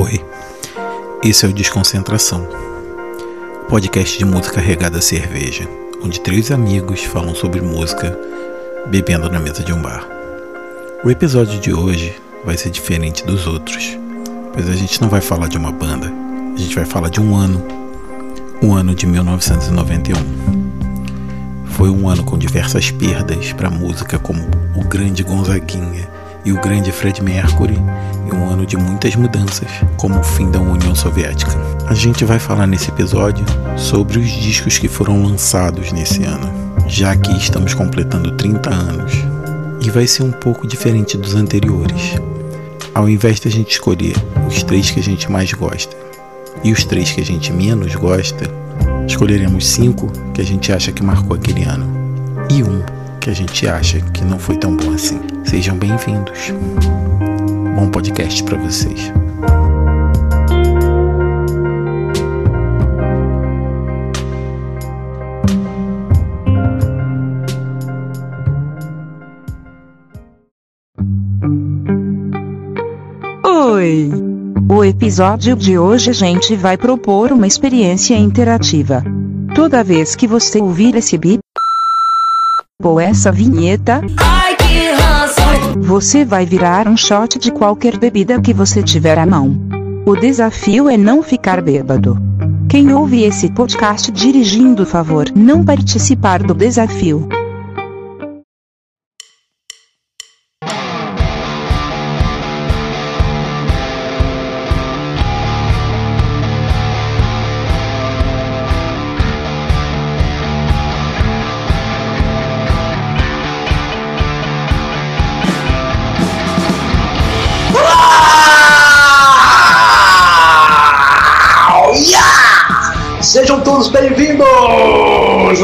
Oi, esse é o Desconcentração, podcast de música regada a cerveja, onde três amigos falam sobre música bebendo na mesa de um bar. O episódio de hoje vai ser diferente dos outros, pois a gente não vai falar de uma banda, a gente vai falar de um ano, o ano de 1991. Foi um ano com diversas perdas para música, como o grande Gonzaguinha e o grande Fred Mercury, e um ano de muitas mudanças, como o fim da União Soviética. A gente vai falar nesse episódio sobre os discos que foram lançados nesse ano, já que estamos completando 30 anos. E vai ser um pouco diferente dos anteriores. Ao invés de a gente escolher os três que a gente mais gosta e os três que a gente menos gosta, escolheremos cinco que a gente acha que marcou aquele ano e um que a gente acha que não foi tão bom assim. Sejam bem-vindos. Bom podcast para vocês. Oi! O episódio de hoje a gente vai propor uma experiência interativa. Toda vez que você ouvir esse bip ou essa vinheta, você vai virar um shot de qualquer bebida que você tiver à mão. O desafio é não ficar bêbado. Quem ouve esse podcast dirigindo, favor, não participar do desafio.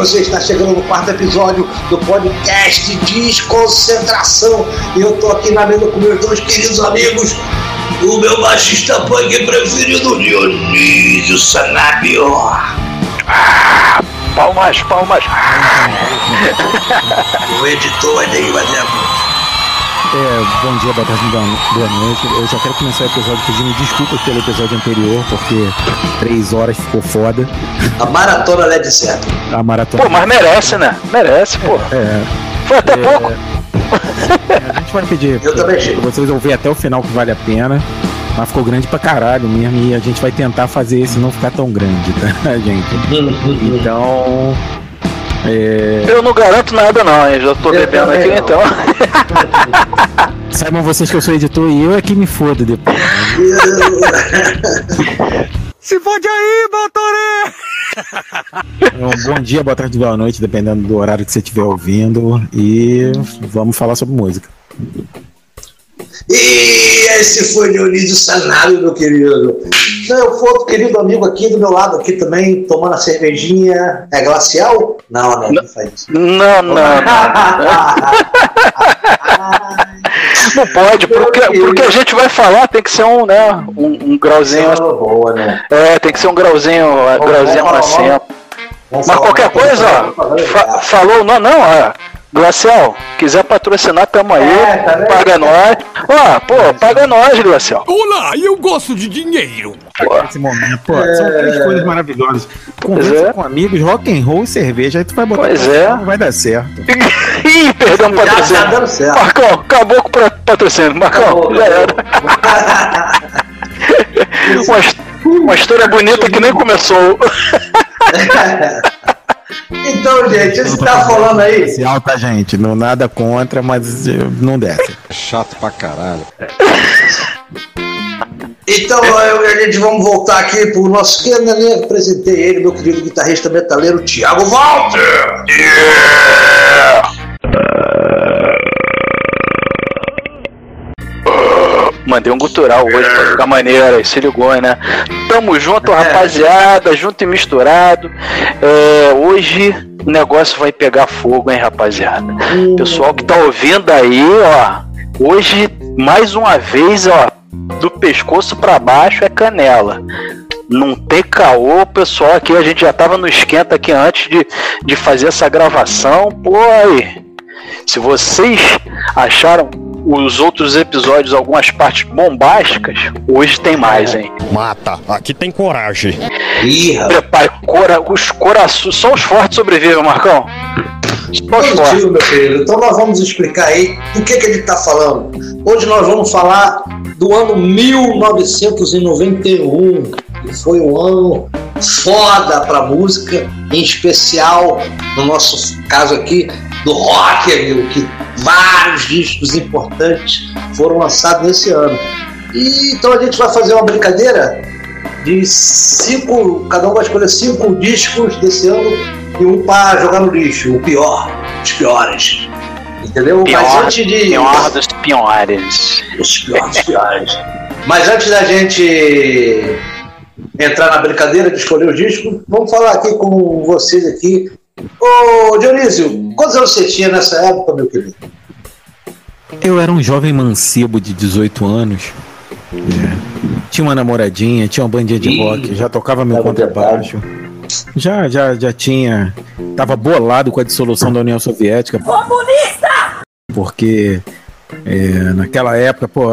Você está chegando no quarto episódio do podcast Desconcentração. E eu tô aqui na mesa com meus dois queridos amigos, o meu baixista punk preferido, Dionísio Sanabio. Ah, palmas, palmas. o editor aí, Vademo. É, bom dia, boa tarde, boa noite. Eu já quero começar o episódio pedindo desculpas pelo episódio anterior, porque três horas ficou foda. A maratona LED certo. A maratona. Pô, mas merece, né? Merece, pô. É. Foi até é, pouco. A gente vai pedir Eu também achei. pra vocês ouvir até o final que vale a pena. Mas ficou grande pra caralho mesmo. E a gente vai tentar fazer esse não ficar tão grande, tá, gente? Então. É... Eu não garanto nada, não, hein? Já tô bebendo aqui, não. então. Saibam vocês que eu sou editor e eu é que me fodo depois. Se fode aí, Batoré! Então, bom dia, boa tarde, boa noite, dependendo do horário que você estiver ouvindo. E vamos falar sobre música. E esse foi Dionísio Sanabio, meu querido. Não, eu fui outro querido amigo aqui do meu lado, aqui também, tomando a cervejinha. É glacial? Não, né? Não faz isso. Não, não, não. Pode, porque, porque a gente vai falar tem que ser um, né? Um, um grauzinho. boa, né? É, tem que ser um grauzinho, grauzinho. Vamos Mas qualquer coisa, ó, falou, não, não, ó. Glacial, quiser patrocinar, tamo aí, É, tá paga nós. Ó, pô, paga nós, Glacial. Olá, eu gosto de dinheiro. Nesse momento, pô, são três coisas maravilhosas. Conversa é. com amigos, rock and roll e cerveja, aí tu vai botar. Pois é. Não vai dar certo. Ih, perdão o Já tá patrocínio. dando certo. Marcão, acabou com o patrocínio. Marcão, Acabou, já era. acabou. Uma, uma história bonita que nem começou. Então, gente, você tá falando aí. Especial, tá, gente? Não nada contra, mas não desce. Chato pra caralho. Então, eu, a gente vamos voltar aqui pro nosso que eu nem apresentei ele, meu querido guitarrista metaleiro Thiago Walter. Mandei um gutural hoje pra ficar maneiro, aí se ligou, né? Tamo junto, rapaziada, junto e misturado. É, hoje o negócio vai pegar fogo, hein, rapaziada? Pessoal que tá ouvindo aí, ó. Hoje, mais uma vez, ó, do pescoço pra baixo é canela. Não tem caô, pessoal aqui, a gente já tava no esquenta aqui antes de, de fazer essa gravação. Pô, aí. Se vocês acharam os outros episódios, algumas partes bombásticas, hoje tem mais, hein? Mata, aqui tem coragem. Ih, rapaz. Prepare, cora, os corações. Só os fortes sobrevivem, Marcão. Só os fortes. Positivo, meu querido. Então nós vamos explicar aí do que, que ele está falando. Hoje nós vamos falar do ano 1991, que foi um ano foda para música, em especial, no nosso caso aqui, do rock, amigo, que vários discos importantes foram lançados nesse ano. E, então a gente vai fazer uma brincadeira de cinco, cada um vai escolher cinco discos desse ano e um para jogar no lixo, o pior, os piores. Entendeu? Mas Pior, antes de. pior dos piores. Os piores, piores. Mas antes da gente entrar na brincadeira de escolher o disco, vamos falar aqui com vocês aqui. Ô Dionísio, quantos anos você tinha nessa época, meu querido? Eu era um jovem mancebo de 18 anos. É. Tinha uma namoradinha, tinha uma bandinha de Ih, rock, já tocava meu contrabaixo. Já, já, já tinha. Tava bolado com a dissolução da União Soviética. Porque é, naquela época, pô,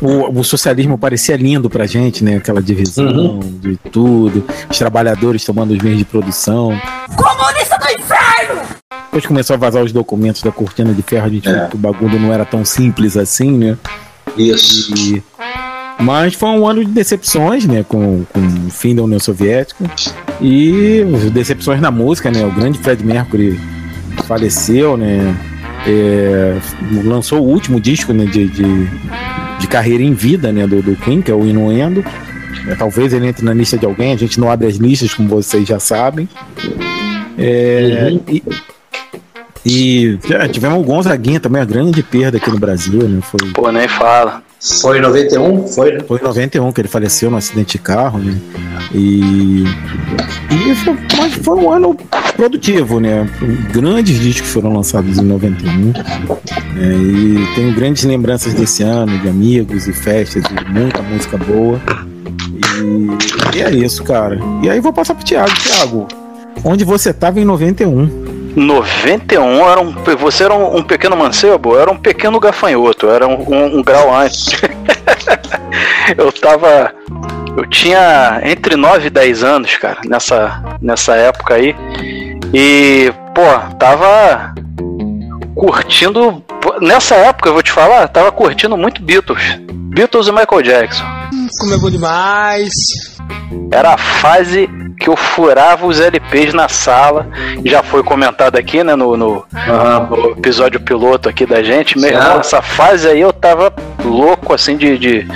o, o socialismo parecia lindo pra gente, né? Aquela divisão Uhum. de tudo, os trabalhadores tomando os meios de produção. Comunista do inferno! Depois começou a vazar os documentos da cortina de ferro, a gente É. viu que o bagulho não era tão simples assim, né? Isso. E- Mas foi um ano de decepções, né? Com, com o fim da União Soviética. E decepções na música, né? O grande Fred Mercury faleceu, né? É, lançou o último disco né, de, de, de carreira em vida né, do, do que é o Inuendo. É, talvez ele entre na lista de alguém, a gente não abre as listas, como vocês já sabem. É, Uhum. e, e já tivemos o Gonzaguinha também, a grande perda aqui no Brasil, né? Foi, Pô, nem fala. Foi em 91? Foi, né? foi em 91 que ele faleceu no acidente de carro, né? E, e foi, mas foi um ano produtivo, né? Grandes discos foram lançados em 91. É, e tenho grandes lembranças desse ano, de amigos e festas, e muita música boa. E, e é isso, cara. E aí vou passar pro Thiago. Thiago, onde você tava em 91? 91 era um. Você era um, um pequeno mancebo? Era um pequeno gafanhoto, era um, um- um grau antes. eu tava. Eu tinha entre 9 e 10 anos, cara, nessa, nessa época aí. E, pô, tava curtindo. Nessa época, eu vou te falar, tava curtindo muito Beatles. Beatles e Michael Jackson. Como é bom demais! Era a fase que eu furava os LPs na sala. Já foi comentado aqui, né, no, no, no episódio piloto aqui da gente. Meu irmão, essa fase aí eu tava louco, assim, de, de,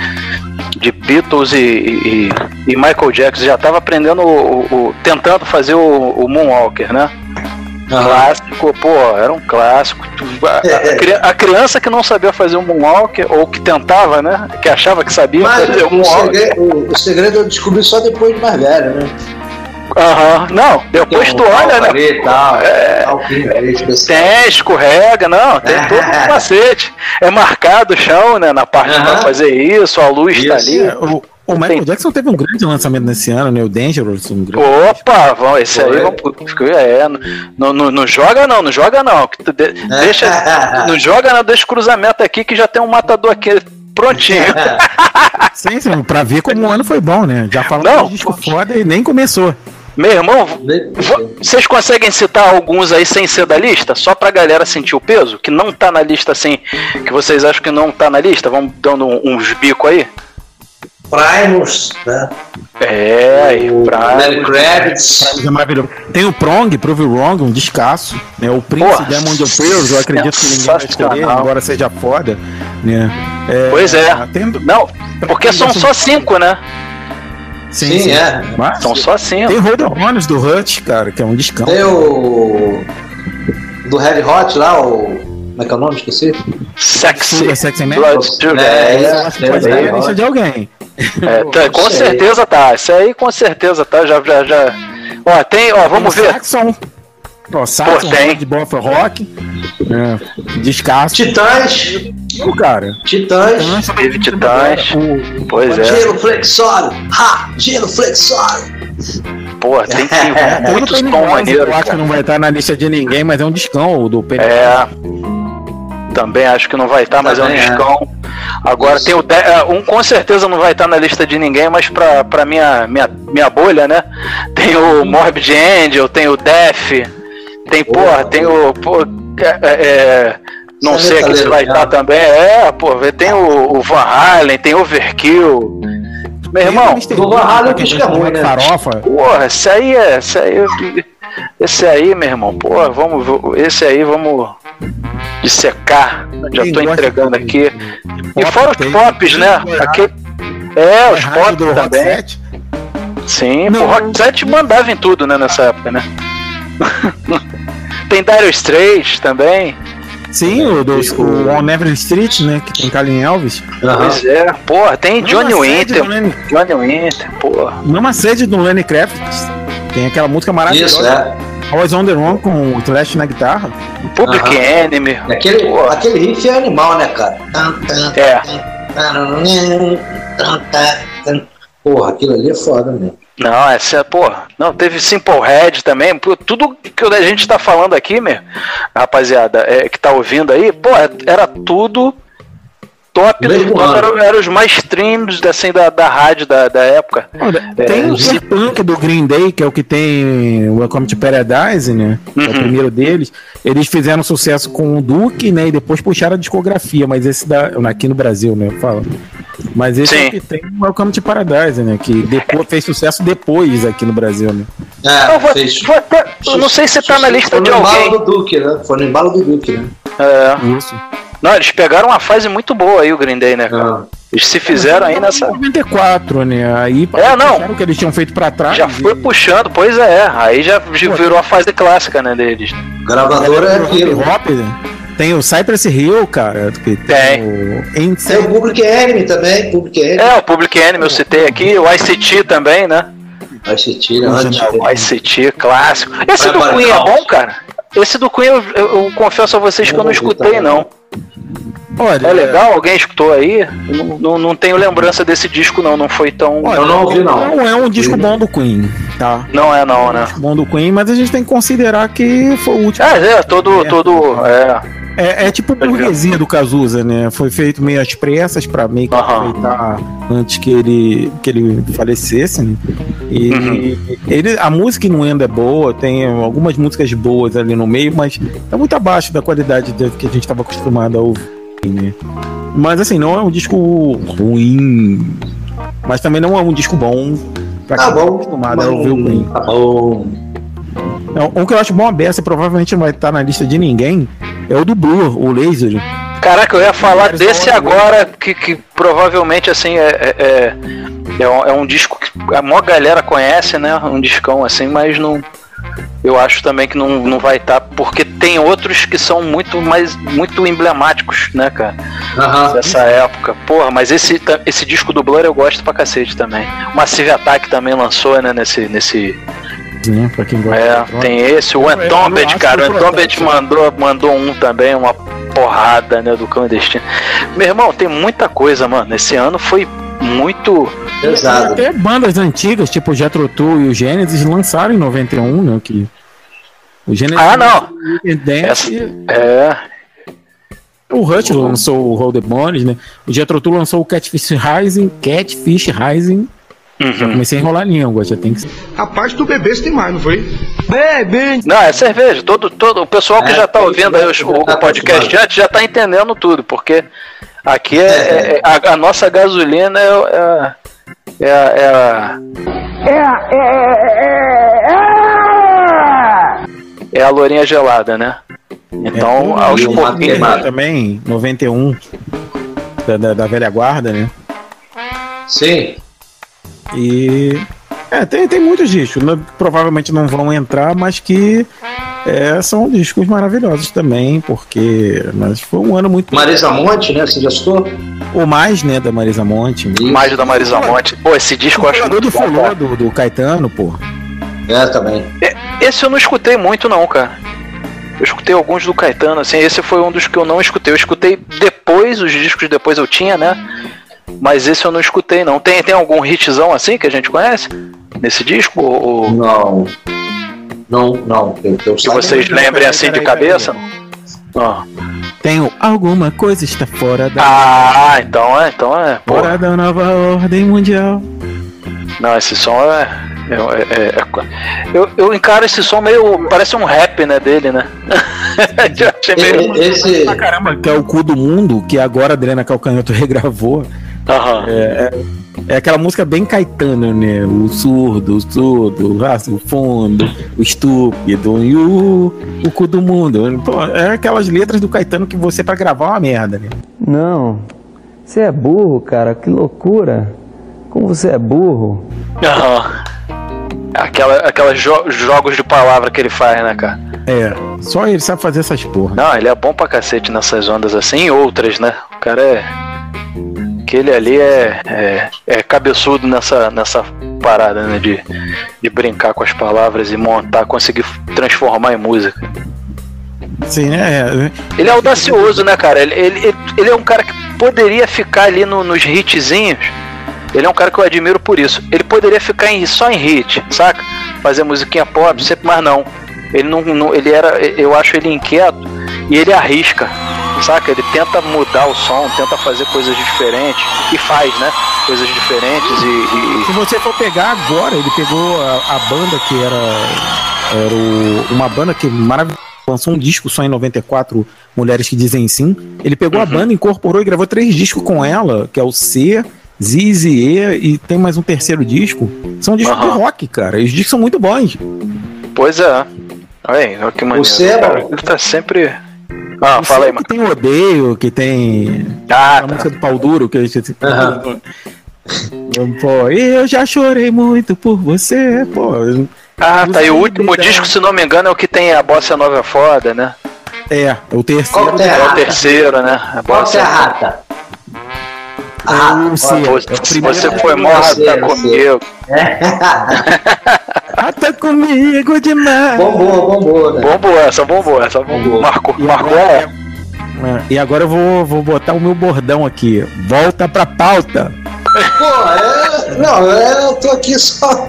de Beatles e, e, e Michael Jackson. Já tava aprendendo, o, o- tentando fazer o, o Moonwalker, né? Clássico, pô, era um clássico. A, a cri- a criança que não sabia fazer um Moonwalker, ou que tentava, né? Que achava que sabia Mas fazer um o Moonwalker. segredo, o- o segredo eu descobri só depois de mais velho, né? Aham, não, depois tu olha, né? Ali, tal, É. tal. Tem, escorrega, não, tem todo o macete. É marcado o chão, né? Na parte Aham. pra fazer isso, a luz tá Isso. ali. É, o, o Michael Tem- Jackson teve um grande lançamento nesse ano, né? O Dangerous, um grande. Opa, vamos, esse aí vamos. É, não, não, não joga não, não joga não. que tu de- deixa, não joga não, deixa o cruzamento aqui que já tem um matador aqui prontinho. Sim, sim, pra ver como o ano foi bom, né? Já falando Não. de disco foda e nem começou. Meu irmão, vo- vocês conseguem citar alguns aí sem ser da lista? Só pra galera sentir o peso? Que não tá na lista assim, que vocês acham que não tá na lista? Vamos dando uns bicos aí? Primus, né? É, aí. Lenny Kravitz. Mas é maravilhoso. Tem o Prong, Prove Wrong, um descasso. Né? O Prince Porra, Diamond of Pearl, eu acredito que ninguém vai escolher, embora seja foda. Né? Pois é. Tem, Não, porque são só cinco, né? Sim, Sim, é. Mas, São só cinco. tem o Road Bonus do Hutch, cara, que é um descão. Tem o. Do Red Hot lá, o. Como é que é o nome? Esqueci. Sexy. Sexy Man. Blood Sugar. É, Isso é. ter na lista de alguém. É, tá, com aí. certeza tá. Isso aí com certeza tá. Já, já, já. Ó, tem, ó, vamos Tem o ver. Saxon. Ó, Saxon, tem. de Boffa Rock. né? Descasso. Titãs. O cara. Titãs. Teve Titãs. O, Pois é. Gelo flexório. Ha! Gelo flexório. Pô, tem, tem o muitos Wise, maneiros. Eu acho que não vai estar na lista de ninguém, mas é um descão o do Penny É. Também acho que não vai estar, mas é um é. discão. Agora tem o de- é, um com certeza não vai estar na lista de ninguém, mas pra, pra minha, minha, minha bolha, né? Tem o Morbid Angel, tem o Def, tem, porra, tem o. pô, é, é, não sei aqui se metaleira, vai né? estar também. É, pô, tem o, o Van Halen, tem Overkill. Meu irmão, Do Van Halen diz que é ruim, né? Farofa. Porra, esse aí é. Esse aí, esse aí, meu irmão, porra, vamos. Esse aí vamos dissecar. Já Quem tô entregando aqui. E fora os pops, né? Aquele, é, os rádio pop do Rock também. 7. Sim, Não. o Rock 7 mandava em tudo, né, nessa época, né? tem Dire Straits também. Sim, o, do, o On Every Street, né? Que tem Kalin Elvis. Aham. Pois é, porra, tem Johnny Winter. Lenny- Johnny Winter, porra. Mesma sede do Lenny Kravitz. Tem aquela música maravilhosa. Isso, é. Always on the Run com o Slash na guitarra. Public Aham. Enemy. Aquele, Porra. aquele riff é animal, né, cara? É. Porra, aquilo ali é foda mesmo. Não, essa, pô, não, teve Simple Red também, pô, tudo que a gente tá falando aqui, meu, rapaziada, é, que tá ouvindo aí, pô, era tudo top do Mesmo top, ano. era, era os mais streams assim, da, da rádio da, da época. Olha, É, tem o sim. Punk do Green Day, que é o que tem Welcome to Paradise, né? É o Uhum. primeiro deles. Eles fizeram sucesso com o Duke, né? E depois puxaram a discografia, mas esse da. Aqui no Brasil, né? Fala. Mas esse é o que tem o Welcome to Paradise, né? Que depois, fez sucesso depois aqui no Brasil, né? É, Eu, vou, fez- vou até- eu não sei se tá na lista Foi de no embalo alguém. do Duque, né? Foi no embalo do Duque, né? É, Isso. não, eles pegaram uma fase muito boa aí, o Green Day, né, cara? Ah. Eles se fizeram aí nessa. 94, né? Aí É, não. o que eles tinham feito pra trás. Já foi puxando, pois é. Aí já virou a fase clássica, né, deles. Gravadora é aquilo. Hip hop, né? Tem o Cypress Hill, cara. Que Tem. o Tem o Insane. Public Enemy também, Public Enemy. É, o Public Enemy eu citei aqui, o ICT também, né? Se tira O. O ICT, clássico. Esse do Queen é bom, cara? Esse do Queen eu, eu- eu confesso a vocês que eu não escutei, também. não. Olha, É legal? Alguém escutou aí? Não, não, não tenho lembrança desse disco, não. Não foi tão. olha, Eu não ouvi, não. Não é um disco bom do Queen, tá? Não é, não, né? bom do Queen, mas a gente tem que considerar que foi o último. É, é, todo. todo é. É, é tipo burguesia do Cazuza, né? Foi feito meio às pressas pra meio que aproveitar antes que ele, que ele falecesse, né? E Uhum. ele, a música não ainda é boa, tem algumas músicas boas ali no meio, mas é muito abaixo da qualidade da- que a gente estava acostumado a ouvir, né? Mas assim, não é um disco ruim, mas também não é um disco bom pra Tá quem tá bom. acostumado a ouvir o Queen. Tá bom. Não, Um que eu acho bom a beça, provavelmente não vai estar na lista de ninguém, é o do Blur, o Laser. Caraca, eu ia falar Vários desse agora, que, que provavelmente assim é, é, é, é um, é um disco que a maior galera conhece, né? Um discão assim, mas não. Eu acho também que não, não vai estar, porque tem outros que são muito mais muito emblemáticos, né, cara? Aham. Dessa época. Porra, mas esse, esse disco do Blur eu gosto pra cacete também. O Massive Attack também lançou, né, nesse. nesse Né, pra quem gosta é, tem esse, o Entombed, cara. O Entombed mandou, mandou um também, uma porrada, né, do clandestino. Meu irmão, tem muita coisa, mano. Esse ano foi muito. Pesado. Até bandas antigas, tipo o Jethro Tull e o Genesis, lançaram em 91, né? Que o Genesis Ah, não. Essa- É. o Rush lançou o Hold the Bones, né? O Jethro Tull lançou o Catfish Rising, Catfish Rising. Já Uhum. comecei a enrolar a língua, já tem que Rapaz, tu bebeste demais, não foi? Não, é cerveja. Todo, todo, o pessoal que É, já tá já ouvindo aí tá o, o podcast já, já tá entendendo tudo, porque aqui é, é- é- a, a nossa gasolina é, é, é, é a. É a lourinha gelada, né? Então, É, aos o pouquinhos. Também, 91, da, da, da velha guarda, né? Sim. E. É, tem, tem muitos discos, né? provavelmente não vão entrar, mas que é, são discos maravilhosos também, porque mas foi um ano muito. Marisa Monte, né? Você já citou? O mais, né, da Marisa Monte. Mais da Marisa Monte. Pô, esse disco eu acho muito do bom, cara. do, do Caetano, pô. É, também. Esse eu não escutei muito, não, cara. Eu escutei alguns do Caetano, assim. Esse foi um dos que eu não escutei. Eu escutei depois, os discos depois eu tinha, né? Mas esse eu não escutei, não. Tem, tem algum hitzão assim que a gente conhece? Nesse disco? Ou, Não. Não, não. Eu, eu que vocês não, lembrem peraí, assim de peraí, cabeça? Ah. Tem alguma coisa está fora da. Ah, então é, então é. Fora da nova ordem mundial. Não, esse som é. é- é- é- eu, eu encaro esse som meio. Parece um rap, né, dele, né? Eu achei meio. E- Esse, Pra caramba, que é o cu do mundo, que agora a Adriana Calcanhoto regravou. Aham. É aquela música bem Caetano, né? O surdo, o surdo, o raço, o fundo, o estúpido e o, o cu do mundo. Pô, é aquelas letras do Caetano que você pra gravar é uma merda, né? Não. Você é burro, cara. Que loucura. Como você é burro. Aham. Aquela, aquelas jo- jogos de palavra que ele faz, né, cara? É, só ele sabe fazer essas porra. Não, ele é bom pra cacete nessas ondas assim e outras, né? O cara é. Aquele ali é, é, é cabeçudo nessa, nessa parada, né? De, de brincar com as palavras e montar, conseguir transformar em música. Sim, né? Ele é audacioso, né, cara? Ele, ele, ele- ele é um cara que poderia ficar ali no- nos hitzinhos. Ele é um cara que eu admiro por isso. Ele poderia ficar em- só em hit, saca? Fazer musiquinha pop, sempre, mas não. Ele não, não- ele era, eu acho ele inquieto e ele arrisca, saca? Ele tenta mudar o som, tenta fazer coisas diferentes e faz, né? Coisas diferentes e, e- Se você for pegar agora, ele pegou a, a banda que era, era o- uma banda que maravilhosa. Lançou um disco só em 94, Mulheres que Dizem Sim. Ele pegou a banda, incorporou e gravou três discos com ela, que é o C, Ziz e E, e tem mais um terceiro disco. São discos de Aham. rock, cara. E os discos são muito bons. Pois é. Olha aí, olha que maneiro. Você é cara, bom. ele tá sempre. Ah, O fala aí, mano. que tem Odeio, que tem Ah, a tá. música do Pau Duro, que a gente... Aham. Pô, eu já chorei muito por você, pô. Ah, tá. E o último disco, se não me engano, é o que tem a bossa nova é foda, né? É, o terceiro. Qual é? É o terceiro, né? A qual que é a bossa. rata? A É rata. o C. Você, É primeiro. você foi morta sei, eu comigo. Ah, tá comigo demais. bombou, bombou, né? Bombou essa, bombou essa, bombou. Bombou. Marcou, E marcou agora, é. é, e agora eu vou, vou botar o meu bordão aqui. Volta pra pauta. Pô, é, não, é, eu tô aqui só.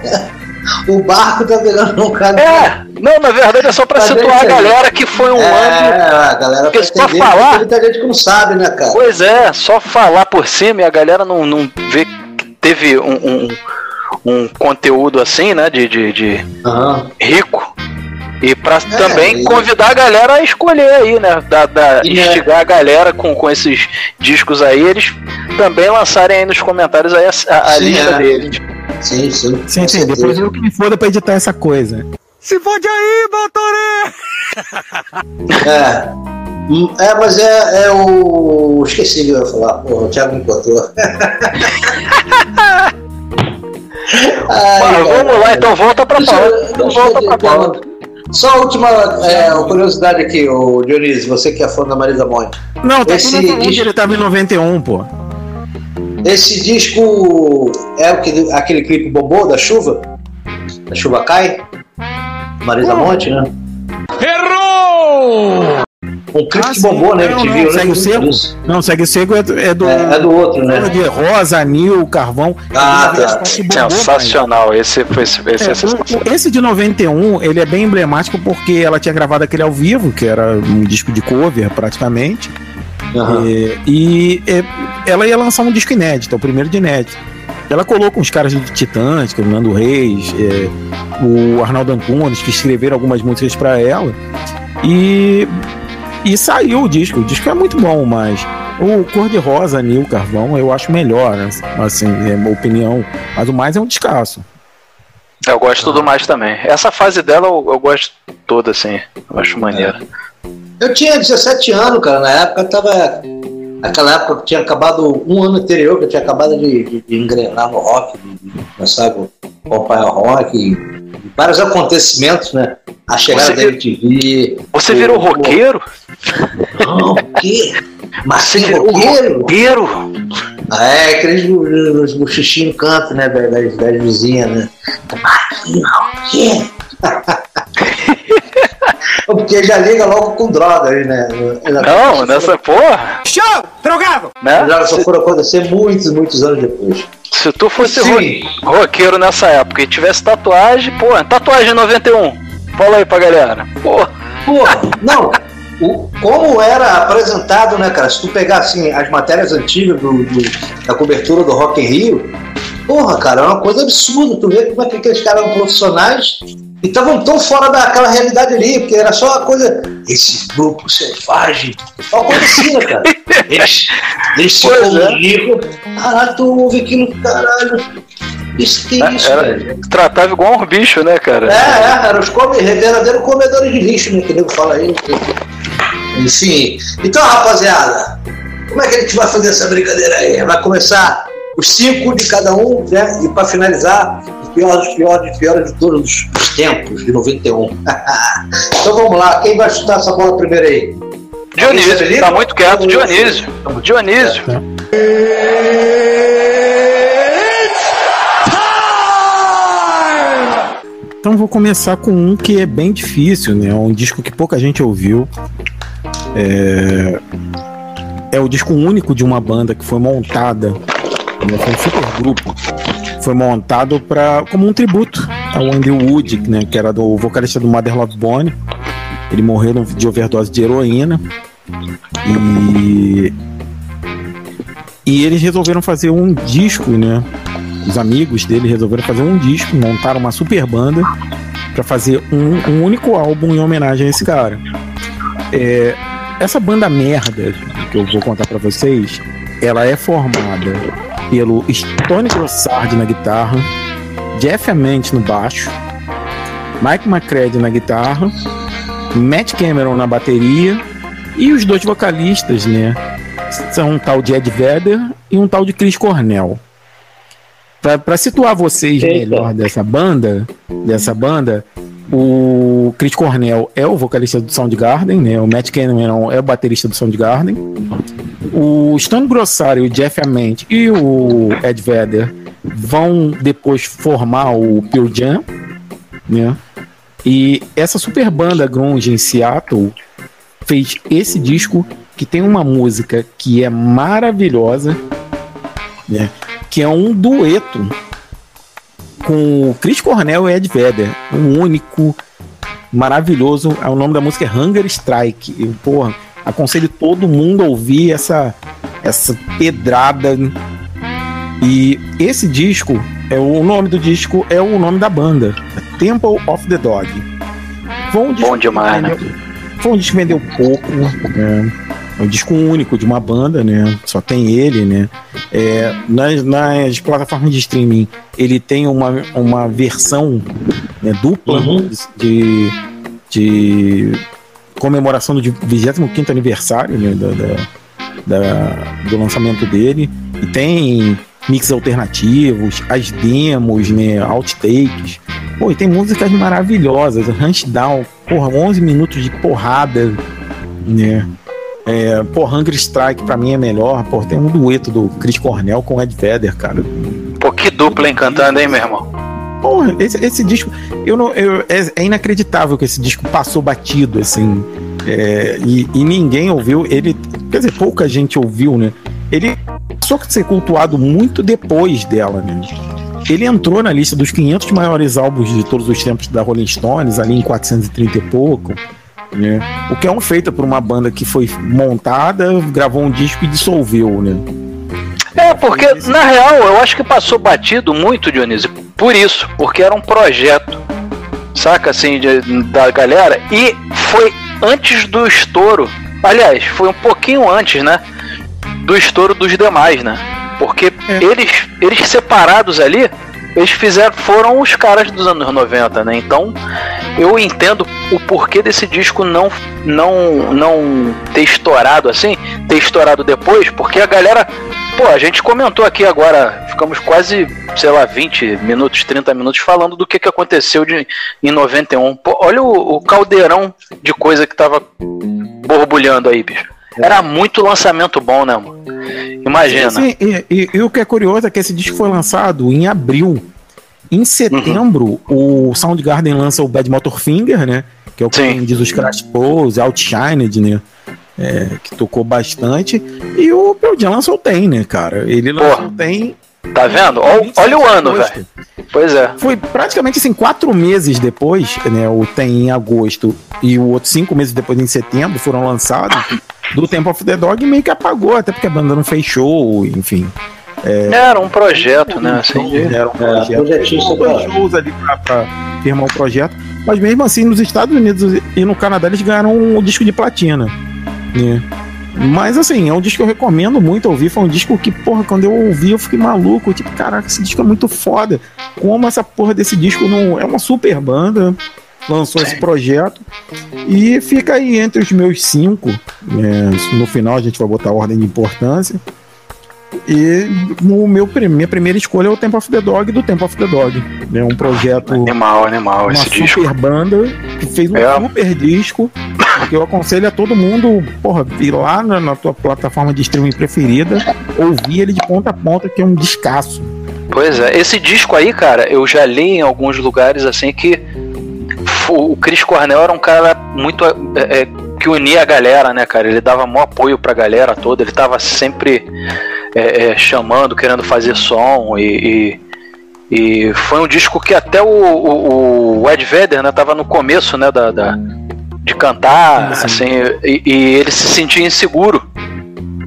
O barco tá pegando um cara. É, não, na verdade é só pra Tá situar a galera que foi um ano. É, a galera Porque tá só falar- muita gente que não sabe, né, cara? Pois é, só falar por cima e a galera não, não vê que teve um, um, um conteúdo assim, né? De, de, de Aham. rico. E pra É, também e- convidar a galera a escolher aí, né? Da, da- E, né? instigar a galera com, com esses discos aí, eles também lançarem aí nos comentários aí a, a- a Sim, lista é. deles. Sim, sim. Sim, sim, depois eu que me foda pra editar essa coisa. Se fode aí, Batoré! É. É, mas é, é o. Esqueci o que eu ia falar. Porra, o Thiago me contou. Mas vamos lá, então volta pra Deixa, pauta. Então volta pra pauta. Só a última é, curiosidade aqui, o Dionísio, você que é fã da Marisa Monte. Não, tá Esse tudo ele tava em 91, pô. Esse disco é o que, aquele clipe bombou da chuva? Da chuva cai? Marisa Monte, né? Errou! Um clipe Ah, que sim. bombou, né? Não, MTV, não, segue o. Não, segue o seco é do. É do, É, é do outro, né? de rosa, anil, carvão. Ah, tá. bombou, Sensacional, esse foi esse, esse É, é sensacional. esse de 91, ele é bem emblemático porque ela tinha gravado aquele ao vivo, que era um disco de cover praticamente. Aham. É, e é, ela ia lançar um disco inédito, é o primeiro de inédito. Ela colocou os caras do Titãs, que é o Nando Reis, é, o Arnaldo Antunes, que escreveram algumas músicas pra ela. E, e saiu o disco. O disco é muito bom, mas o Cor de Rosa, Nil Carvão, eu acho melhor, né? assim, é uma opinião. Mas o mais é um descasso. Eu gosto do mais também. Essa fase dela eu, eu gosto toda, assim. Eu acho maneiro. Eu tinha 17 anos, cara, na época eu tava. Naquela época eu tinha acabado, um ano anterior, que eu tinha acabado de, de, de engrenar no rock, de, de começar a acompanhar o rock, e, e vários acontecimentos, né? A chegada da MTV. Você virou o- roqueiro? Não, o quê? Marcinho virou roqueiro? roqueiro? Ah, É, aqueles os buchichinhos canto, né, das, das, das vizinhas, né? Marquinhos, o quê? Porque já liga logo com drogas, né? Não, nessa porra. Show! Drogado! Né? As drogas só foram acontecer muitos, muitos anos depois. Se tu fosse Sim. ro- roqueiro nessa época e tivesse tatuagem, pô, tatuagem 91. Fala aí pra galera. Pô, Porra, não. o, como era apresentado, né, cara? Se tu pegar assim, as matérias antigas do, do, da cobertura do Rock in Rio, porra, cara, é uma coisa absurda. Tu vê como é que aqueles caras eram profissionais e estavam tão fora daquela realidade ali, porque era só uma coisa. Esse grupo selvagem. Assim, né, cara? Eles, eles se Pois é. comunicam. Caralho, tu ouve aquilo, caralho. Isso que é isso, Era, velho. tratava igual um bicho, né, cara? É, é, eram os come, verdadeiros comedores de lixo, né? Que o nego fala aí. Enfim. Então, rapaziada, como é que a gente vai fazer essa brincadeira aí? Vai começar os cinco de cada um, né? E para finalizar, piores, piores, piores de todos os tempos, de 91. então vamos lá, quem vai chutar essa bola primeiro aí? Dionísio, tá muito quieto. Dionísio. Dionísio. Então vou começar com um que é bem difícil, né? Um disco que pouca gente ouviu. É, é o disco único de uma banda que foi montada, né? foi um super grupo, foi montado para como um tributo ao Andy Wood, né? Que era do vocalista do Mother Love Bone. Ele morreu de overdose de heroína e e eles resolveram fazer um disco, né? Os amigos dele resolveram fazer um disco, montaram uma super banda para fazer um, um único álbum em homenagem a esse cara. É, essa banda merda que eu vou contar para vocês, ela é formada pelo Stone Grossard na guitarra, Jeff Ament no baixo, Mike McCready na guitarra, Matt Cameron na bateria e os dois vocalistas, né? São um tal de Ed Vedder e um tal de Chris Cornell. Pra, pra situar vocês Eita. melhor dessa banda, dessa banda, o Chris Cornell é o vocalista do Soundgarden, né? O Matt Cameron é o baterista do Soundgarden. O Stone Grossari, o Jeff Ament e o Ed Vedder vão depois formar o Pearl Jam, né? E essa super banda grunge em Seattle fez esse disco que tem uma música que é maravilhosa, né? Que é um dueto com o Chris Cornell e Ed Vedder, um único maravilhoso. O nome da música é Hunger Strike. E, porra, aconselho todo mundo a ouvir essa essa pedrada. E esse disco é o nome do disco é o nome da banda, Temple of the Dog. Foi um disco Bom demais, né? foi um disco que vendeu pouco, né? É um disco único de uma banda, né? Só tem ele, né? É, nas, nas plataformas de streaming, ele tem uma, uma versão né, dupla Uhum. de, de comemoração do 25 aniversário né, da, da- da- do lançamento dele. E tem mix alternativos, as demos, né? Outtakes. Pô, e tem músicas maravilhosas. Hunt Down, porra, 11 minutos de porrada, né? É, pô, Hunger Strike pra mim é melhor. Pô, tem um dueto do Chris Cornell com Ed Vedder, cara. Pô, que dupla encantando, hein, meu irmão? Porra, esse, esse disco, eu não, eu- é, é inacreditável que esse disco passou batido, assim, é, e, e ninguém ouviu. Ele, quer dizer, pouca gente ouviu, né? Ele só que ser cultuado muito depois dela, né? Ele entrou na lista dos 500 maiores álbuns de todos os tempos da Rolling Stones, ali em 430 e pouco. Né? O que é um feito por uma banda que foi montada, gravou um disco e dissolveu, né? É, porque, na real, eu acho que passou batido muito, Dionísio, por isso, porque era um projeto, saca, assim, de- da galera, e foi antes do estouro, aliás, foi um pouquinho antes, né, do estouro dos demais, né, porque É. eles, eles separados ali, eles fizeram, foram os caras dos anos 90, né, então eu entendo o porquê desse disco não, não, não ter estourado assim, ter estourado depois, porque a galera Pô, a gente comentou aqui agora, ficamos quase, sei lá, 20 minutos, 30 minutos falando do que, que aconteceu de, em 91. Pô, olha o, o caldeirão de coisa que tava borbulhando aí, bicho. Era muito lançamento bom, né, mano? Imagina. Sim, e, e- e o que é curioso é que esse disco foi lançado em abril. Em setembro, o Soundgarden lança o Bad Motor Finger, né? Que é o que Sim. diz os Crash Pose, Outshined, né? É, que tocou bastante. E o Pearl Jam lançou o Tem, né, cara? Ele lançou Porra. o Tem. Tá vendo? Olha, olha o ano, velho. Pois é. Foi praticamente assim, quatro meses depois, né? O tem em agosto e o outro cinco meses depois em setembro foram lançados. Do Tempo of the Dog meio que apagou, até porque a banda não fez show, enfim. Era um projeto, né? Assim, Era um projeto. projetinho Teve separado. dois shows ali pra, pra firmar o projeto. Mas mesmo assim, nos Estados Unidos e no Canadá, eles ganharam um disco de platina. Né? Mas assim, é um disco que eu recomendo muito ouvir. Foi um disco que, porra, quando eu ouvi, eu fiquei maluco. Tipo, caraca, esse disco é muito foda. Como essa porra desse disco não. É uma super banda. Lançou esse projeto. E fica aí entre os meus cinco. né? No final a gente vai botar a ordem de importância. E no meu, minha primeira escolha é o Temple of the Dog do Temple of the Dog. É um projeto, uma Animal, animal esse super disco. banda que fez um É. super disco. Eu aconselho a todo mundo, porra, ir lá na, na tua plataforma de streaming preferida, ouvir ele de ponta a ponta, que é um descasso. Pois é, esse disco aí, cara, eu já li em alguns lugares assim que o Chris Cornell era um cara muito é, é, que unia a galera, né, cara? Ele dava maior apoio pra galera toda, ele tava sempre é, é, chamando, querendo fazer som e, e, e foi um disco que até o, o, o Ed Vedder, né, tava no começo, né, da, da- de cantar, Sim, sim. assim, e, e ele se sentia inseguro.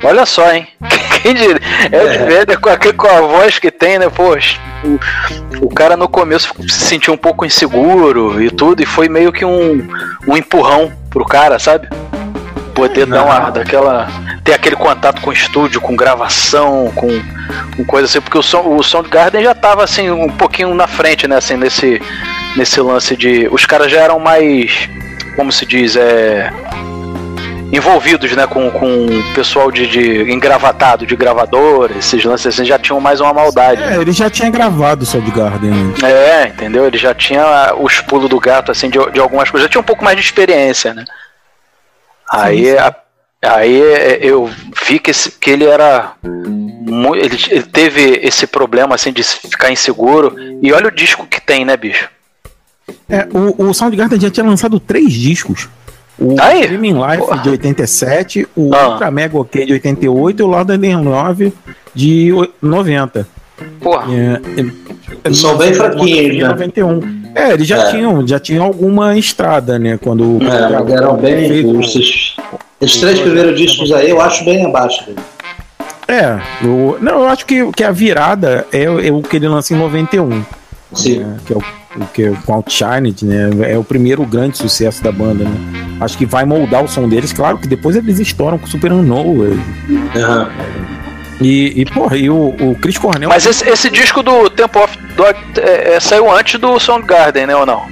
Olha só, hein? Quem diria? Ed Vedder com a, com a voz que tem, né? Poxa, o, o cara no começo se sentiu um pouco inseguro e tudo, e foi meio que um, um empurrão pro cara, sabe? Poder dar uma, daquela. ter aquele contato com estúdio, com gravação, com, com coisa assim, porque o, som, o Soundgarden já tava assim, um pouquinho na frente, né? Assim, nesse, nesse lance de. Os caras já eram mais. Como se diz? É envolvidos, né, com, com o pessoal de, de engravatado, de gravador, esses lances assim, já tinham mais uma maldade. É, ele já tinha gravado o Soundgarden. É, entendeu? Ele já tinha os pulos do gato, assim, de, de algumas coisas. Já tinha um pouco mais de experiência, né? Aí, sim. a- aí é, eu vi que, esse- que ele era. Ele, ele teve esse problema, assim, de ficar inseguro. E olha o disco que tem, né, bicho? É, o, o Soundgarden já tinha lançado três discos. O Aí, Dreaming Life porra. de 87, o Ah. Ultra Mega OK de 88 e o Lord and 9 de o- 90. Porra. É, é, São bem fraquinhos, né? 91. É, eles já É. tinham, já tinham alguma estrada, né? Quando É, eram bem. Esses, esses três primeiros discos aí eu acho bem abaixo. dele. É, eu, não, eu acho que, que a virada é, é o que ele lança em 91, Sim. Né, que é o, o que é o Outshined, né? É o primeiro grande sucesso da banda, né? Acho que vai moldar o som deles, claro que depois eles estouram com Super Unknown. Aham. E, e porra, e o, o Chris Cornell Mas esse, esse disco do Temple of Dog é, é, saiu antes do Soundgarden, né, ou não?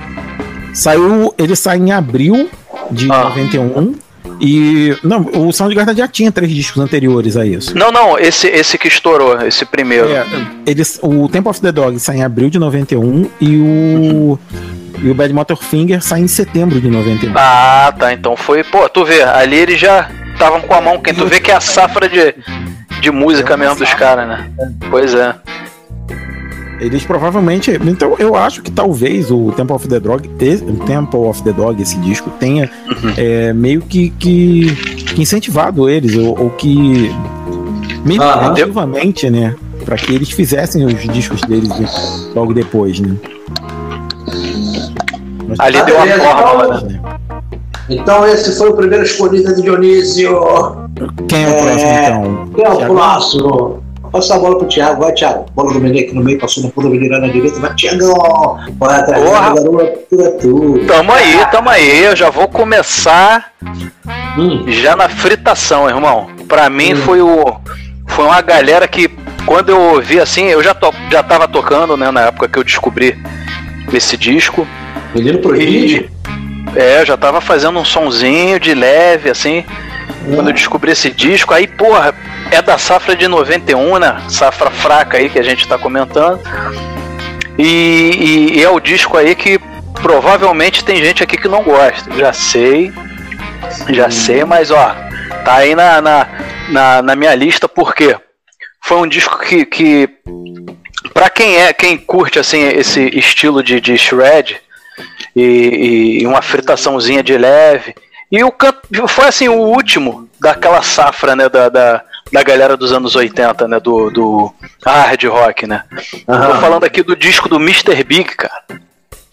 saiu, ele sai em abril de Ah. 91. E. Não, o Soundgarden já tinha três discos anteriores a isso. Não, não, esse, esse que estourou, esse primeiro. É, eles, o Temple of the Dog sai em abril de 91 e o. E o Bad Motorfinger sai em setembro de 91. Ah, tá. Então foi. Pô, tu vê, ali eles já estavam com a mão quente. Tu vê que é a safra de, de música mesmo dos caras, né? Pois é. Eles provavelmente. Então eu acho que talvez o Temple of the Dog, esse- o Temple of the Dog, esse disco, tenha é, meio que, que, que incentivado eles, ou, ou que. Aham. ativamente, né? Pra que eles fizessem os discos deles de- logo depois, né? Mas- Ali Ah, deu uma beleza, fórmula, então- né? Então esse foi o primeiro escolhido de Dionísio. Quem é o próximo, então? Quem é o próximo? Vou passar a bola pro Thiago. Vai, Thiago. Bola do Menê aqui no meio, passou no pulo, virando na direita. Vai, Thiago. Vai atrás tudo é tudo. Tamo aí, tamo aí. Eu já vou começar Hum. já na fritação, irmão. Pra mim Hum. foi o. Foi uma galera que, quando eu ouvi assim, eu já, to, já tava tocando, né, na época que eu descobri esse disco. Menino prodígio. É, eu já tava fazendo um sonzinho de leve, assim. Quando eu descobri esse disco, aí, porra, é da safra de 91, né? Safra fraca aí que a gente tá comentando. E, e- e é o disco aí que provavelmente tem gente aqui que não gosta. Já sei, já sei, mas ó, tá aí na, na, na, na minha lista porque foi um disco que, que para quem é, quem curte assim esse estilo de, de shred e, e uma fritaçãozinha de leve. E o canto foi assim o último daquela safra, né, da, da, da galera dos anos 80, né? Do, do hard rock, né? Aham. Tô falando aqui do disco do Mr. Big, cara.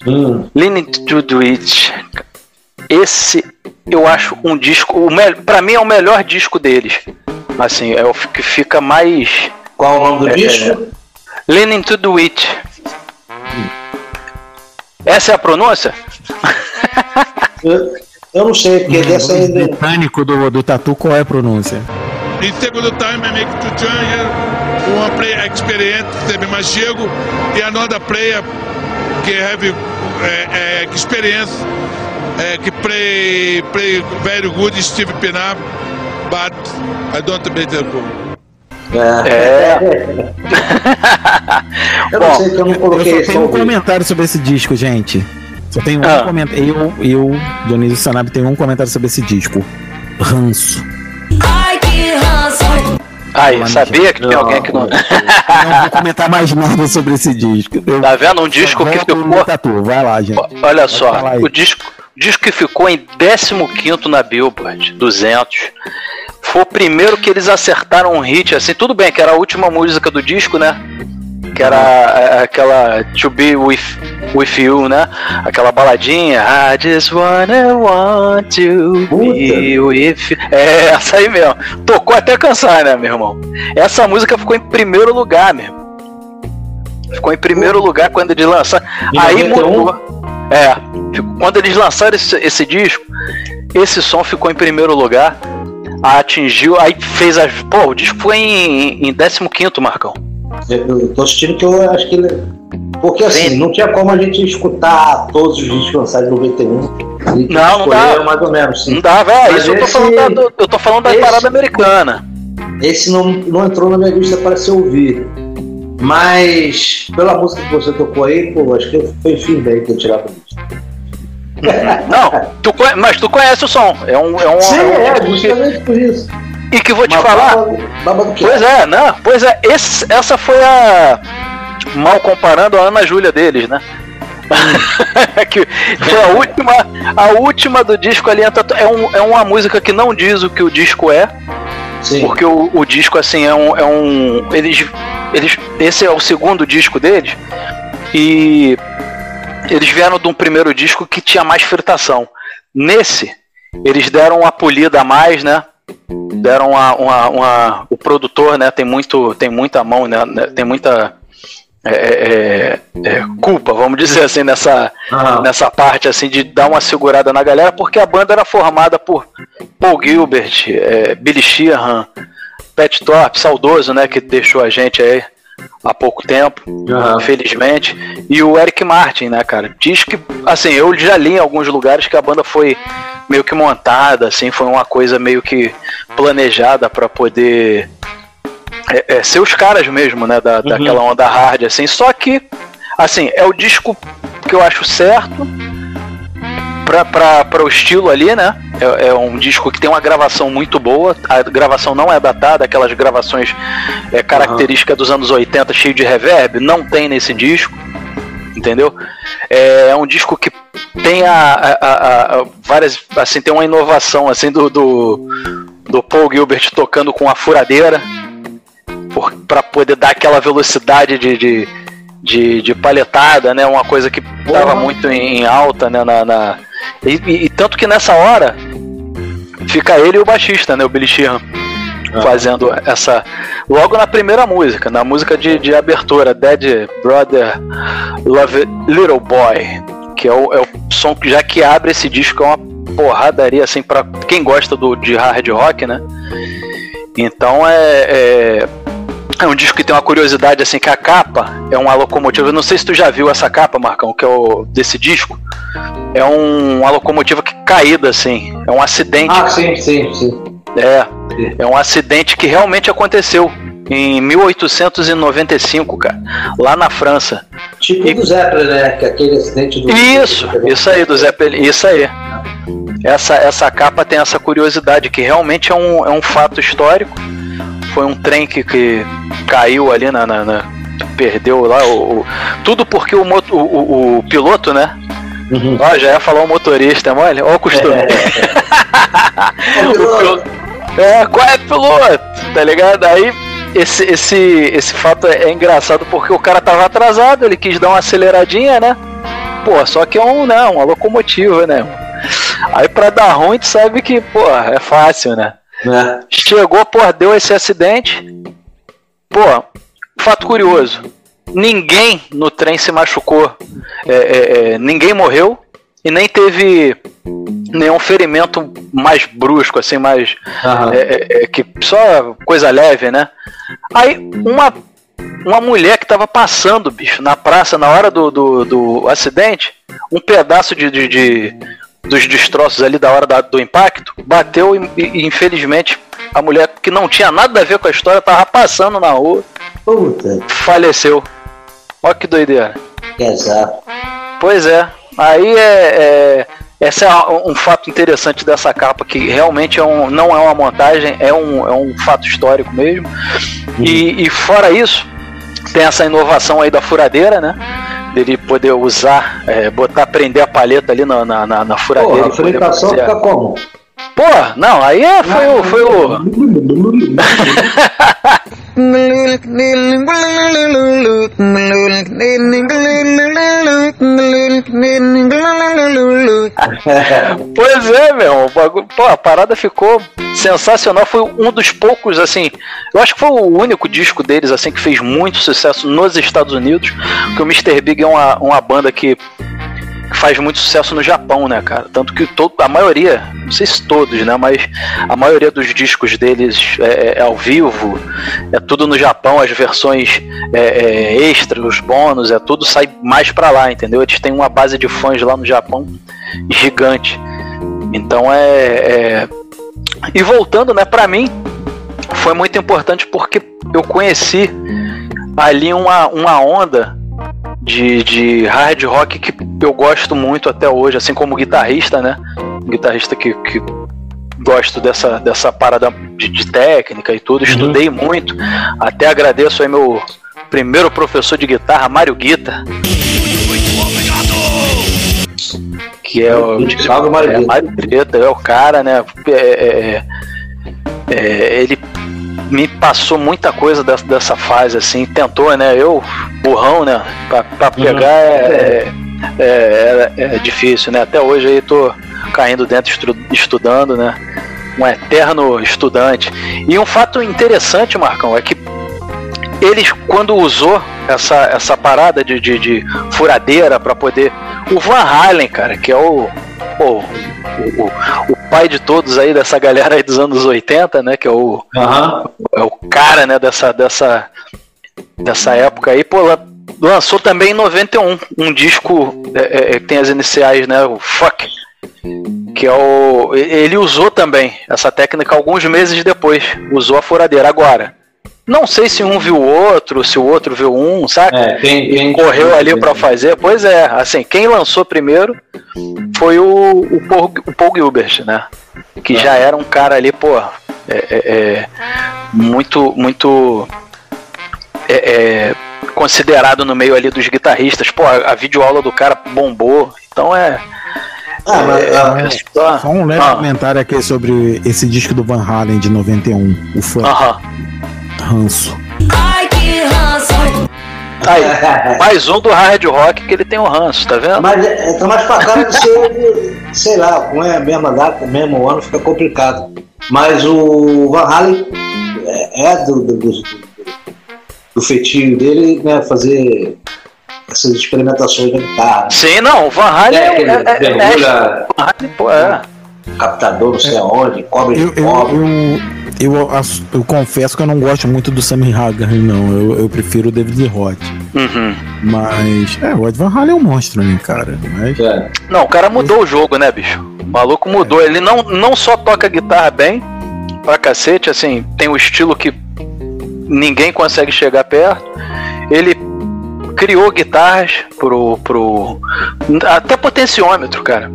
Hum. Leaning to do It. Esse eu acho um disco. O me... Pra mim é o melhor disco deles. Assim, é o que fica mais. Qual o nome do É, disco? Leaning to do It. Essa é a pronúncia? Eu, não sei, porque dessa ainda. britânico do, do Tatu, qual é a pronúncia? In segundo time, I make two changes. One player experience, teve mais chego, e another player que have eh, eh, experience, eh, que play play very good, Steve Pinar, but I don't make the goal. É. Eu não Bom, sei que eu não coloquei Eu só tenho um comentário sobre esse disco, gente. Só tenho Ah. um comentário. Eu, eu, Dionísio Sanab, tenho um comentário sobre esse disco. Ranço. Aí, sabia que tem Não. alguém que não. Não vou comentar mais nada sobre esse disco. Eu Tá vendo? Um disco que ficou. Tatu. Vai lá, gente. Olha só, o disco, disco que ficou em 15 na Billboard 200. Foi o primeiro que eles acertaram um hit, assim, tudo bem que era a última música do disco, né? Que era é, aquela To Be With, with You, né? Aquela baladinha. I just wanna want to be with you. É, essa aí mesmo. Tocou até cansar, né, meu irmão? Essa música ficou em primeiro lugar, meu. Ficou em primeiro lugar quando eles lançaram. Aí 91? mudou. É, quando eles lançaram esse, esse disco, esse som ficou em primeiro lugar. Atingiu, aí fez as. Pô, o disco foi em, em 15, Marcão. Eu, tô assistindo que eu acho que ele. Porque assim, Sim. não tinha como a gente escutar todos os discos lançados em 91. A gente Não, não dá. mais ou menos. Sim. Não é, Mas isso eu tô esse- falando da, do- eu tô falando da esse- parada americana. Esse não, não entrou na minha lista para se ouvir. Mas pela música que você tocou aí, pô, acho que foi fim daí que eu tirava a lista. Não, tu mas tu conhece o som. É um. É um, Sim, é um é, justamente por isso. E que vou te Uma falar. baba- baba Pois é, não, pois é, esse- essa foi a. Mal comparando a Ana Júlia deles, né? que foi a última, a última do disco ali. É, um, é uma música que não diz o que o disco é, Sim. porque o, o disco assim é um, é um eles, eles, esse é o segundo disco deles e eles vieram de um primeiro disco que tinha mais fritação. Nesse eles deram uma polida a mais, né? Deram uma, uma, uma- o produtor, né? Tem muito, tem muita mão, né? Tem muita é, é, é, culpa, vamos dizer assim, nessa, Aham. nessa parte assim de dar uma segurada na galera, porque a banda era formada por Paul Gilbert, é, Billy Sheehan, Pat Thorpe, saudoso, né, que deixou a gente aí há pouco tempo, Aham. infelizmente, e o Eric Martin, né, cara? Diz que, assim, eu já li em alguns lugares que a banda foi meio que montada, assim, foi uma coisa meio que planejada para poder é, é, ser os caras mesmo, né, da, daquela onda hard, assim. Só que, assim, é o disco que eu acho certo pra o estilo ali, né? É, é um disco que tem uma gravação muito boa. A gravação não é datada, aquelas gravações é, características dos anos 80, cheio de reverb, não tem nesse disco. Entendeu? É, é um disco que tem a, a- a- várias. Assim, tem uma inovação assim do, do, do Paul Gilbert tocando com a furadeira por, pra poder dar aquela velocidade de, de, de, de palhetada, né? Uma coisa que tava muito em, em alta, né? Na, na- e, e- e tanto que nessa hora fica ele e o baixista, né? O Billy Sheehan. Fazendo essa. Logo na primeira música, na música de, de abertura, Dead Brother Love Little Boy, que é o, é o som que já que abre esse disco, é uma porradaria assim para quem gosta do, de hard rock, né? Então é, é, é um disco que tem uma curiosidade assim que a capa é uma locomotiva. Eu não sei se tu já viu essa capa, Marcão, que é o desse disco. É um, uma locomotiva que caída assim, é um acidente. Ah, sim, sim, sim. É, é um acidente que realmente aconteceu em 1895, cara, lá na França. Tipo E- do Zeppelin, né? Que é aquele acidente do. Isso, isso aí do Zeppelin, isso aí. Essa, essa capa tem essa curiosidade que realmente é um, é um fato histórico. Foi um trem que, que caiu ali na, na- na- perdeu lá o, o- tudo porque o, moto- o, o- piloto, né? Ó, já ia falar o motorista, é mole? Ó o costume. Ô, O piloto- É, qual é piloto? Tá ligado? Aí esse, esse, esse fato é, engraçado porque o cara tava atrasado, ele quis dar uma aceleradinha, né? Pô, só que é um, né, uma locomotiva, né? Aí pra dar ruim, tu sabe que, pô, é fácil, né? É. Chegou, pô, deu esse acidente. Pô, fato curioso. Ninguém no trem se machucou. É, é, é, ninguém morreu. E nem teve nenhum ferimento mais brusco, assim, mais. Aham. é, é, que só coisa leve, né? Aí uma, uma mulher que tava passando, bicho, na praça na hora do, do, do acidente, um pedaço de, de- de- dos destroços ali da hora da- do impacto bateu e, e, infelizmente a mulher que não tinha nada a ver com a história tava passando na rua, Puta, faleceu. Olha que doideira. azar. Pois é. Aí é, é- esse é um fato interessante dessa capa que realmente é um, não é uma montagem, é um, é um fato histórico mesmo. E, e fora isso, tem essa inovação aí da furadeira, né? Dele poder usar, é, botar, prender a paleta ali na, na, na, furadeira. Porra, a fazer- fica como? Pô, não, aí é, foi o. Foi o... Pois é, meu. Pô, a parada ficou sensacional. Foi um dos poucos, assim. Eu acho que foi o único disco deles, assim, que fez muito sucesso nos Estados Unidos. Porque o Mr. Big é uma, uma banda que faz muito sucesso no Japão, né, cara? Tanto que todo, a maioria, não sei se todos, né, mas a maioria dos discos deles é, é ao vivo, é tudo no Japão, as versões é, é, extras, os bônus, é tudo sai mais pra lá, entendeu? Eles têm uma base de fãs lá no Japão gigante. Então é, é... e voltando, né, para mim foi muito importante porque eu conheci ali uma, uma onda de, de hard rock que eu gosto muito até hoje, assim como guitarrista, né? Guitarrista que, que gosto dessa, dessa parada de, de técnica e tudo, estudei muito. Até agradeço aí meu primeiro professor de guitarra, Mário Guita. Que é o. Salve, Mário é, Guita. Mário Guita, é o cara, né? É, é, é, ele me passou muita coisa dessa, dessa fase, assim, tentou, né? Eu, burrão, né? Pra, pra pegar é, é, é, é difícil, né? Até hoje aí tô caindo dentro estu- estudando, né? Um eterno estudante. E um fato interessante, Marcão, é que eles, quando usou essa, essa parada de, de, de furadeira para poder. O Van Halen, cara, que é o. o, o, o pai de todos aí dessa galera aí dos anos 80, né? Que é o, é o cara, né, dessa, dessa, dessa época aí, pô, lançou também em 91 um disco é, é, que tem as iniciais, né, o Fuck, que é o... ele usou também essa técnica alguns meses depois, usou a furadeira. Agora, não sei se um viu o outro, se o outro viu um, saca? É, E quem correu ali pra fazer. Pois é, assim, quem lançou primeiro foi o, o, Paul, o Paul Gilbert, né? Que já era um cara ali, pô, é, é, é, muito, muito é, é, considerado no meio ali dos guitarristas. Pô, a, a videoaula do cara bombou. Então é. Ah, é, ah, é só- Só um leve Ah. comentário aqui sobre esse disco do Van Halen de 91, o fã Aham. ranço. Aí, mais um do hard rock que ele tem o ranço, tá vendo? Mas é, tá mais pra cara de ser, sei lá, com a mesma data, mesmo ano, fica complicado. Mas o Van Halen é, é do, do, do, do feitio dele, né, fazer essas experimentações da guitarra. Sim, não, o Van Halen É, é, aquele é, é, é, mergulha, Van Halen, pô, é. captador, não sei aonde, cobre Eu, de eu, cobre. eu, eu, ass- eu confesso que eu não gosto muito do Sammy Hagar, não. Eu, eu prefiro o David Roth. Uhum. Mas, é, o Ed Van Halen é um monstro, né, cara? Mas, É. Não, o cara mudou o jogo, né, bicho? O maluco mudou. Ele não, não só toca guitarra bem, pra cacete, assim, tem o estilo que ninguém consegue chegar perto. Ele criou guitarras pro. pro até potenciômetro, cara.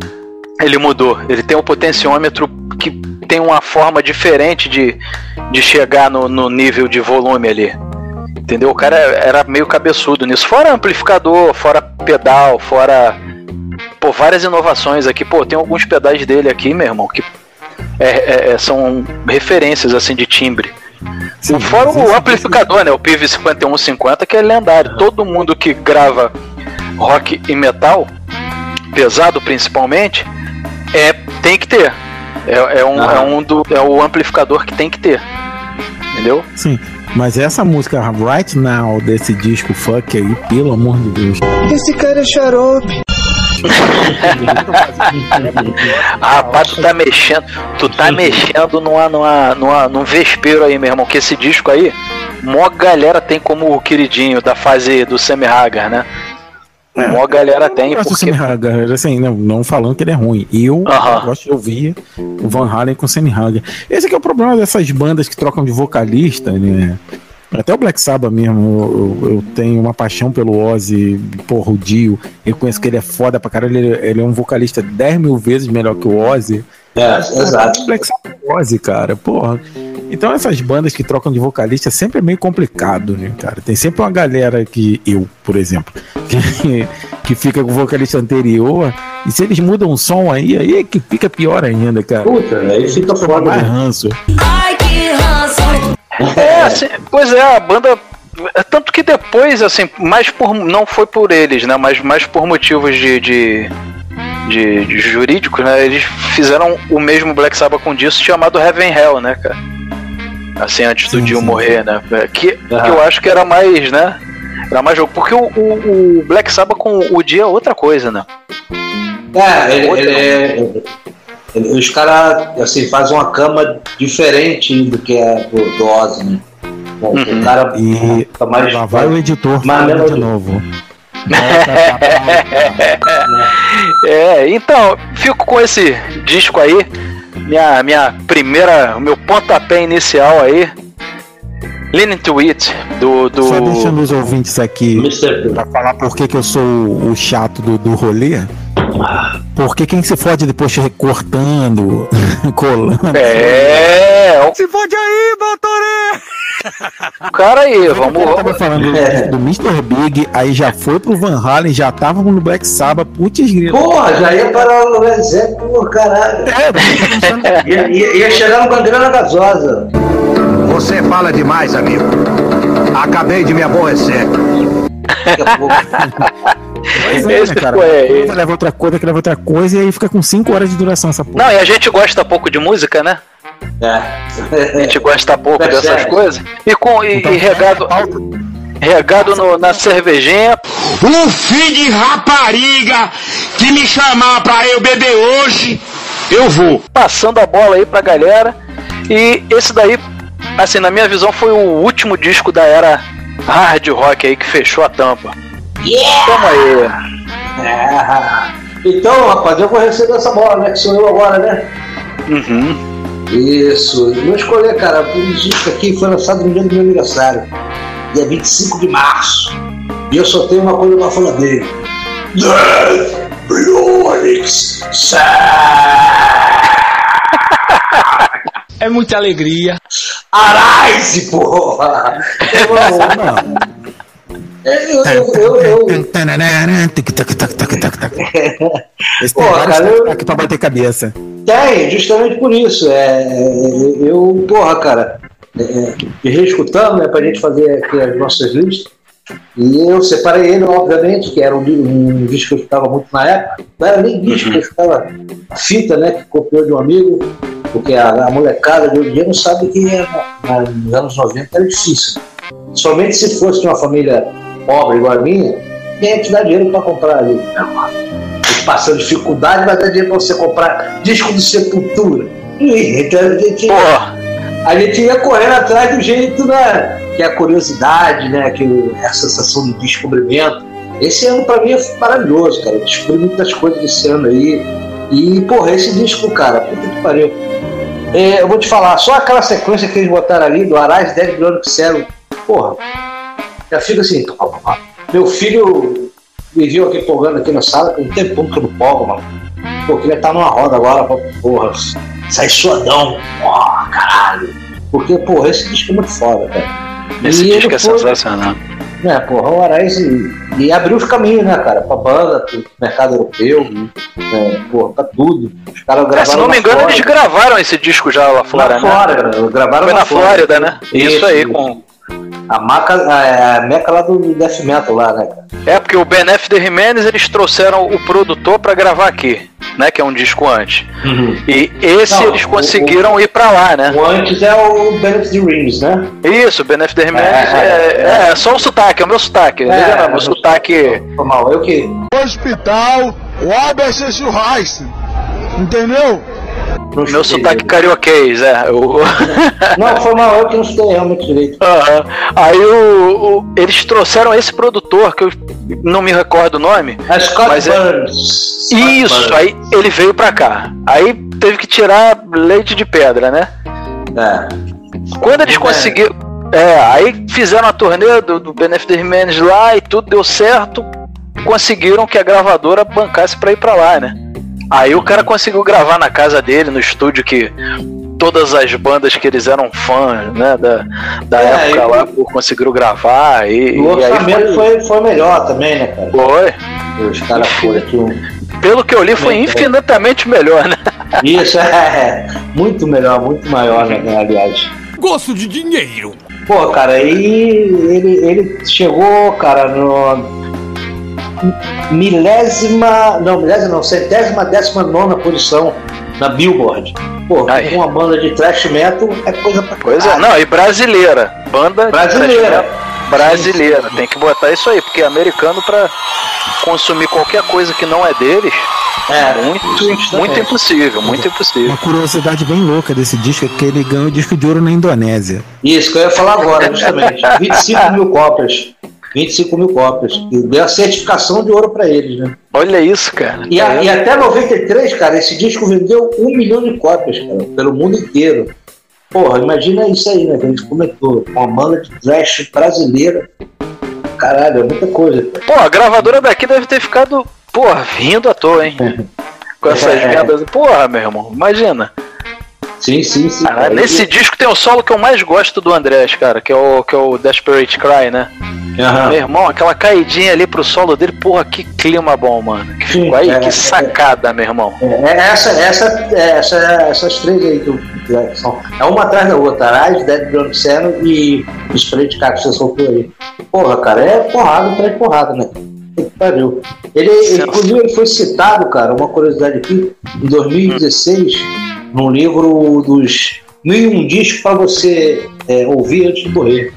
Ele mudou. Ele tem um potenciômetro que tem uma forma diferente de, de chegar no, no nível de volume ali. Entendeu? O cara era meio cabeçudo nisso. Fora amplificador, fora pedal, fora. Pô, várias inovações aqui. Pô, tem alguns pedais dele aqui, meu irmão, que é, é, é, são referências assim de timbre. Sim, Fora o amplificador, né? O PV5150, que é lendário. Todo mundo que grava rock e metal, pesado principalmente, é, tem que ter. É, é um, ah. é um do, é o amplificador que tem que ter. Entendeu? Sim. Mas essa música Right Now desse disco Fuck aí, pelo amor de Deus. Esse cara é xarope. Ah, rapaz, tu tá mexendo. Tu tá mexendo numa, numa, numa, num vespeiro aí, meu irmão. Que esse disco aí, mó galera tem como o queridinho da fase do Sammy Hagar, né? É, mó galera tem. Eu porque... Hagar, assim, não, não falando que ele é ruim. Eu uh -huh. gosto de ouvir o Van Halen com o Sammy Hagar. Esse é o problema dessas bandas que trocam de vocalista, né? Até o Black Sabbath mesmo, eu, eu, tenho uma paixão pelo Ozzy, porra, o Dio. Eu conheço que ele é foda pra caralho, ele, ele é um vocalista 10 mil vezes melhor que o Ozzy. É, exato. O Black Sabbath é o Ozzy, cara, porra. Então essas bandas que trocam de vocalista sempre é meio complicado, né, cara? Tem sempre uma galera que, eu, por exemplo, que, que fica com o vocalista anterior, e se eles mudam o som aí, aí é que fica pior ainda, cara. Puta, aí fica foda. Mais ranço. Ai, que ranço! É, assim, pois é, a banda. Tanto que depois, assim, mais por. Não foi por eles, né? Mas mais por motivos de, de de, de jurídicos, né? Eles fizeram o mesmo Black Sabbath com disco chamado Heaven Hell, né, cara? Assim, antes do Dio morrer, né? Que, que eu acho que era mais, né? Era mais jogo. Porque o, o, o Black Sabbath com o Dia é outra coisa, né? É, ele, ele, é, ele, os caras assim, fazem uma cama diferente do que é do, do Ozzy, né? Bom, uhum. o cara e mais, lá vai o editor falando de novo. é, então, fico com esse disco aí minha, minha primeira, meu pontapé inicial aí. Leaning to It, do. do... Só deixando os ouvintes aqui pra falar por que, que eu sou o chato do, do rolê. Porque quem se fode depois recortando, colando. É. Se fode aí, Batoré! O cara aí, vamos. Eu tava falando é. do Mr. Big, aí já foi pro Van Halen, já tava no Black Sabbath, putz grilo. Porra, já ia parar no Led Zeppelin, por caralho. É, ia, ia, ia chegar no Gangrena Gasosa. Você fala demais, amigo. Acabei de me aborrecer. Daqui a pouco. Pois é, né, cara? Foi... leva outra coisa, que leva outra coisa, e aí fica com 5 horas de duração essa porra. Não, e a gente gosta pouco de música, né? É. A gente gosta pouco é dessas sério. coisas. E, com, e, então, e regado. Regado no, na cervejinha. Um filho de rapariga que me chamar pra eu beber hoje, eu vou. Passando a bola aí pra galera. E esse daí, assim, na minha visão, foi o último disco da era hard rock aí que fechou a tampa. Yeah! Toma aí. É. Então, rapaz, eu vou receber essa bola, né? Que sou eu agora, né? Uhum. Isso. Vou escolher, cara, o disco aqui foi lançado no dia do meu aniversário, dia 25 de março. E eu só tenho uma coisa pra falar dele. The Bionics É muita alegria. Arise, porra! Eu, eu, eu, eu... Esse tem vários eu... aqui pra bater cabeça. Tem, justamente por isso. É, eu, porra, cara, é, reescutando, né, pra gente fazer aqui as nossas listas. E eu separei ele, obviamente, que era um, um disco que eu escutava muito na época. Não era nem disco, eu escutava fita, né, que copiou de um amigo, porque a, a molecada de hoje em dia não sabe que na, nos anos 90 era difícil. Somente se fosse de uma família pobre igual a minha, quem é que te dá dinheiro para comprar ali? Passando dificuldade, vai dar dinheiro para você comprar disco do Sepultura. Então a gente, a gente ia correndo atrás do jeito, né? Que é a curiosidade, né? Que é a sensação de descobrimento. Esse ano para mim é maravilhoso, cara. Eu descobri muitas coisas esse ano aí. E, porra, esse disco, cara, puta que pariu. É, eu vou te falar, só aquela sequência que eles botaram ali do Arais 10 milhões de cérebro, porra, já fica assim. Meu filho me viu aqui empolgando aqui na sala, com um tempão que eu não mano. Pô, queria estar numa roda agora, porra, sair suadão, porra, caralho. Porque, porra, esse disco é muito foda, cara. Esse e disco é sensacional. É, porra, o Arais e, e abriu os caminhos, né, cara? Pra banda, pro mercado europeu, é, porra, pra tudo. Os caras gravaram. É, se não me engano, eles gravaram esse disco já lá fora, Lá né? fora, gravaram Foi na fora. Flórida, né? Isso, Isso, aí, isso. com. A, maca, a, a meca lá do Death Metal lá, né, cara? É, porque o Ben F. de Jimenez eles trouxeram o produtor pra gravar aqui, né? Que é um disco antes. E esse Não, eles o- conseguiram ir pra lá, né? O antes é o Benefit the Rings, né? Isso, o Ben F. de Jimenez É, é, é, só o sotaque, é o meu sotaque. É, É, é, meu sotaque. Mal, eu que. Hospital, o Albert Schulreis. Entendeu? Não Meu sotaque carioquês, é. O- Não, foi mal, eu que não escutei realmente direito. Aí o, o- eles trouxeram esse produtor, que eu não me recordo o nome. É Scott Mas é- Burns. Scott Isso, Burns. aí ele veio pra cá. Aí teve que tirar leite de pedra, né? É. Quando eles É. conseguiram. É, aí fizeram a turnê do, do Benefit Jimenez lá e tudo deu certo. Conseguiram que a gravadora bancasse pra ir pra lá, né? Aí o cara conseguiu gravar na casa dele, no estúdio que todas as bandas que eles eram fãs, né, da, da É, época lá, conseguiram gravar. E, O e aí orçamento foi, foi, foi melhor também, né, cara? foi. Os caras foram aqui. Pelo que eu li, foi infinitamente melhor, né? Isso, é. Muito melhor, muito maior, né, aliás. Gosto de dinheiro. Pô, cara, e ele, ele chegou, cara, no milésima, não, milésima não, centésima, décima nona posição na Billboard. Pô, Aí. com uma banda de thrash metal é coisa pra Pois é, caralho. não, e brasileira. Banda de Brasileira. thrash metal brasileira. Tem que botar isso aí, porque americano pra consumir qualquer coisa que não é deles, É, muito, muito impossível, muito impossível. Uma curiosidade bem louca desse disco é que ele ganhou o disco de ouro na Indonésia. Isso que eu ia falar agora, justamente. 25 mil cópias. 25 mil cópias. E deu a certificação de ouro pra eles, né? Olha isso, cara. E, a- É. e até 93, cara, esse disco vendeu um milhão de cópias, cara, pelo mundo inteiro. Porra, imagina isso aí, né? Que a gente comentou. Uma banda de trash brasileira. Caralho, é muita coisa. cara. Pô, a gravadora daqui deve ter ficado, porra, rindo à toa, hein? Com essas É. vendas. Porra, meu irmão, imagina. Sim, sim, sim. Cara, cara. nesse disco tem o solo que eu mais gosto do Andrés, cara, que é o, que é o Desperate Cry, né? Aham. Meu irmão, aquela caidinha ali pro solo dele, porra, que clima bom, mano. Que Sim, aí, é, que é. sacada, meu irmão. É, é essa, essa, é, essa, essas três aí que, eu, que são. É uma atrás da outra, Arais, Dead Drunk Ceno e Spray de você soltou aí. Porra, cara, é porrada atrás de porrada, né? Pariu. Ele, ele, inclusive, ele foi citado, cara, uma curiosidade aqui, em 2016, num livro dos mil e um discos para você é, ouvir antes de morrer.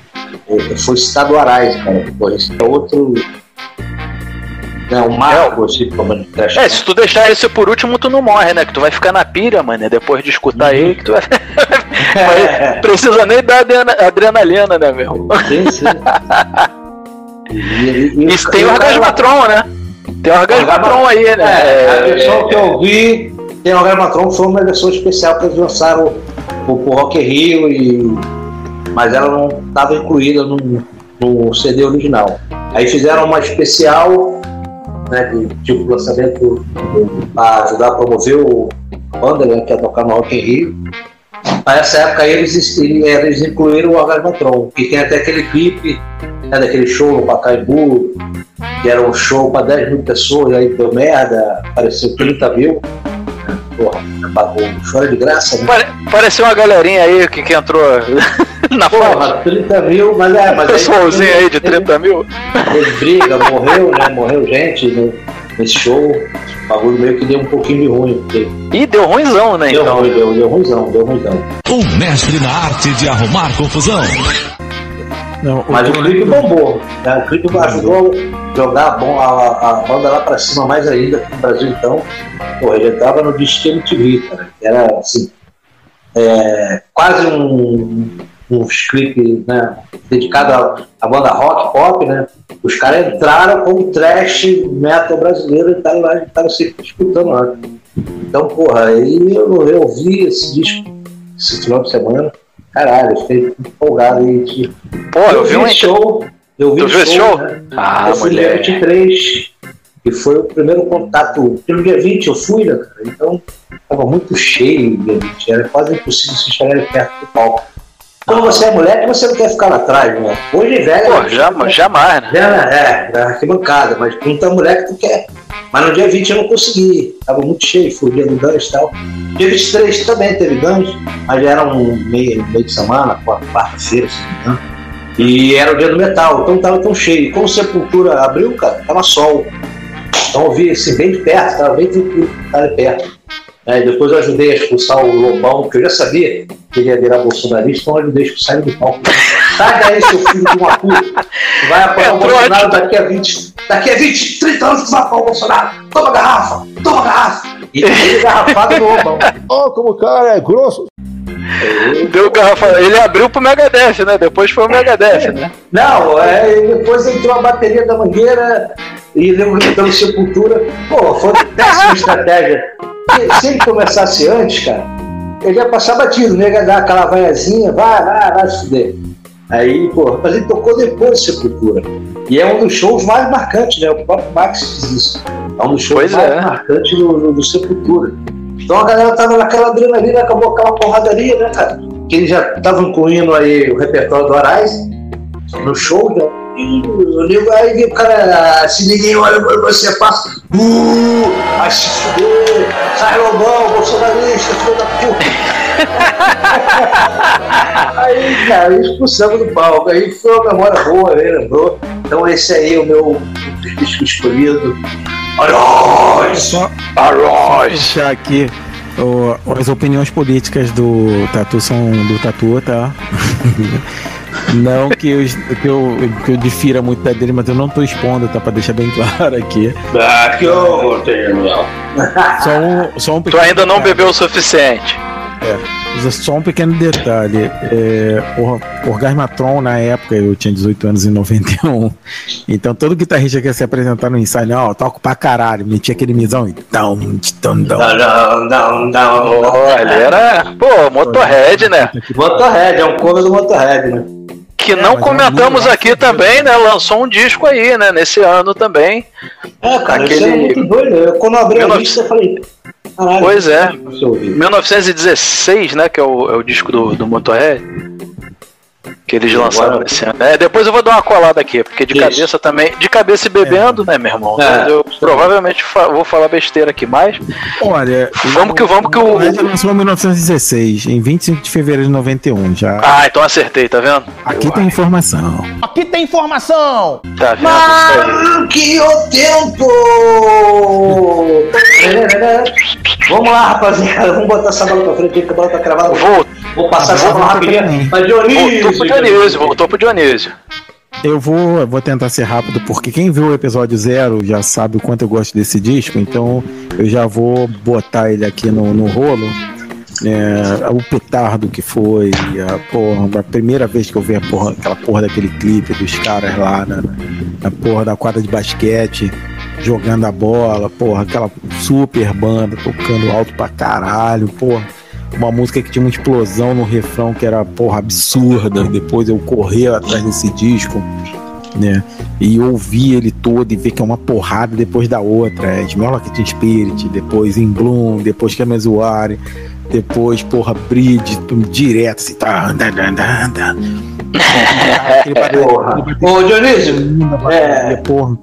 Foi citado o Arais, cara. Esse é outro. Né, um marco, assim, É, se tu deixar esse por último, tu não morre, né? Que tu vai ficar na pilha, mano. Depois de escutar ele, que tu vai. Precisa nem dar adrena- adrenalina, né, meu? Sim, sim. E, e- e- Isso tem o Orgasmatron, né? Tem o Orgasmatron aí, né? É, a É, versão que eu vi tem o Orgasmatron foi uma versão especial que eles lançaram pro, pro Rock Rio, e... mas ela não estava incluída no, no CD original. Aí fizeram uma especial, né, de tipo lançamento para ajudar a promover o banda, né, que ia tocar no Rock in Rio. Nessa época eles, eles incluíram o Orgasmatron, que tem até aquele clipe né, daquele show no Pacaembu, que era um show para 10 mil pessoas, aí deu merda, apareceu 30 mil. Porra, pagou chora de graça, né? Pare- Pareceu uma galerinha aí que, que entrou na foto. Porra, 30 mil, mas é, mas aí- Pessoalzinho aí de 30 mil. Teve briga, morreu, né? Morreu gente no- nesse show. O bagulho meio que deu um pouquinho de ruim. porque Ih, deu ruimzão, né? Deu Então. ruim, deu, deu ruimzão, deu ruimzão. Um mestre na arte de arrumar confusão. Não, Mas o eu clipe bombou. Né? O clipe ajudou a jogar a, bom- a- a banda lá pra cima mais ainda aqui no Brasil, então. Pô, ele entrava no Destino TV, cara. Era assim. é, quase um, um clipe né, dedicado à, à banda rock, pop, né? Os caras entraram como trash metal brasileiro e estavam lá, estavam se escutando lá. Então, porra, aí eu, eu ouvi esse disco esse final de semana. Caralho, eu fiquei empolgado aí. Tipo, Pô, eu vi um show. Eu vi o esse show, show? né? Ah, eu fui dia mulher. 23, que foi o primeiro contato. Pelo dia 20 eu fui, né, cara? Então tava muito cheio dia 20, era quase impossível se chegar perto do palco. Quando você é moleque, você não quer ficar lá atrás, né? Hoje é velho. Pô, jamais, jamais, né? Já, é, na arquibancada, mas quando tá moleque, tu quer. Mas no dia 20 eu não consegui. Tava muito cheio, dia do Guns e tal. Dia 23 também teve Guns, mas já era um meio, meio de semana, quarta-feira, se não me engano. E era o dia do metal, então tava tão cheio. Quando Sepultura abriu, cara, tava sol. Então eu vi assim, bem de perto, tava bem tranquilo, tava de perto. Aí depois eu ajudei a expulsar o Lobão, porque eu já sabia que ele ia virar bolsonarista, então eu ajudei a expulsar ele do palco. Sai daí, seu filho de uma puta. Vai apoiar o Bolsonaro daqui a 20, daqui a 20, 30 anos que vai apoiar o Bolsonaro. Toma garrafa, toma garrafa. E ele garrafado no Lobão. Oh, como o cara é grosso. Deu garrafa. Ele abriu pro Megadeth, né? Depois foi o Megadeth, né? Não, é, depois entrou a bateria da mangueira e deu gritando sepultura. Pô, foi uma péssima estratégia. Se, se ele começasse antes, cara, ele ia passar batido, né? Ia dar aquela vaiazinha, vai, vai, vai se fuder. Aí, pô, mas ele tocou depois de Sepultura. E é um dos shows mais marcantes, né? O próprio Max diz isso. É um dos shows Pois mais é. marcantes do, do, do Sepultura. Então a galera tava naquela adrenalina, acabou aquela porradaria, né, cara? Que eles já estavam incluindo aí o repertório do Arais no show, né? O nego aí o cara, se ninguém olha pra você, passa, uh, vai se fuder, sai lobão, bolsonarista, filho da puta. aí, cara, expulsamos do palco, aí foi uma memória boa, né, lembrou? Então esse aí é o meu disco escolhido. Só Aróis! deixar aqui o- as opiniões políticas do Tatu são do Tatu, tá? Não que eu, que, eu, que eu difira muito da dele, mas eu não tô expondo, tá? Pra deixar bem claro aqui. Ah, que horror. Só um, só um Tu ainda não bebeu o suficiente. É, só um pequeno detalhe. É, o Orgasmatron, na época, eu tinha 18 anos em 91. Então todo guitarrista que ia se apresentar no ensaio, não, eu toco pra caralho. Metia aquele misão e. Dão, dão, dão. Não, não, não, Olha, era. Pô, Motorhead, né? Motorhead, é um cover do Motorhead, né? Que não mas é comentamos muito aqui também, né? Lançou um disco aí, né? Nesse ano também. É, cara, Aquele- isso era muito doido. Eu, quando eu abri a 1900 lista, eu falei, caralho. Pois é. deixa eu ouvir. 1916, né? Que é o, é o disco do, do Motorhead. Que eles lançaram esse ano. É, depois eu vou dar uma colada aqui, porque de Isso. cabeça também. De cabeça e bebendo, né, meu irmão? É. Eu provavelmente fa- vou falar besteira aqui, mas. Olha, Vamos que vamos que o. o lançou em 1916, em 25 de fevereiro de 91. Já. Ah, então acertei, tá vendo? Aqui tem informação. Aqui tem informação. Tá vendo? Marque o tempo! Vamos lá, rapaziada. Vamos botar essa bola pra frente que a bola tá cravada. Vou, Vou passar essa bola rapidinho. Mas Dionísio! voltou pro Dionísio, voltou pro Dionísio. Eu vou, eu vou tentar ser rápido, porque quem viu o episódio zero já sabe o quanto eu gosto desse disco, então eu já vou botar ele aqui no, no rolo. É, o petardo que foi, a, porra, a primeira vez que eu vi a porra, aquela porra daquele clipe dos caras lá na, na porra da quadra de basquete, jogando a bola, porra, aquela super banda tocando alto pra caralho, porra. Uma música que tinha uma explosão no refrão que era, porra, absurda. Depois eu corri atrás desse disco, né? E ouvir ele todo e ver que é uma porrada depois da outra. É Smell Like Teen Spirit, depois In Bloom, depois Kemezuari, depois, porra, Bridge, direto assim, tá. Porra. aquele bateria- Ô, Dionísio, é, porra.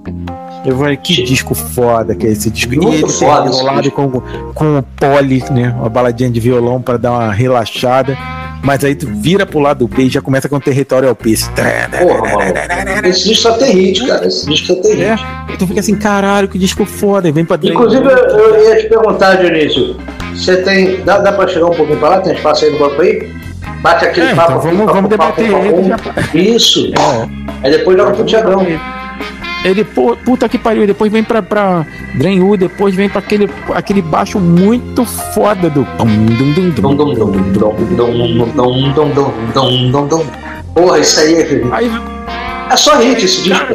Eu falei, que disco foda que é esse disco. Muito e ele foda violado com, com o pole, né? Uma baladinha de violão pra dar uma relaxada. Mas aí tu vira pro lado B e já começa com o Territorial Peace. porra. Esse disco só tem hit, cara. Esse disco só tem hit. É, tu fica assim, caralho, que disco foda. Vem pra dentro. Inclusive, eu, eu ia te perguntar, Dionísio, você tem. Dá, dá pra chegar um pouquinho pra lá? Tem espaço aí no banco aí? Bate aquele É, papo. então vamos- vamos papo, debater papo, ele papo. Isso. É. Aí depois joga pro Tiagão. Ele, pô, puta que pariu, depois vem pra, pra Drenyu, depois vem pra aquele, aquele baixo muito foda do. Porra, isso aí é. Aí, é só hit isso disco.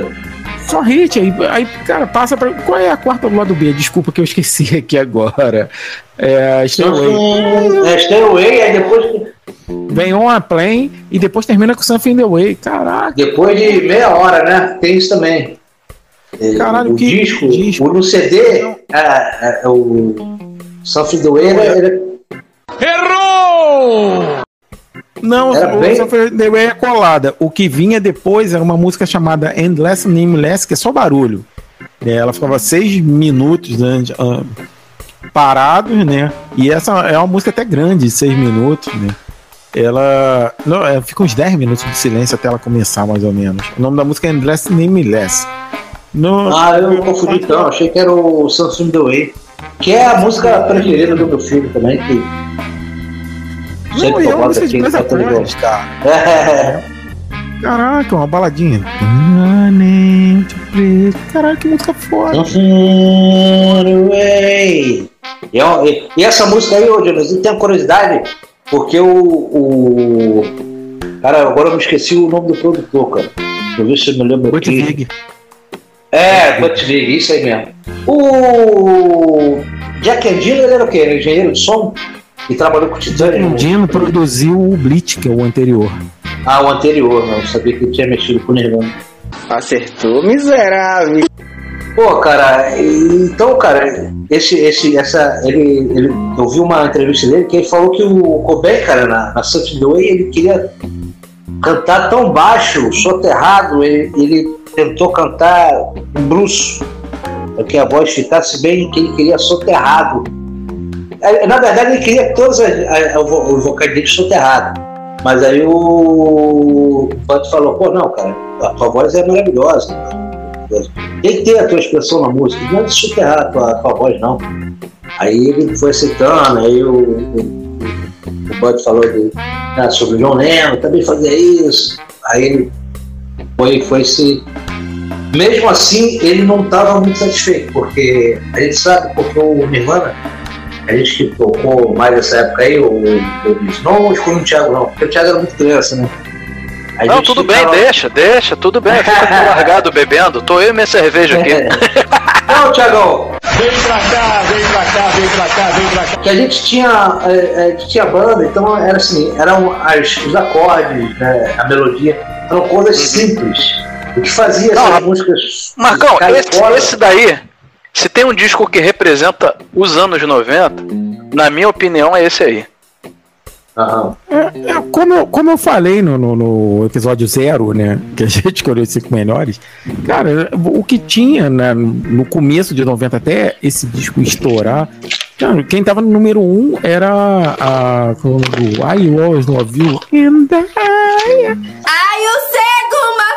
Só hit, aí, aí, cara, passa pra. Qual é a quarta do lado B? Desculpa que eu esqueci aqui agora. É, Stairway. É, Stairway, aí depois. Vem on a plane e depois termina com Something in the Way. Caraca. Depois de meia hora, né? Tem isso também. É, Caralho, o que disco, disco. o no CD, é, é o Something the Way, ele- Errou! Não, Era o bem- the Way é colada. O que vinha depois era uma música chamada Endless Nameless, que é só barulho. É, Ela ficava seis minutos né, ah, parados, né? E essa é uma música até grande, seis minutos, né? Ela. Não, é, fica uns 10 minutos de silêncio até ela começar, mais ou menos. O nome da música é Endless Nameless. No, Ah, eu não confundi então, achei que era o Samsung The Way. Que é a música preferida do meu filho também, que. Não, sempre e é eu uma música de aqui, dois acordes, cara. É, Caraca, uma baladinha. Caraca, que música foda. E, é e- e essa música aí, ô Jonas, e tem uma curiosidade, porque o, o. Cara, agora eu me esqueci o nome do produtor, cara. Deixa eu ver se eu me lembro aqui. É, Buttigieg, isso aí mesmo. O Jack Endino, ele era o quê? Era engenheiro de som? E trabalhou com o Titânio? O Dino produziu o Bleach, que é o anterior. Ah, o anterior, não. Eu sabia que ele tinha mexido com o Nirvana. Acertou, miserável. Pô, cara, então, cara, esse, esse, essa, ele, ele, eu vi uma entrevista dele que ele falou que o Cobain, cara, na, na Something the Way, ele queria cantar tão baixo, soterrado, ele, ele tentou cantar um blues, para que a voz ficasse bem, que ele queria soterrado. É, Na verdade, ele queria todos os vocais dele soterrado. Mas aí o Bud falou, pô, não, cara, a tua voz é maravilhosa. Tem que ter a tua expressão na música, não é de soterrar a tua, a tua voz, não. Aí ele foi aceitando, aí o, o, o Bud falou de, ah, sobre o John Lennon, também fazia isso. Aí ele foi, foi se. Mesmo assim, ele não estava muito satisfeito, porque a gente sabe, porque o Nirvana, a gente que tocou mais nessa época aí, o, o não escolhi o Thiago, não, porque o Thiago era muito criança, né? A Não, tudo bem, ficava- deixa, deixa, tudo bem. Fica aqui largado bebendo. Tô eu e minha cerveja aqui. Não, Thiagão, Vem pra cá, vem pra cá, vem pra cá, vem pra cá. que a gente tinha, é, é, a gente tinha banda, então era assim, eram as, os acordes, né, a melodia, eram coisas simples. O que fazia Não, essas músicas. Marcão, esse, esse daí, se tem um disco que representa os anos 90, na minha opinião é esse aí. É, é, como, eu, como eu falei no, no, no episódio zero, né? Que a gente escolheu os cinco melhores, cara, o que tinha né, no começo de 90 até esse disco estourar. Cara, quem tava no número um era a. nome do I Always Love You. And I... Ai, o cego uma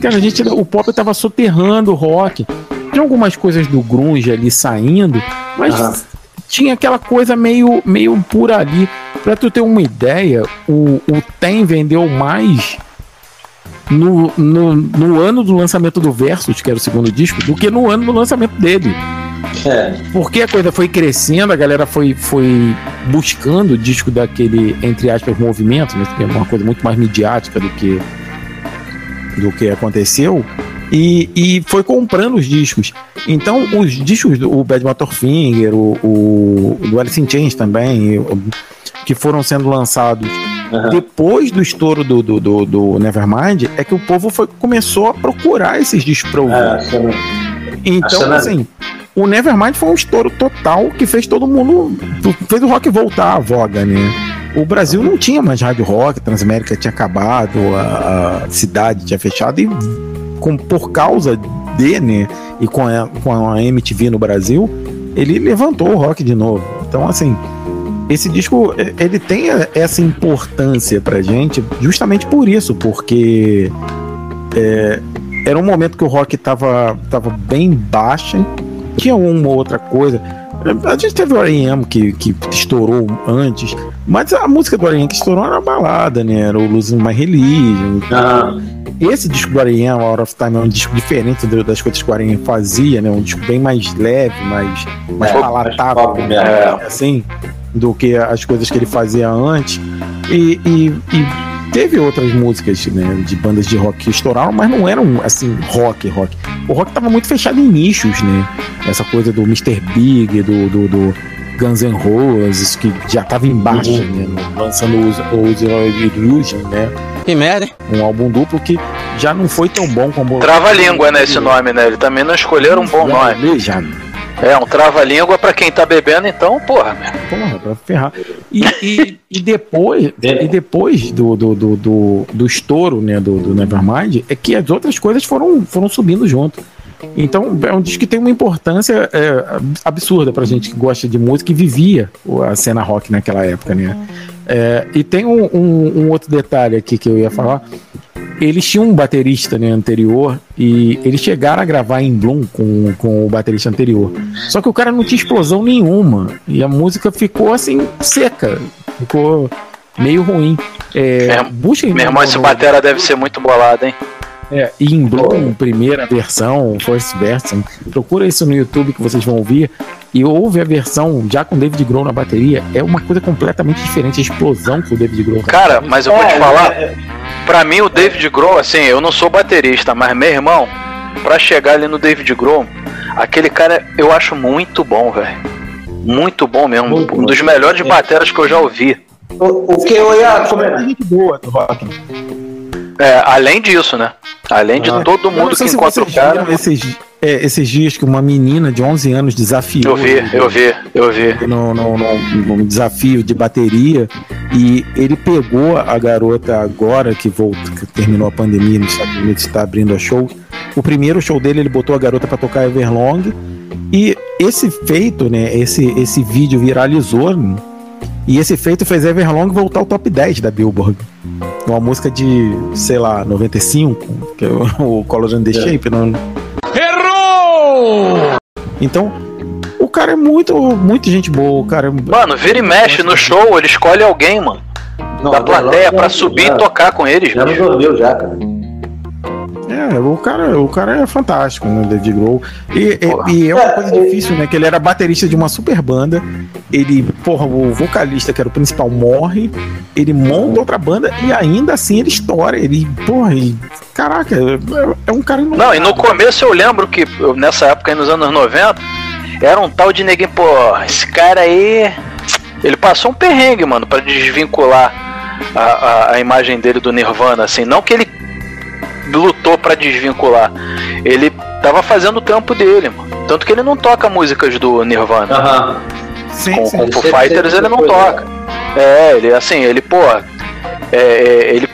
Cara, a gente, o pop tava soterrando o rock. Tinha algumas coisas do grunge ali saindo, mas tinha aquela coisa meio, meio por ali. Pra tu ter uma ideia, o, o Tem vendeu mais no, no, no ano do lançamento do Versus, que era o segundo disco, do que no ano do lançamento dele. É. Porque a coisa foi crescendo, a galera foi, foi buscando o disco daquele, entre aspas, movimento, né? Que é uma coisa muito mais midiática do que, do que aconteceu. E, e foi comprando os discos. Então, os discos do Bad Motorfinger, o, o do Alice in Chains também, que foram sendo lançados depois do estouro do, do, do, do Nevermind, é que o povo foi, começou a procurar esses discos pra ouvir. É, não- Então, não- assim, o Nevermind foi um estouro total que fez todo mundo. fez o rock voltar à voga, né? O Brasil não tinha mais rádio rock, Transamérica tinha acabado, a, a cidade tinha fechado e com, por causa de, né, e com a, com a MTV no Brasil, ele levantou o rock de novo. Então, assim, esse disco ele tem essa importância pra gente justamente por isso, porque é, era um momento que o rock tava, tava bem baixa, tinha uma ou outra coisa. A gente teve o R.E.M. Que, que estourou antes, mas a música do R.E.M. que estourou era a balada, né? Era o Losing My Religion. Esse disco do R.E.M., Out of Time, é um disco diferente das coisas que o R.E.M. fazia, né? Um disco bem mais leve, mais, mais É, palatável, mais pop né? assim, do que as coisas que ele fazia antes. E, e- e teve outras músicas, né? De bandas de rock que estouraram, mas não eram, assim, rock, rock. O rock tava muito fechado em nichos, né? Essa coisa do Mr. Big, do, do, do Guns N' Roses, que já tava em baixa, né? Lançando os, os Illusion, né? Que merda, hein? Um álbum duplo que já não foi tão bom como. Trava a língua, né, esse nome, né? Ele também não escolheram um bom nome. Já. É, um trava-língua pra quem tá bebendo, então, porra, meu. Porra, pra ferrar. E, e, e depois, e depois do, do, do, do, do estouro né, do, do Nevermind, é que as outras coisas foram, foram subindo junto. Então, é um disco que tem uma importância é, absurda pra gente que gosta de música e vivia a cena rock naquela época, né? É, e tem um, um, um outro detalhe aqui que eu ia falar, eles tinham um baterista né, anterior e eles chegaram a gravar em Bloom com, com o baterista anterior. Só que o cara não tinha explosão nenhuma e a música ficou assim seca, ficou meio ruim. É, é, busquem meu irmão, esse batera deve ser muito bolado, hein? É, In Bloom, primeira versão, first version. Procura isso no YouTube que vocês vão ouvir. E ouve a versão já com David Grohl na bateria. É uma coisa completamente diferente. A explosão que o David Grohl Cara, mas eu vou te falar. Pra mim, o David Grohl, assim, eu não sou baterista, mas meu irmão, pra chegar ali no David Grohl, aquele cara eu acho muito bom, velho. Muito bom mesmo. Muito um dos melhores bateras que eu já ouvi. O, o que eu ia comentar. boa do rock. É, além disso, né? Além de todo Eu não mundo que encontra o vocês cara. viram esses, é, esses dias que uma menina de 11 anos desafiou. Eu vi, eu vi, eu vi. No, no, no- num desafio de bateria e ele pegou a garota agora que voltou, que terminou a pandemia nos Estados Unidos, está abrindo a show. O primeiro show dele ele botou a garota para tocar Everlong e esse feito, né? Esse esse vídeo viralizou né, e esse feito fez Everlong voltar ao top 10 da Billboard. Uma música de, sei lá, 95, que é o Color and the Shape. Não... Errou! Então, o cara é muito, muito gente boa. O cara é... Mano, vira e mexe no show, ele escolhe alguém, mano. da plateia pra subir e tocar com eles, Já bicho. resolveu já, cara. É, o cara, o cara é fantástico, né, David Grohl. E, e- e é uma coisa difícil, né? Que ele era baterista de uma super banda. Ele, porra, o vocalista, que era o principal, morre. Ele monta outra banda e ainda assim ele estoura. Ele, porra, ele, caraca, é, é um cara Não, e no começo eu lembro que nessa época aí nos anos 90, era um tal de neguinho, pô, esse cara aí. Ele passou um perrengue, mano, pra desvincular a, a, a imagem dele do Nirvana, assim. Não que ele lutou pra desvincular. Ele tava fazendo o trampo dele, mano. Tanto que ele não toca músicas do Nirvana. Aham. com, com Ele Foo sempre- Fighters ele não toca. É, ele assim, ele, pô, é, é, ele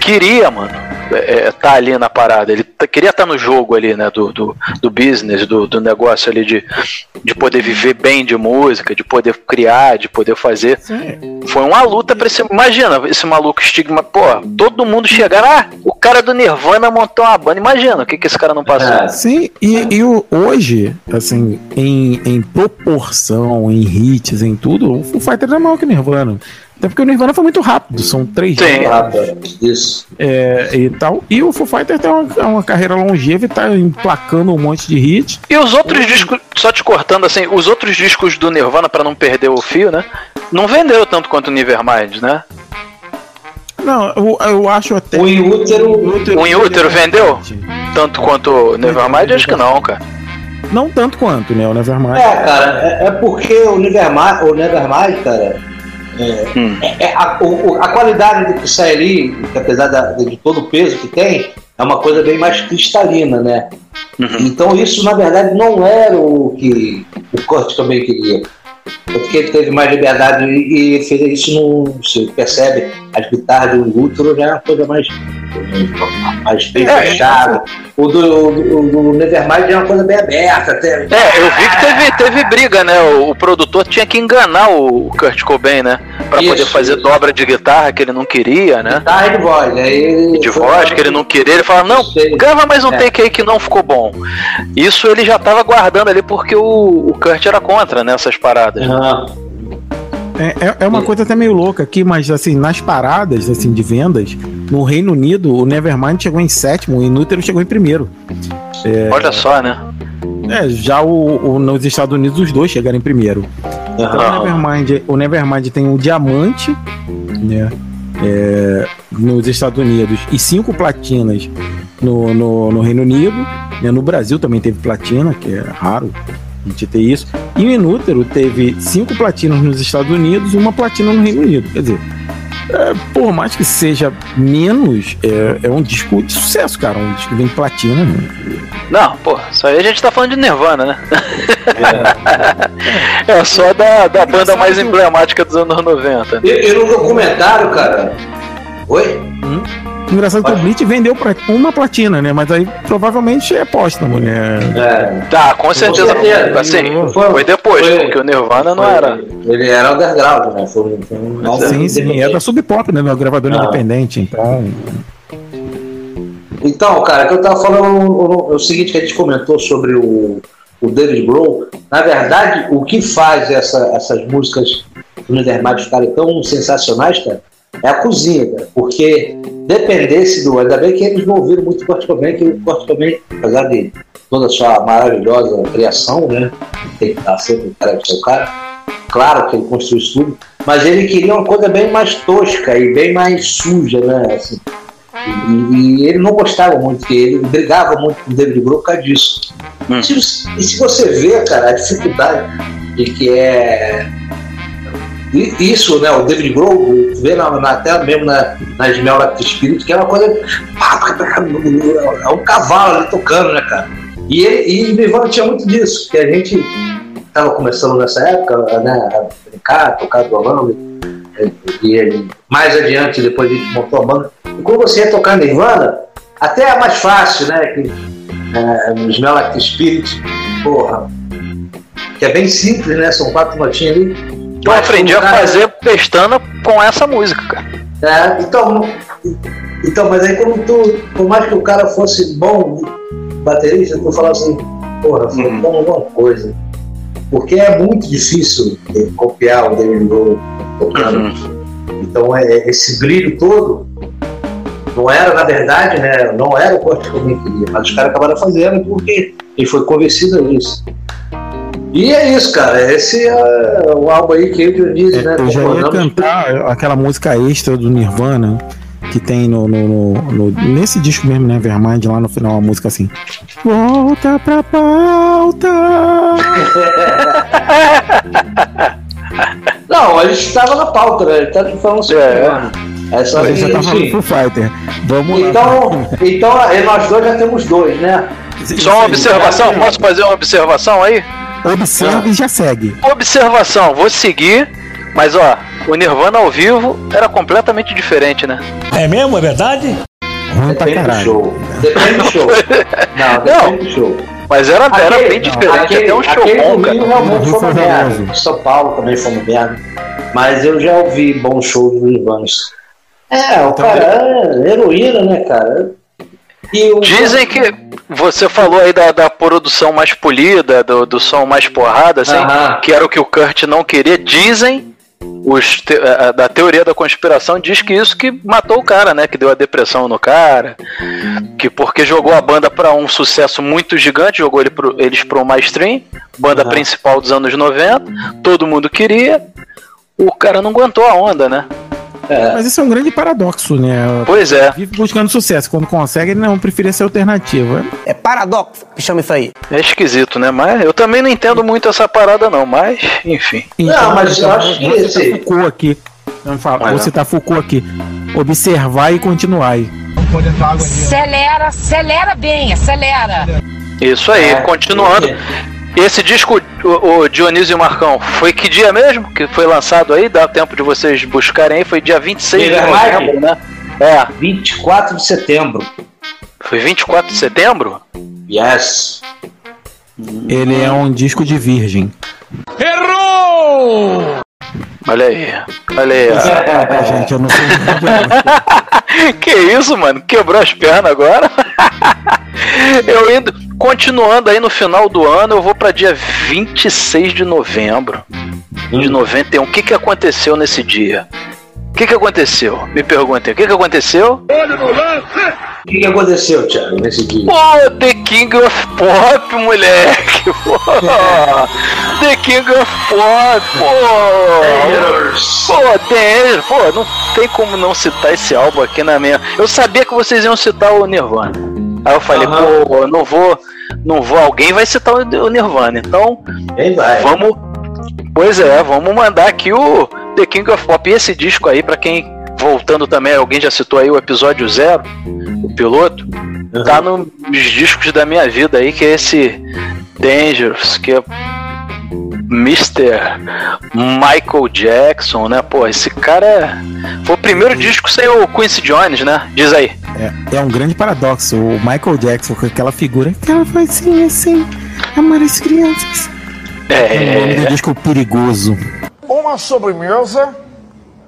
queria, mano, é, é, tá ali na parada. Ele t- queria estar no jogo ali, né, do, do, do business, do, do negócio ali de, de poder viver bem de música, de poder criar, de poder fazer. Foi uma luta pra esse. Imagina esse maluco estigma, pô, todo mundo chegar, ah, o cara do Nirvana montou uma banda. Imagina o que, que esse cara não passou. Sim, e, e o- hoje, assim, em, em proporção, em hits, em tudo, o Foo Fighters é maior que o Nirvana. Até porque o Nirvana foi muito rápido, são três Sim. anos. Isso. É, e tal. E o Foo Fighters tem uma, uma carreira longeva e tá emplacando um monte de hits. E os outros discos, só te cortando assim, os outros discos do Nirvana, pra não perder o fio, né? Não venderam tanto quanto o Nevermind, né? Não, eu, eu acho até. O Inútero. O Inútero vendeu? Tanto quanto o Nevermind? Acho que não, cara. Não tanto quanto, né? O Nevermind. É, cara, é, é porque o Nevermind, o Nevermind cara, é, Hum. é- é a, o- a qualidade do que sai ali, apesar da- de todo o peso que tem, é uma coisa bem mais cristalina, né? Uhum. Então isso, na verdade, não era o que o Kurt também queria. Porque ele teve mais liberdade e, e fez isso no. Você percebe, as guitarras do Útero já é uma coisa mais, mais bem É. O do, o do Nevermind é uma coisa bem aberta. Até, É, eu vi que teve, teve briga, né? O, o produtor tinha que enganar o Kurt Cobain, né? Pra Isso, poder fazer isso. dobra de guitarra que ele não queria, né? Guitarra e de voz. Aí De voz que ele não queria, ele fala, não, grava mais um É. take aí que não ficou bom. Isso ele já tava guardando ali porque o, o Kurt era contra nessas paradas. né? É, é, é uma coisa até meio louca aqui, mas assim, nas paradas assim, de vendas, no Reino Unido, o Nevermind chegou em sétimo, o Inútero chegou em primeiro. É, Olha só, né? É, já o, o- nos Estados Unidos os dois chegaram em primeiro. Então o Nevermind, o Nevermind tem o diamante, né? é, nos Estados Unidos e cinco platinas no, no, no Reino Unido. né? No Brasil também teve platina, que é raro a gente ter isso. E o Inútero teve cinco platinas nos Estados Unidos e uma platina no Reino Unido. Quer dizer, é, por mais que seja menos, é, é, um disco de sucesso, cara. Um disco que vem platina. Né? Não, pô, isso aí a gente tá falando de Nirvana, né? É, é só da, da banda mais emblemática dos anos 90. E, e no documentário, cara. Oi? Hum? Engraçado que o Bleach vendeu pra uma platina, né? Mas aí provavelmente é póstumo, né? É. Tá, com certeza. Com assim, foi, foi depois, foi, porque o Nirvana não era. Ele era underground, né? Foi, foi um sim, sim, era Sub Pop, né? Meu gravador ah. independente, então. Então, cara, que eu tava falando é o seguinte que a gente comentou sobre o, o David Grohl. Na verdade, o que faz essa, essas músicas do Nethermite ficarem tão sensacionais, cara, é a cozinha, cara, porque dependesse do. Ainda bem que eles não ouviram muito Cobain, que o Cobain, apesar de toda a sua maravilhosa criação, né? Tem que estar sempre o cara que o cara. Claro que ele construiu isso tudo, mas ele queria uma coisa bem mais tosca e bem mais suja, né? Assim, e, e, ele não gostava muito, que ele brigava muito com o David Grohl por causa disso. Hum. E se você vê, cara, a dificuldade de que é isso, né, o David Grohl, vê na, na, mesmo na, na Esmeralda do Espírito, que é uma coisa. É um cavalo ali tocando, né, cara? E, ele, e Nirvana tinha muito disso, que a gente estava começando nessa época, né, a brincar, tocar violão, e, e mais adiante, depois a gente montou a banda. E quando você ia tocar Nirvana, até é mais fácil, né? Que, é, Like Spirit, porra, que é bem simples, né? São quatro notinhas ali. Eu aprendi a fazer pestana com essa música, cara. É, então, então, mas aí como tu, por mais que o cara fosse bom baterista, tu fala assim, porra, uhum. alguma coisa. Porque é muito difícil copiar o David Grohl tocando. Uhum. Então é, é, esse brilho todo não era, na verdade, né? Não era o corte que eu queria, mas os caras acabaram fazendo porque ele foi convencido nisso. E é isso, cara. Esse é o álbum aí que eu e o Dionísio, né? Eu já ia cantar aquela música extra do Nirvana que tem no, no, no, no, nesse disco mesmo, né, Vermind, lá no final a música assim. Volta pra pauta. Não, a gente estava na pauta, né? Ele tá falando assim. É. É só que, já tá falando pro Fighter. Vamos então, lá. então, nós dois já temos dois, né? Só uma observação, posso fazer uma observação aí? Observe ah. e já segue. Observação, vou seguir, mas ó, o Nirvana ao vivo era completamente diferente, né? É mesmo? É verdade? Ruim pra caralho. Show. Depende do show. Não, depende não. do show. Mas era, aquele, era bem diferente, não, aquele, até um show bom, cara. realmente foi uma merda. São Paulo também foi uma merda. Mas eu já ouvi bons shows do Nirvana. É, o então, cara é heroína, né, cara? O... Dizem que você falou aí da, da produção mais polida, do, do som mais porrada, assim, que era o que o Kurt não queria. Dizem os te, a, da teoria da conspiração diz que isso que matou o cara, né? Que deu a depressão no cara, que porque jogou a banda para um sucesso muito gigante, jogou ele pro, eles para o mainstream, banda principal dos anos 90, todo mundo queria, o cara não aguentou a onda, né? É. Mas isso é um grande paradoxo, né? Pois é. Vive buscando sucesso. Quando consegue, ele não preferia ser alternativa. É paradoxo que chama isso aí. É esquisito, né? Mas eu também não entendo muito essa parada, não. Mas, enfim. Então, não, mas eu acho que você esse... tá Foucault aqui. Vamos falar, você tá Foucault aqui. Observar e continuar aí. Acelera, acelera bem, acelera. Isso aí, é, continuando. Esse disco, o, o Dionísio e Marcão, foi que dia mesmo que foi lançado aí? Dá tempo de vocês buscarem aí. Foi dia 26 de novembro, né? É. 24 de setembro. Foi 24 de setembro? Yes. Ele é um disco de virgem. Errou! Olha aí, olha aí. É, gente, eu não sei. que isso, mano? Quebrou as pernas agora? eu indo, continuando aí no final do ano, eu vou para dia 26 de novembro de 91. O que, que aconteceu nesse dia? O que, que aconteceu? Me perguntem, o que, que aconteceu? Olho no lance! O que, que aconteceu, Thiago, nesse dia? Pô, The King of Pop, moleque! Pô. The King of Pop, pô! Pô, Daniels, pô, não tem como não citar esse álbum aqui na minha. Eu sabia que vocês iam citar o Nirvana. Aí eu falei, uhum. pô, não vou, não vou, alguém vai citar o Nirvana, então Quem vai? vamos, pois é, vamos mandar aqui o The King of Pop e esse disco aí para quem voltando também, alguém já citou aí o episódio zero, o piloto, tá nos discos da minha vida aí, que é esse Dangerous, que é Mr. Michael Jackson, né? Pô, esse cara é... foi o primeiro disco sem o Quincy Jones, né? Diz aí. É, é um grande paradoxo. O Michael Jackson com aquela figura que ela foi assim, assim, amar as crianças. É. É o nome do disco perigoso. Uma sobremesa.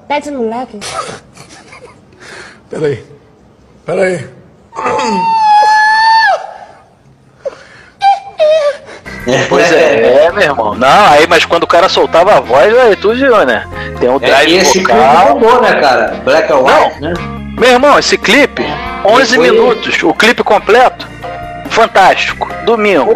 Pede no moleque. Peraí. Peraí. Pois é, é, meu irmão. Não, aí, mas quando o cara soltava a voz, aí tu viu, né? Tem um É, drive e esse clipe vocal. bombou, né, cara? Black and White, né? Meu irmão, esse clipe, 11 Foi- minutos, o clipe completo, fantástico. Domingo,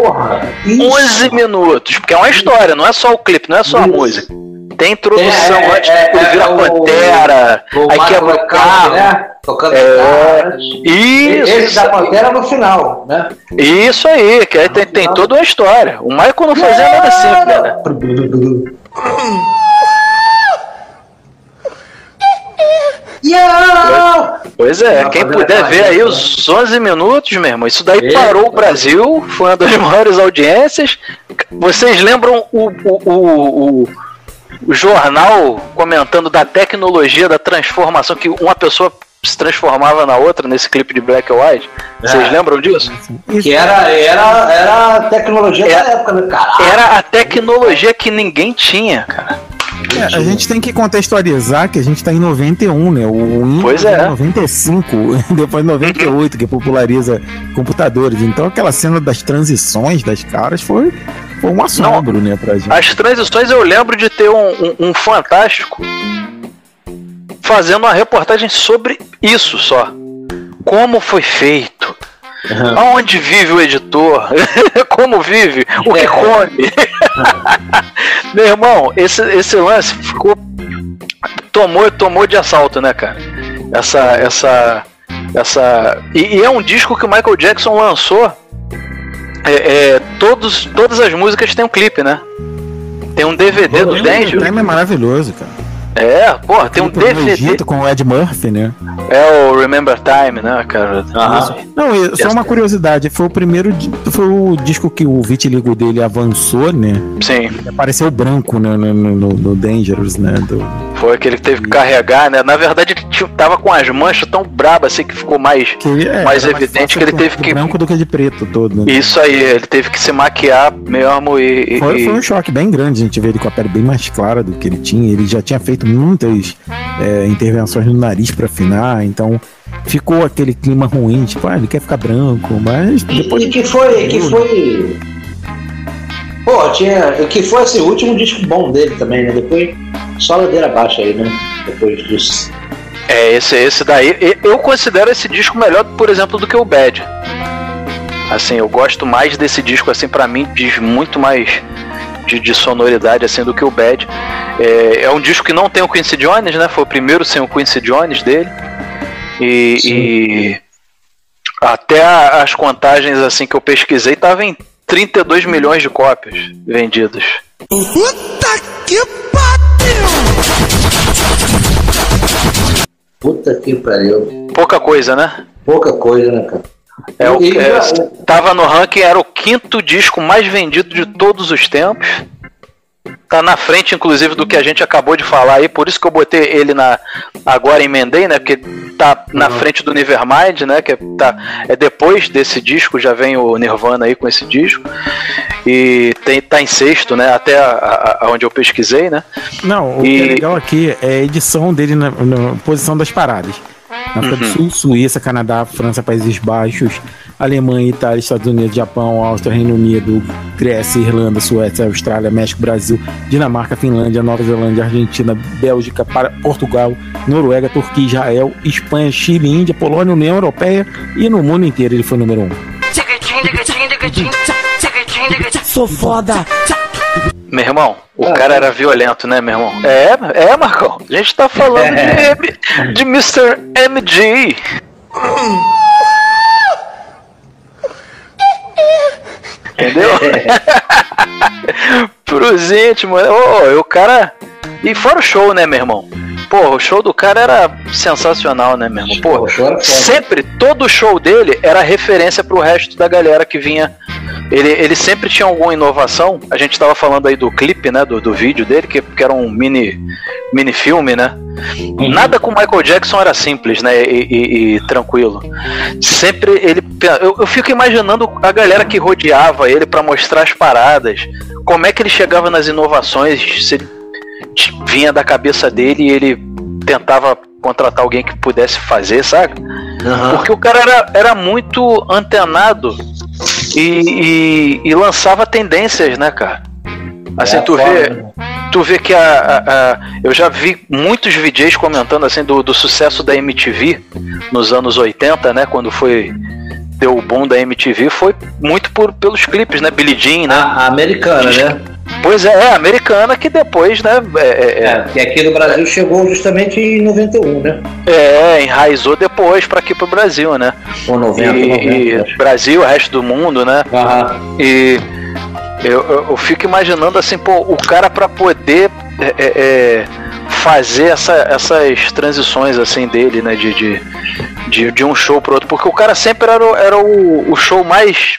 11 minutos, porque é uma história, não é só o clipe, não é só a música. Tem introdução É, é, antes é, é, o- Pantera, o aí Marco quebra o carro. né? Tocando É, guitarra. Isso, Esse da Pantera no final, né? Isso aí, que aí tem, tem toda uma história. O Michael não fazia nada simples, né? Yeah! Pois é, quem puder ver aí os 11 minutos, meu irmão, isso daí parou o Brasil, foi uma das maiores audiências. Vocês lembram o, o, o, o, o jornal comentando da tecnologia, da transformação, que uma pessoa se transformava na outra nesse clipe de Black and White? Vocês É. lembram disso? Que era, era, era a tecnologia da época, né, cara? Era a tecnologia que ninguém tinha, cara. É, a gente tem que contextualizar que a gente tá em 91, né? O Windows Pois é. 95, depois 98, que populariza computadores. Então aquela cena das transições das caras foi, foi um assombro, né, pra gente. As transições eu lembro de ter um, um, um fantástico fazendo uma reportagem sobre isso só. Como foi feito. Aonde vive o editor? Como vive? O que come? Meu irmão, esse, esse lance ficou. Tomou, tomou de assalto, né, cara? Essa. essa, essa e, e é um disco que o Michael Jackson lançou. É, é, todos, todas as músicas têm um clipe, né? Tem um DVD do O Dangerous. time é maravilhoso, cara. É, porra, tem um DVD. Egito com o Ed Murphy, né? É o Remember Time, né, cara? Não, e só uma curiosidade, foi o primeiro, foi o disco que o vitiligo dele avançou, né? Sim. Apareceu branco né, no, no, no- Dangerous, né? Do, Foi que ele teve que carregar, né? Na verdade, ele tava com as manchas tão brabas assim que ficou mais, é, mais evidente fácil que ele teve que. branco do que de preto todo. Né? Isso aí, ele teve que se maquiar mesmo e. e- Foi, foi um choque bem grande a gente ver ele com a pele bem mais clara do que ele tinha. Ele já tinha feito muitas é, intervenções no nariz pra afinar, então ficou aquele clima ruim, tipo, ah, ele quer ficar branco, mas depois. E que foi, que foi. Pô, tinha. Que foi assim, o último disco bom dele também, né? Depois só ladeira abaixo aí, né? Depois disso. É, esse, esse daí. e- Eu considero esse disco melhor, por exemplo, do que o Bad. Assim, eu gosto mais desse disco, assim, para mim, diz muito mais de, de sonoridade, assim, do que o Bad. É, é um disco que não tem o Quincy Jones, né? Foi o primeiro sem o Quincy Jones dele. E, e até a- as contagens, assim, que eu pesquisei, tava em 32 milhões de cópias vendidas. Puta que Puta que pariu. Pouca coisa, né? Pouca coisa, né, cara? É o, E- é, tava no ranking, era o quinto disco mais vendido de todos os tempos. Tá na frente, inclusive, do que a gente acabou de falar aí, por isso que eu botei ele na. Agora emendei, né? Porque tá na frente do Nevermind, né? Que é, tá, é depois desse disco, já vem o Nirvana aí com esse disco. E tem, tá em sexto, né? Até a- a onde eu pesquisei, né? Não, o E- que é legal aqui é a edição dele na, na posição das paradas. África do Uhum. Sul, Suíça, Canadá, França, Países Baixos, Alemanha, Itália, Estados Unidos, Japão, Áustria, Reino Unido, Grécia, Irlanda, Suécia, Austrália, México, Brasil, Dinamarca, Finlândia, Nova Zelândia, Argentina, Bélgica, para Portugal, Noruega, Turquia, Israel, Espanha, Chile, Índia, Polônia, União Europeia e no mundo inteiro ele foi número um. Sou foda. Meu irmão, o cara era violento, né, meu irmão? É, é, Marcão. A gente tá falando de, de Mr. MG. Entendeu? Pros íntimos. Ô, o cara. E fora o show, né, meu irmão? Pô, o show do cara era sensacional, né, mesmo? Pô, sempre, todo show dele era referência pro resto da galera que vinha. Ele, ele sempre tinha alguma inovação. A gente tava falando aí do clipe, né, do, do vídeo dele, que, que era um mini, mini filme, né? Nada com Michael Jackson era simples, né, e, e- e tranquilo. Sempre ele. Eu, eu fico imaginando a galera que rodeava ele pra mostrar as paradas. Como é que ele chegava nas inovações, se ele vinha da cabeça dele e ele tentava contratar alguém que pudesse fazer, sabe? Porque o cara era, era muito antenado e, e- e lançava tendências, né, cara? Assim, É, tu foda, vê, né? tu vê que a, a- a- eu já vi muitos VJs comentando assim do, do sucesso da MTV nos anos 80, né, quando foi deu o boom da MTV, foi muito por pelos clipes, né, Billie Jean, né? A americana, né? Pois é, é, americana que depois, né, é, é, É, que aqui no Brasil chegou justamente em 91, né? É, enraizou depois pra aqui pro Brasil, né? Ou 90, e, 90, e. Brasil, o resto do mundo, né? E eu, eu, eu fico imaginando assim, pô, o cara pra poder é, é, é, fazer essa, essas transições assim dele, né? De, de, de, de um show pro outro, porque o cara sempre era, era o, o show mais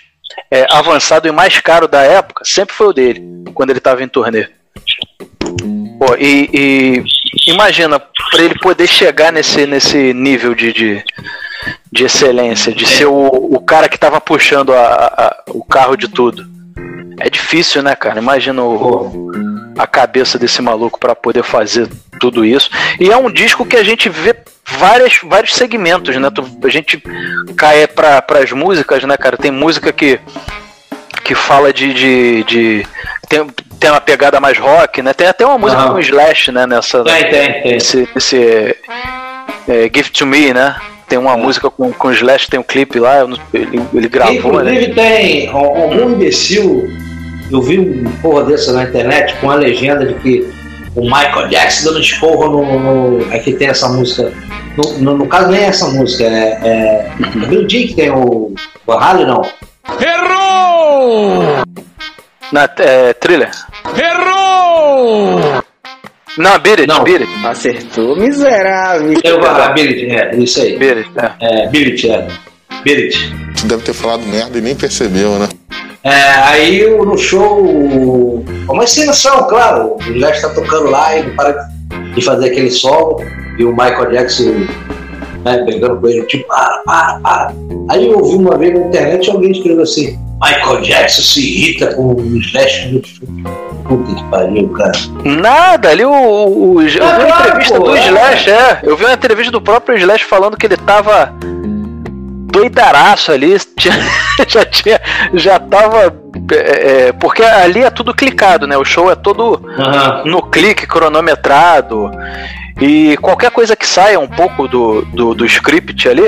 é, avançado e mais caro da época, sempre foi o dele, quando ele tava em turnê. Pô, e, e imagina, pra ele poder chegar nesse, nesse nível de, de, de excelência, de ser o, o cara que tava puxando a, a- o carro de tudo. É difícil, né, cara? Imagina o- a cabeça desse maluco pra poder fazer tudo isso. E é um disco que a gente vê várias, vários segmentos, né? A gente cai para as músicas, né, cara? Tem música que que fala de. de, de- tem, tem uma pegada mais rock, né? Tem até uma música com Slash, né? Nessa, Tem, tem, tem. Esse, esse é, Give to Me, né? Tem uma música com, com Slash, tem um clipe lá, ele, ele gravou, né? Inclusive tem al- algum imbecil, eu vi um porra dessa na internet com a legenda de que o Michael Jackson dando esporro no. no aqui tem essa música. No, no- no caso nem é essa música, é. É, é Billie Jean que tem o. O Harley não. Errou! Na é, trilha? Errou! Não, Beat It, Beat It. Acertou, miserável. Eu vou a Billie, é, isso aí. Beat It, é. É, Billie, é. Billie. Tu deve ter falado merda e nem percebeu, né? É, aí no show, uma encenação, claro, o Slash tá tocando lá e não para de fazer aquele solo, e o Michael Jackson né, brigando com ele, tipo, para, para, para. Aí eu ouvi uma vez na internet alguém escreveu assim, Michael Jackson se irrita com o Slash no show. Puta que pariu, cara. Nada, ali o. o, o eu vi uma entrevista pô, do é. Slash, é. Eu vi uma entrevista do próprio Slash falando que ele tava doidaraço ali, tinha- já tinha, já tava, é, é, porque ali é tudo clicado, né? O show é todo no clique, cronometrado, e qualquer coisa que saia um pouco do, do, do script ali,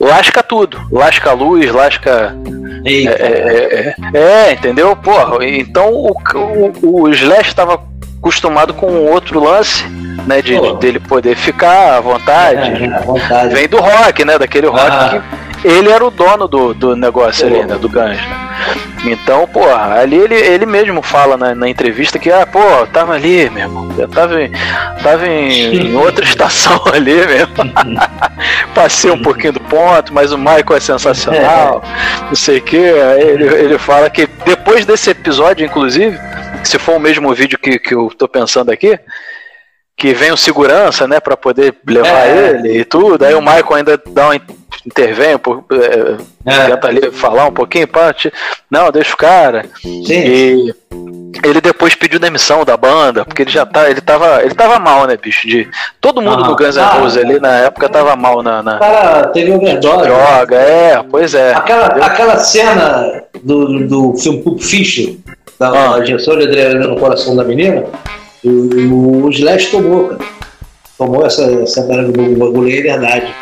lasca tudo, lasca a luz, lasca... É, é, é, é, entendeu? Porra, então o, o, o Slash estava acostumado com outro lance, né? De, de- dele poder ficar à vontade. É, à vontade. Vem do rock, né? Daquele rock Ah. que ele era o dono do, do negócio ali, né? Do né? Então, porra, ali ele, ele mesmo fala na, na entrevista que, ah, pô, eu tava ali, meu irmão. Eu tava em, tava em, em outra estação ali mesmo. Passei um pouquinho do ponto, mas o Michael é sensacional. Não sei o que. Ele, ele fala que depois desse episódio, inclusive, se for o mesmo vídeo que, que eu tô pensando aqui, que vem o segurança, né, pra poder levar É. ele e tudo. Aí o Michael ainda dá um intervém, por, é, tenta ali falar um pouquinho, ti- não, deixa o cara. E ele depois pediu demissão da banda, porque ele já tá, ele tava, ele tava mal, né, bicho, de todo mundo Ah, do Guns N' ah. Roses ali na época tava mal na, na cara teve overdose. droga, é, pois é. Aquela, aquela cena do, do filme Pulp Fiction, da, Ah. injeção de adrenalina no coração da menina, o, o Slash tomou, cara. Tomou essa, essa do bagulho é verdade.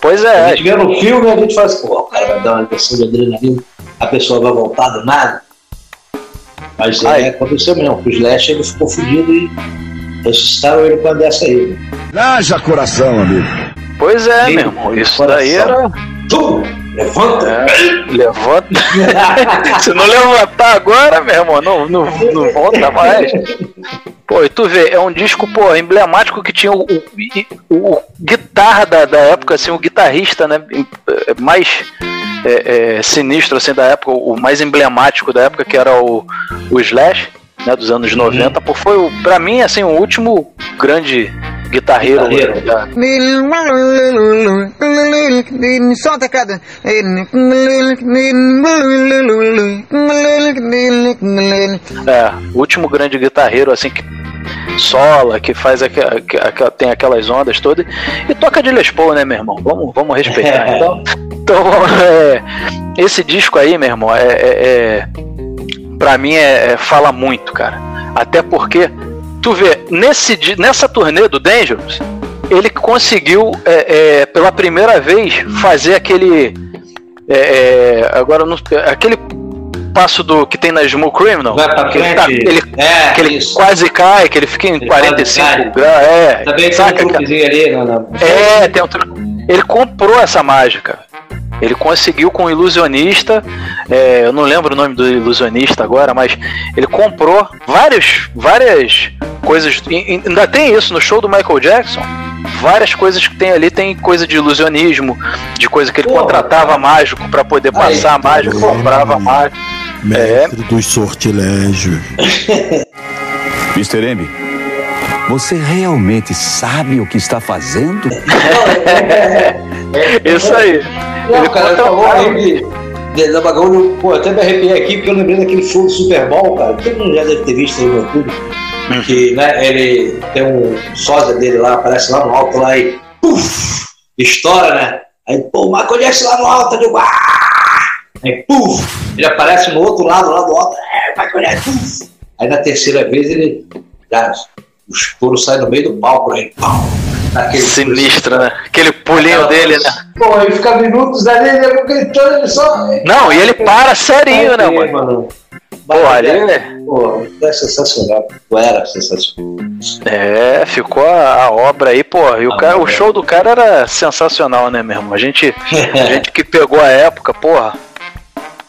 Pois é. A gente vê no filme, a gente fala assim, pô, o cara vai dar uma injeção de adrenalina, a pessoa vai voltar do nada. Mas é, aconteceu mesmo, o Slash ele ficou fudido e ressuscitaram ele com a dessa aí. Haja coração, amigo. Pois é, meu irmão, isso daí era. Tu, levanta! É, levanta. Se não levantar agora, meu irmão, não, não, não volta mais. Pô, e tu vê, é um disco, pô, emblemático que tinha o, o, o, guitarra da, da época, assim, o guitarrista, né, mais é, é, sinistro, assim, da época, o mais emblemático da época, que era o, o Slash, né, dos anos 90, pô, foi, o, pra mim, assim, o último grande guitarreiro. teclado. É, o último grande guitarreiro, assim, que sola, que faz aqu aqu tem aquelas ondas todas, e toca de Les Paul, né, meu irmão? Vamos, vamos respeitar. então, então é, esse disco aí, meu irmão, é, é, é pra mim é, é, fala muito, cara. Até porque, tu vê, nesse, nessa turnê do Dangerous, ele conseguiu, é, é, pela primeira vez, fazer aquele. É, agora não, aquele passo do que tem na Smoke Criminal. Vai pra que ele, tá, ele, É, que ele quase cai, que ele fica em Ele 45 quase cai. graus. É, Também tem um saca, truquezinho ali na, na... É, tem um truque. Ele comprou essa mágica. Ele conseguiu com o ilusionista. é, eu não lembro o nome do ilusionista agora, mas ele comprou vários, várias coisas. Ainda tem isso no show do Michael Jackson. Várias coisas que tem ali tem coisa de ilusionismo, de coisa que ele contratava mágico pra poder passar mágico, comprava mágico. Mestre dos sortilégios. Mr. M, você realmente sabe o que está fazendo? Isso aí. Não, Ele cara, ele falou contratava- aí de, de, da bagulho, pô, até me arrepiei aqui porque eu lembrei daquele show do Super Bowl, cara. Todo mundo já deve ter visto aí no YouTube. Que, né, ele tem um sósia dele lá, aparece lá no alto lá e puf, estoura, né? Aí, pô, o Michael Jackson lá no alto, digo, ah! Aí, puf, ele aparece no outro lado, lá do alto, é, Michael Jackson, puf. Aí na terceira vez ele, já, o estouro sai no meio do palco, aí, pau, naquele Sinistro, né? Aquele pulinho dele, né? Pô, ele fica minutos ali, ele gritando, ele só. Não, e ele para serinho, né, mano? mano? Pô, ali, Pô, é sensacional. Pô, era sensacional. É, ficou a, a obra aí, pô. E o, cara, o show do cara era sensacional, né, mesmo? A gente, a gente que pegou a época, porra.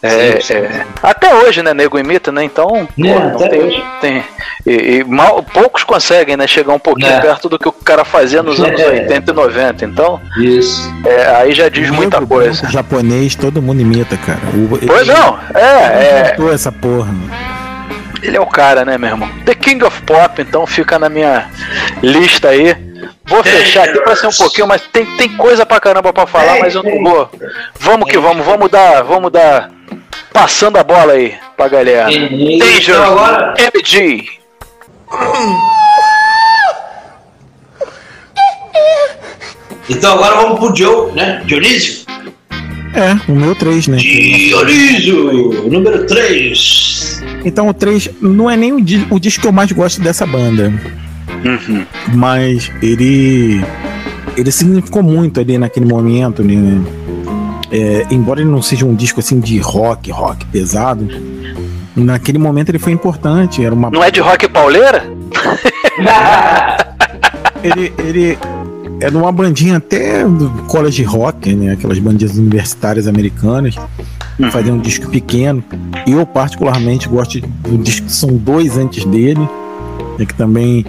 É, é, até hoje, né, nego imita, né? Então, É, até tem, hoje. tem e, e mal, poucos conseguem, né, chegar um pouquinho É. perto do que o cara fazia nos anos 80 e 90. Então, Isso. é, aí já diz muita coisa. O japonês todo mundo imita, cara. O, Pois não, é, é. inventou essa porra, mano. Ele é o cara, né, meu irmão? The King of Pop, então fica na minha lista aí. Vou fechar aqui pra ser um pouquinho, mas tem, tem coisa pra caramba pra falar, mas eu não vou. Vamos que vamos, vamos dar, vamos dar. Passando a bola aí pra galera. E- Danger, então agora- MG. Então agora vamos pro Joe, né? Dionísio. É, o meu 3, né? Dionísio, número 3. Então o 3 não é nem o, di- o disco que eu mais gosto dessa banda. Mas ele. Ele significou muito ali naquele momento, né? É, embora ele não seja um disco assim de rock, rock pesado, naquele momento ele foi importante. Era uma Não é de rock pauleira? ele, ele era uma bandinha até do college rock, né? Aquelas bandinhas universitárias americanas. Fazia um disco pequeno. Eu, particularmente, gosto do disco que são dois antes dele. né, que também.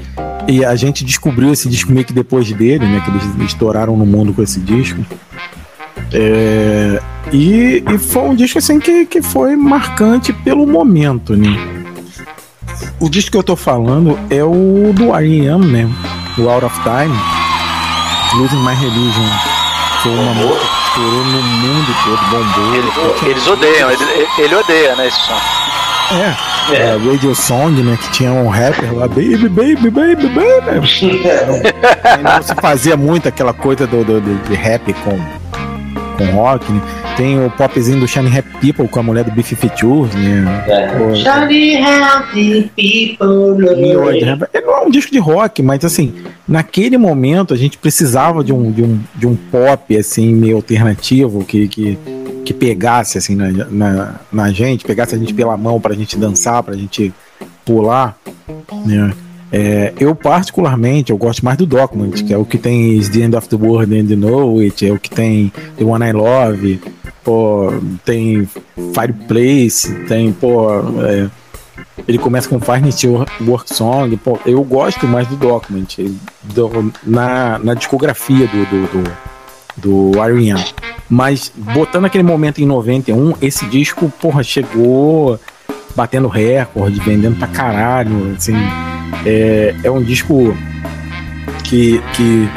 E a gente descobriu esse disco meio que depois dele, né? Que eles estouraram no mundo com esse disco. É, e, e foi um disco assim que, que foi marcante pelo momento, né? O disco que eu tô falando é o do R.E.M., né? O Out of Time. Losing My Religion. Foi uma música que estourou no mundo todo, bombou. Eles odeiam, ele, ele odeia, né, esse som. É, é, Radio Song, né? Que tinha um rapper lá, baby, baby, baby, baby. Ainda se fazia muito aquela coisa do, do, do- de rap com, com rock, né? Tem o popzinho do Shiny Rap People com a mulher do Beef Features, né? Pô, Shiny healthy people. Ele não é um disco de rock, mas assim, naquele momento a gente precisava de um, de um, de um pop assim, meio alternativo que, que, que pegasse assim na, na, na gente, pegasse a gente pela mão pra gente dançar, pra gente pular. Né? É, eu particularmente eu gosto mais do Document, que é o que tem Is the End of the World and You Know It, é o que tem The One I Love, pô, tem Fireplace, tem, pô, é, ele começa com Finest Work Song. Pô, eu gosto mais do Document, do, na, na discografia do, do, do, do R.E.M. Mas botando aquele momento em 91, esse disco, porra, chegou batendo recorde, vendendo pra caralho. Assim, é, é um disco que, que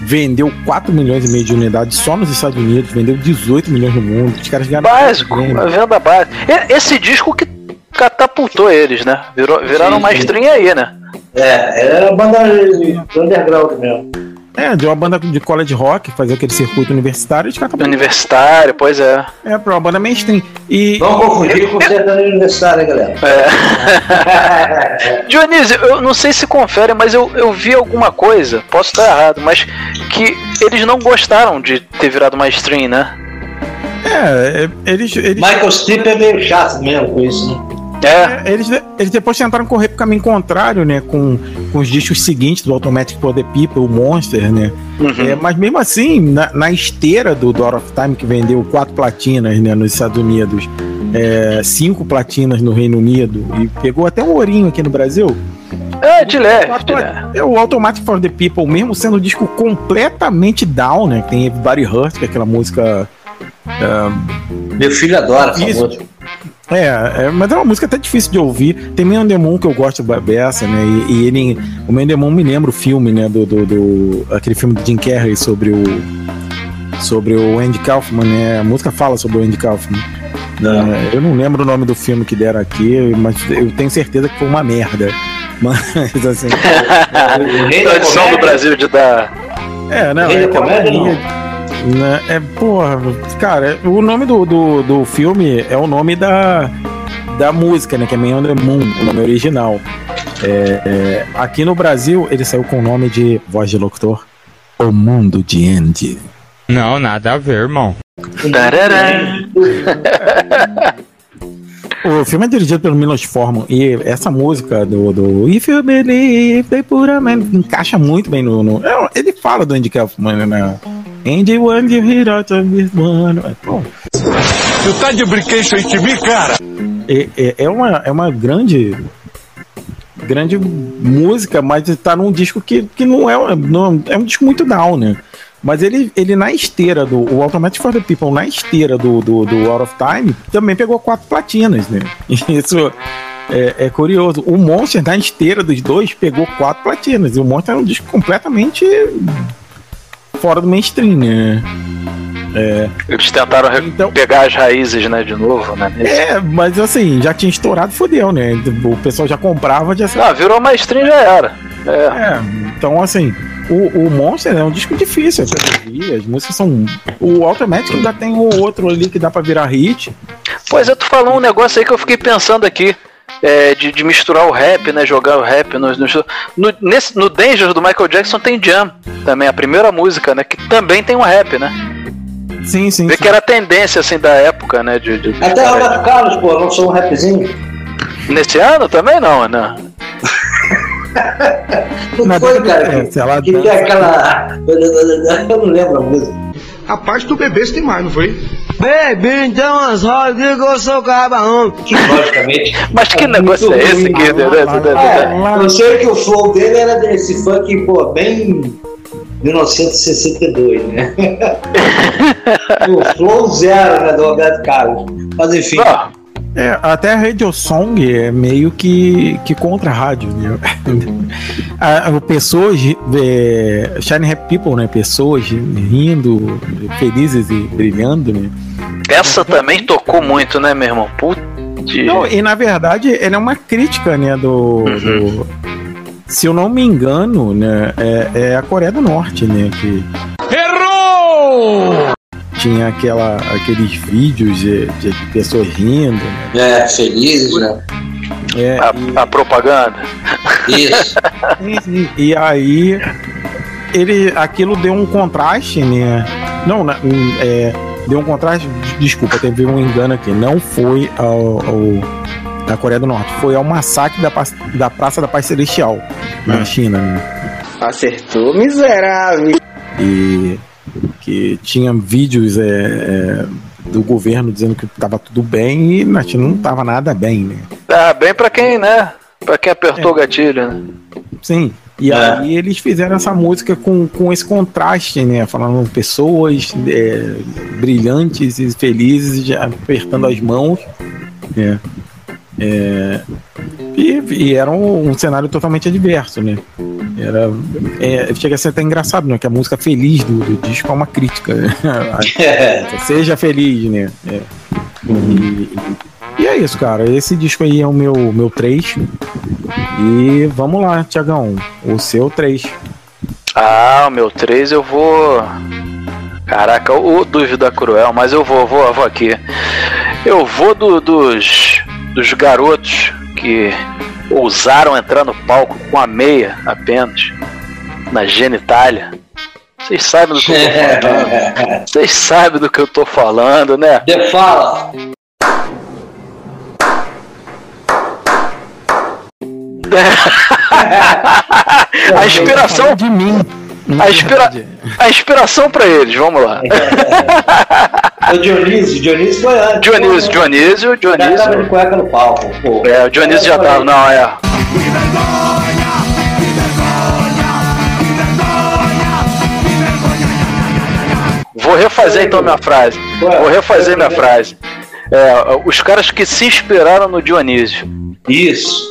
vendeu 4 milhões e meio de unidades só nos Estados Unidos, vendeu 18 milhões no mundo. Os caras ganharam. Básico, a venda básica. Esse disco que catapultou eles, né? Virou, viraram sim, uma estrinha aí, né? É, era banda underground mesmo. É, de uma banda de college rock, fazer aquele circuito universitário de catapultou. Universitário, pois é. É, pra uma banda mainstream. E... Não confundir com sertanejo universitário, né, galera? É. Dionísio, eu não sei se confere, mas eu, eu vi alguma coisa, posso estar errado, mas que eles não gostaram de ter virado uma stream, né? É, eles. eles... Michael Stipe é meio chato mesmo com isso, né? É. Eles, eles depois tentaram correr pro caminho contrário, né? Com, com os discos seguintes do Automatic for the People, o Monster, né? Uhum. É, mas mesmo assim, na, na esteira do Door of Time, que vendeu quatro platinas né, nos Estados Unidos, é, cinco platinas no Reino Unido, e pegou até um ourinho aqui no Brasil. É, de leve. É o Automatic for the People, mesmo sendo um disco completamente down, né? Tem Everybody Hurt, que é aquela música. Uh, Meu filho adora essa música. É, é, mas é uma música até difícil de ouvir. Tem Man Demon que eu gosto dessa, né? E, e ele. O Man Demon me lembra o filme, né? Do, do, do, aquele filme de Jim Carrey sobre o. Sobre o Andy Kaufman, né? A música fala sobre o Andy Kaufman. É, eu não lembro o nome do filme que deram aqui, mas eu tenho certeza que foi uma merda. Mas assim. Tradição do Brasil de dar. É, não. É, comédia, não. Né? É, porra, cara, o nome do, do, do filme é o nome da, da música, né? Que é Man on the Moon, o nome original. É, é, aqui no Brasil, ele saiu com o nome de voz de locutor O Mundo de Andy. Não, nada a ver, irmão. o filme é dirigido pelo Milos Forman e essa música do, do If You Believe, They Put a Man encaixa muito bem no. no ele fala do Andy Kaufman, Andy Give It Out of This One. Pô. Tu tá de brinquedo em mim, cara? É, é, é, uma, é uma grande grande música, mas tá num disco que, que não é não, é um disco muito down, né? Mas ele, ele na esteira do o Automatic for the People, na esteira do, do, do Out of Time, também pegou quatro platinas, né? Isso é, é, curioso. O Monster, na esteira dos dois, pegou quatro platinas. E o Monster é um disco completamente fora do mainstream, né? É. Eles tentaram então, pegar as raízes, né, de novo, né? É, mas assim, já tinha estourado, fodeu, né? O pessoal já comprava, já. Ah, virou mainstream já era. É. é então assim, o, o Monster é um disco difícil as músicas são. O Automatic ainda tem o outro ali que dá pra virar hit. Pois é, tu falou um negócio aí que eu fiquei pensando aqui é, de, de, misturar o rap, né? Jogar o rap no, no, no, nesse, no Dangerous do Michael Jackson tem Jam também, a primeira música, né? Que também tem um rap, né? Sim, sim. Vê sim. que era a tendência assim da época, né? De, de Até Roberto Carlos, pô, lançou um rapzinho. Nesse ano também não, né? não foi, cara. Que tem aquela. Eu não lembro a música. Rapaz, tu bebeste demais, não foi? Bebi, então as rodas que eu sou cabarão. Logicamente. Mas que é negócio é esse, Guido? É, eu sei que o flow dele era desse funk, pô, bem 1962, né? o flow zero, né, do Roberto Carlos. Mas enfim. Ah. É, até a Radio Song é meio que, que contra a rádio, né? a, a, pessoas, é, Shine Happy People, né? Pessoas rindo, felizes e brilhando, né? Essa também tocou muito, né, meu irmão? Não, e na verdade, ela é uma crítica, né, do, uhum. do se eu não me engano, né, é, é, a Coreia do Norte, né, que errou tinha aquela, aqueles vídeos de, de pessoas rindo. Né? É, felizes, né? É, a, e... a propaganda. Isso. e, e, aí ele, aquilo deu um contraste, né? Não, é, deu um contraste. Desculpa, teve um engano aqui. Não foi ao, ao da Coreia do Norte, foi ao massacre da, da Praça da Paz Celestial na hum. China. Né? Acertou, miserável. E que tinha vídeos é, é, do governo dizendo que estava tudo bem e na China não estava nada bem, né? É, bem pra quem, né? Pra quem apertou o gatilho, né? Sim. E É. aí eles fizeram essa música com, com esse contraste, né? Falando pessoas é, brilhantes e felizes, apertando as mãos. né? É, e, e era um, um cenário totalmente adverso, né? Era, é, chega a ser até engraçado, né? Que a música feliz do, do disco é uma crítica. Né? Seja feliz, né? É. E, e é isso, cara. Esse disco aí é o meu, meu 3. E vamos lá, Tiagão. O seu 3. Ah, o meu 3 eu vou. Caraca, o dúvida cruel, mas eu vou, vou, vou aqui. Eu vou do- dos, dos garotos que ousaram entrar no palco com a meia apenas, na genitália. Vocês sabem do que eu tô falando. Vocês sabem do que eu tô falando, né? De fala. a inspiração de mim. A, inspira... a inspiração pra eles, vamos lá. O Dionísio, Dionísio foi antes. Dionísio, Dionísio, Já tava de Dionísio. cueca no palco. Pô. É, o Dionísio já tava, não, é. Vou refazer então minha frase. Vou refazer minha frase. É, os caras que se inspiraram no Dionísio. Isso.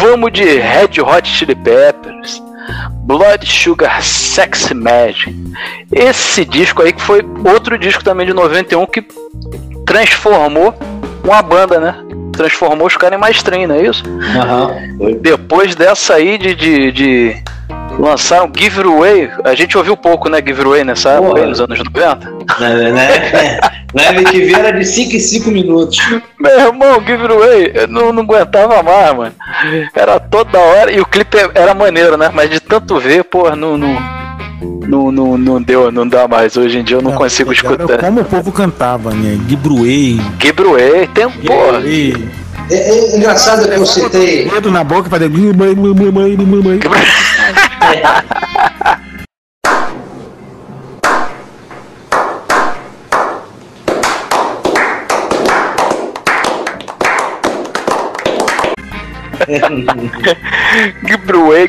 Vamos de Red Hot Chili Peppers, Blood Sugar Sex Magic. Esse disco aí que foi outro disco também de 91 que transformou uma banda, né? Transformou os caras em mainstream, não é isso? Depois dessa aí de, de, de lançaram Give It Away, a gente ouviu pouco, né? Give It Away nessa época, aí, nos anos 90. Né, né? Na MTV era de 5 em 5 minutos. Meu irmão, Give It Away, eu não, não aguentava mais, mano. Era toda hora. E o clipe era maneiro, né? Mas de tanto ver, pô, não, não, não, não, não deu, não dá mais. Hoje em dia eu não consigo Era escutar. como o povo cantava, né? Gibruei. Give It Away, tem, porra. É, é engraçado que eu citei. Dedo na boca pra fazer. It Away.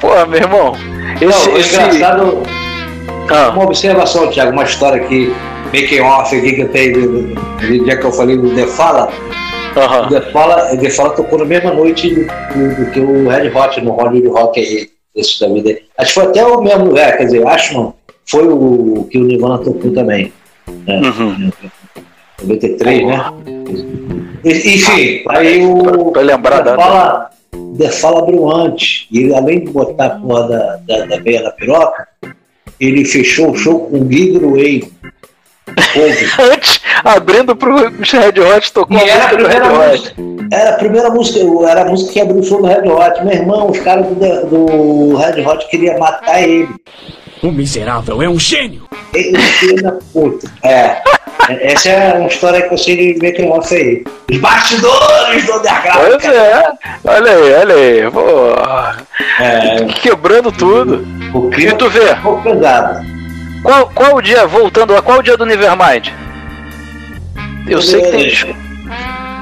Porra, meu irmão. Esse, Não, é esse... engraçado. Ah. Uma observação, Thiago, uma história aqui, making off aqui que eu tenho do, do, do dia que eu falei do The Fala. O The Fala, The Fala tocou na mesma noite do, do- do que o Red Hot no Hollywood Rock aí, esse da vida. Acho que foi até o mesmo lugar, quer dizer, acho não. Foi o que o Nirvana tocou também. Né? 93, né? E- Enfim, aí o. Pra lembrar The da Fala, The Fala abriu antes. E ele, além de botar a porra da, da, da meia na piroca, ele fechou o show com Give It Away. Antes, abrindo pro Red Hot, tocou E a era a música do Red primeira Hot. música. Era a primeira música, era a música que abriu o show do Red Hot. Meu irmão, os caras do, do Red Hot queriam matar ele. O miserável é um gênio. Ele filho da puta. É. Essa é uma história que eu sei de making off aí. Os bastidores do underground. Pois é, olha aí, olha aí. Pô, É. Quebrando tudo. O E tu vê? pesado. Qual, qual o dia, voltando lá, qual o dia do Nevermind? Eu sei que tem.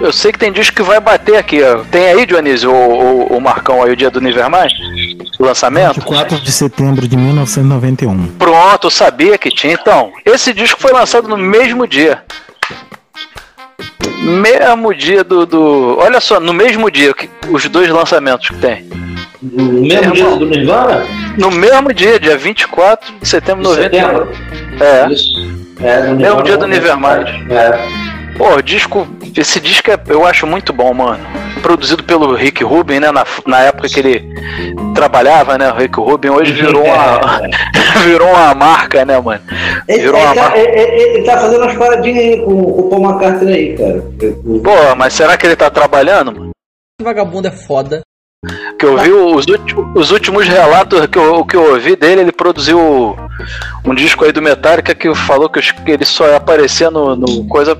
Eu sei que tem disco que vai bater aqui, ó. Tem aí, Dionísio, o, o, o Marcão aí, o dia do Nevermind? O lançamento? 4 de setembro de 1991. Pronto, eu sabia que tinha. Então, esse disco foi lançado no mesmo dia. Mesmo dia do. do olha só, no mesmo dia que os dois lançamentos que tem. No mesmo dia do Nirvana? No mesmo dia, dia 24 de setembro de De 91. setembro? É. É, no Mesmo dia do? Nevermind. É. Pô, o disco. Esse disco é, eu acho muito bom, mano. Produzido pelo Rick Rubin, né? Na, na época que ele trabalhava, né? O Rick Rubin hoje virou uma. virou uma marca, né, mano? Ele, Virou ele uma tá, marca. ele- ele- ele tá fazendo umas paradinhas aí com, com o Paul McCartney aí, cara. Pô, mas será que ele tá trabalhando, mano? Esse vagabundo é foda. Que eu vi os, últimos, os últimos relatos que eu, que eu ouvi dele, ele produziu um disco aí do Metallica que falou que, ele só ia aparecer no, no coisa.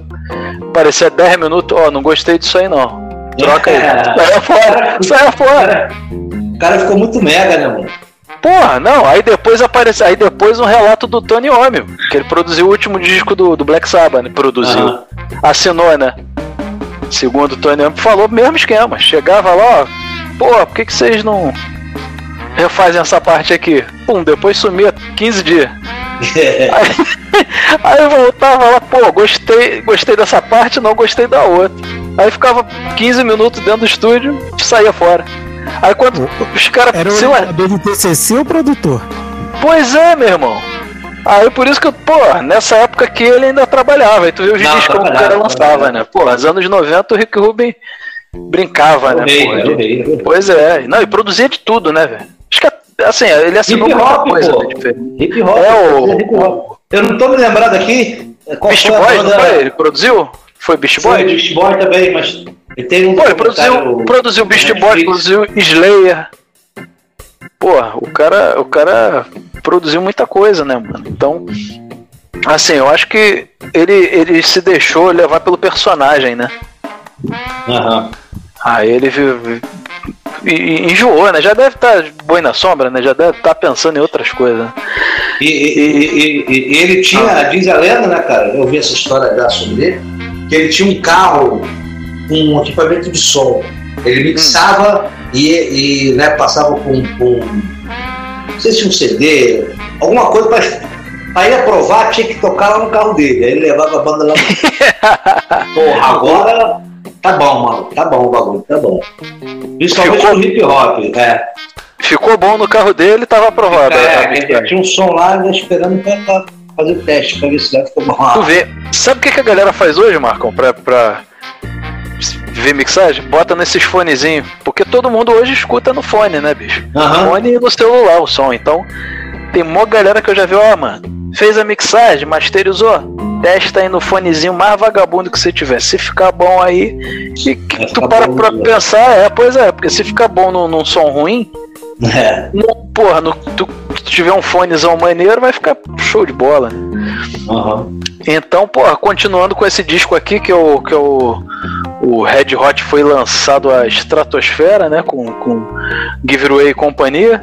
Aparecia 10 minutos. Ó, não gostei disso aí não. Troca aí. Sai fora, sai fora. O cara ficou muito mega, né, mano? Porra, não, aí depois aparece, aí depois um relato do Tony Iommi, que ele produziu o último disco do, do Black Sabbath, né? Produziu. Aham. Assinou, né? segundo o Tony Amp falou, mesmo esquema. Chegava lá, ó, pô, por que, que vocês não refazem essa parte aqui? Pum, depois sumia 15 dias. aí, aí eu voltava lá, pô, gostei, gostei dessa parte, não gostei da outra. Aí ficava 15 minutos dentro do estúdio e saía fora. Aí quando os caras. Era o lá, do TCC ou produtor? Pois é, meu irmão. Aí por isso que, pô, nessa época que ele ainda trabalhava, e tu viu os discos que o cara lançava, né? Pô, nos anos 90 o Rick Rubin brincava, né? rei, rei, rei. Pois é, não, e produzia de tudo, né, velho? Acho que, assim, ele assinou Hip muita hop, coisa pô. né. Hip hop. É o- hip hop. Eu não tô me lembrado aqui. Qual Beast Boy, não foi? Ele produziu? Foi Beast Boy? Foi Beast Boy também, mas ele tem um. Pô, ele produziu, produziu Beast Boy, produziu Slayer. Porra, o cara, o cara produziu muita coisa, né, mano? Então, assim, eu acho que ele, ele se deixou levar pelo personagem, né? Aham. Aí ele enjoou, né? Já deve estar boi na sombra, né? Já deve estar pensando em outras coisas. E, e- e- e- ele tinha, diz a lenda, né, cara? Eu vi essa história da sobre ele, que ele tinha um carro com um equipamento de som. Ele mixava e, e, né, passava com, com. Não sei se um CD, alguma coisa para Aí ia provar, tinha que tocar lá no carro dele. Aí ele levava a banda lá. Porra, agora tá bom, mano. Tá bom o bagulho, tá bom. Principalmente Ficou- no hip hop. É. Ficou bom no carro dele, tava aprovado. É, mixagem. tinha um som lá né, esperando pra, fazer o teste, pra ver se ficou bom. Tu vê, sabe o que, que a galera faz hoje, Marcão, pra, pra ver mixagem? Bota nesses fonezinhos. Porque todo mundo hoje escuta no fone, né, bicho? Aham. Fone e no celular o som. Então, tem mó galera que eu já vi, ó, mano, fez a mixagem, masterizou. Testa aí no fonezinho mais vagabundo que você tiver. Se ficar bom aí, e que tu para pra pensar, é, pois é, porque se ficar bom num, num som ruim, É. não, porra, no, tu, tiver um fonezão maneiro, vai ficar show de bola, né? Aham. Então, porra, continuando com esse disco aqui, que é o, que é o, Red Hot foi lançado à estratosfera, né? Com, com Giveaway e companhia.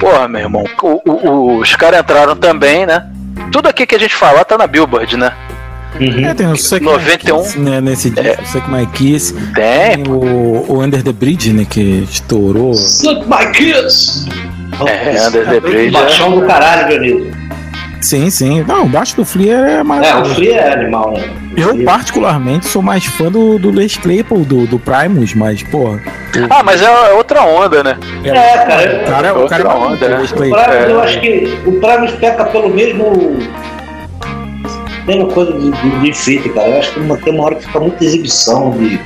Porra, meu irmão, o- o- os caras entraram também, né? Tudo aqui que a gente falar tá na Billboard, né? É, tem o Suck 91. My Kiss, né, nesse disco, o Suck My Kiss. Tem. o, o Under the Bridge, né, que estourou. Suck my kiss! É, Under the Bridge. Baixão do caralho, Dionísio. Sim, sim. Não, o baixo do Flea é É, maravilhoso. o Free é animal, né? Eu, particularmente, sou mais fã do, do Les Claypool, do, do Primus, mas, porra. Ah, mas é outra onda, né? É, cara. O cara, o cara é Outra maluco, onda, né? o O. Primus, É. eu acho que o Primus peca pelo mesmo. Mesma coisa de, de, de feito, cara. Eu acho que uma- tem uma hora que fica muita exibição de.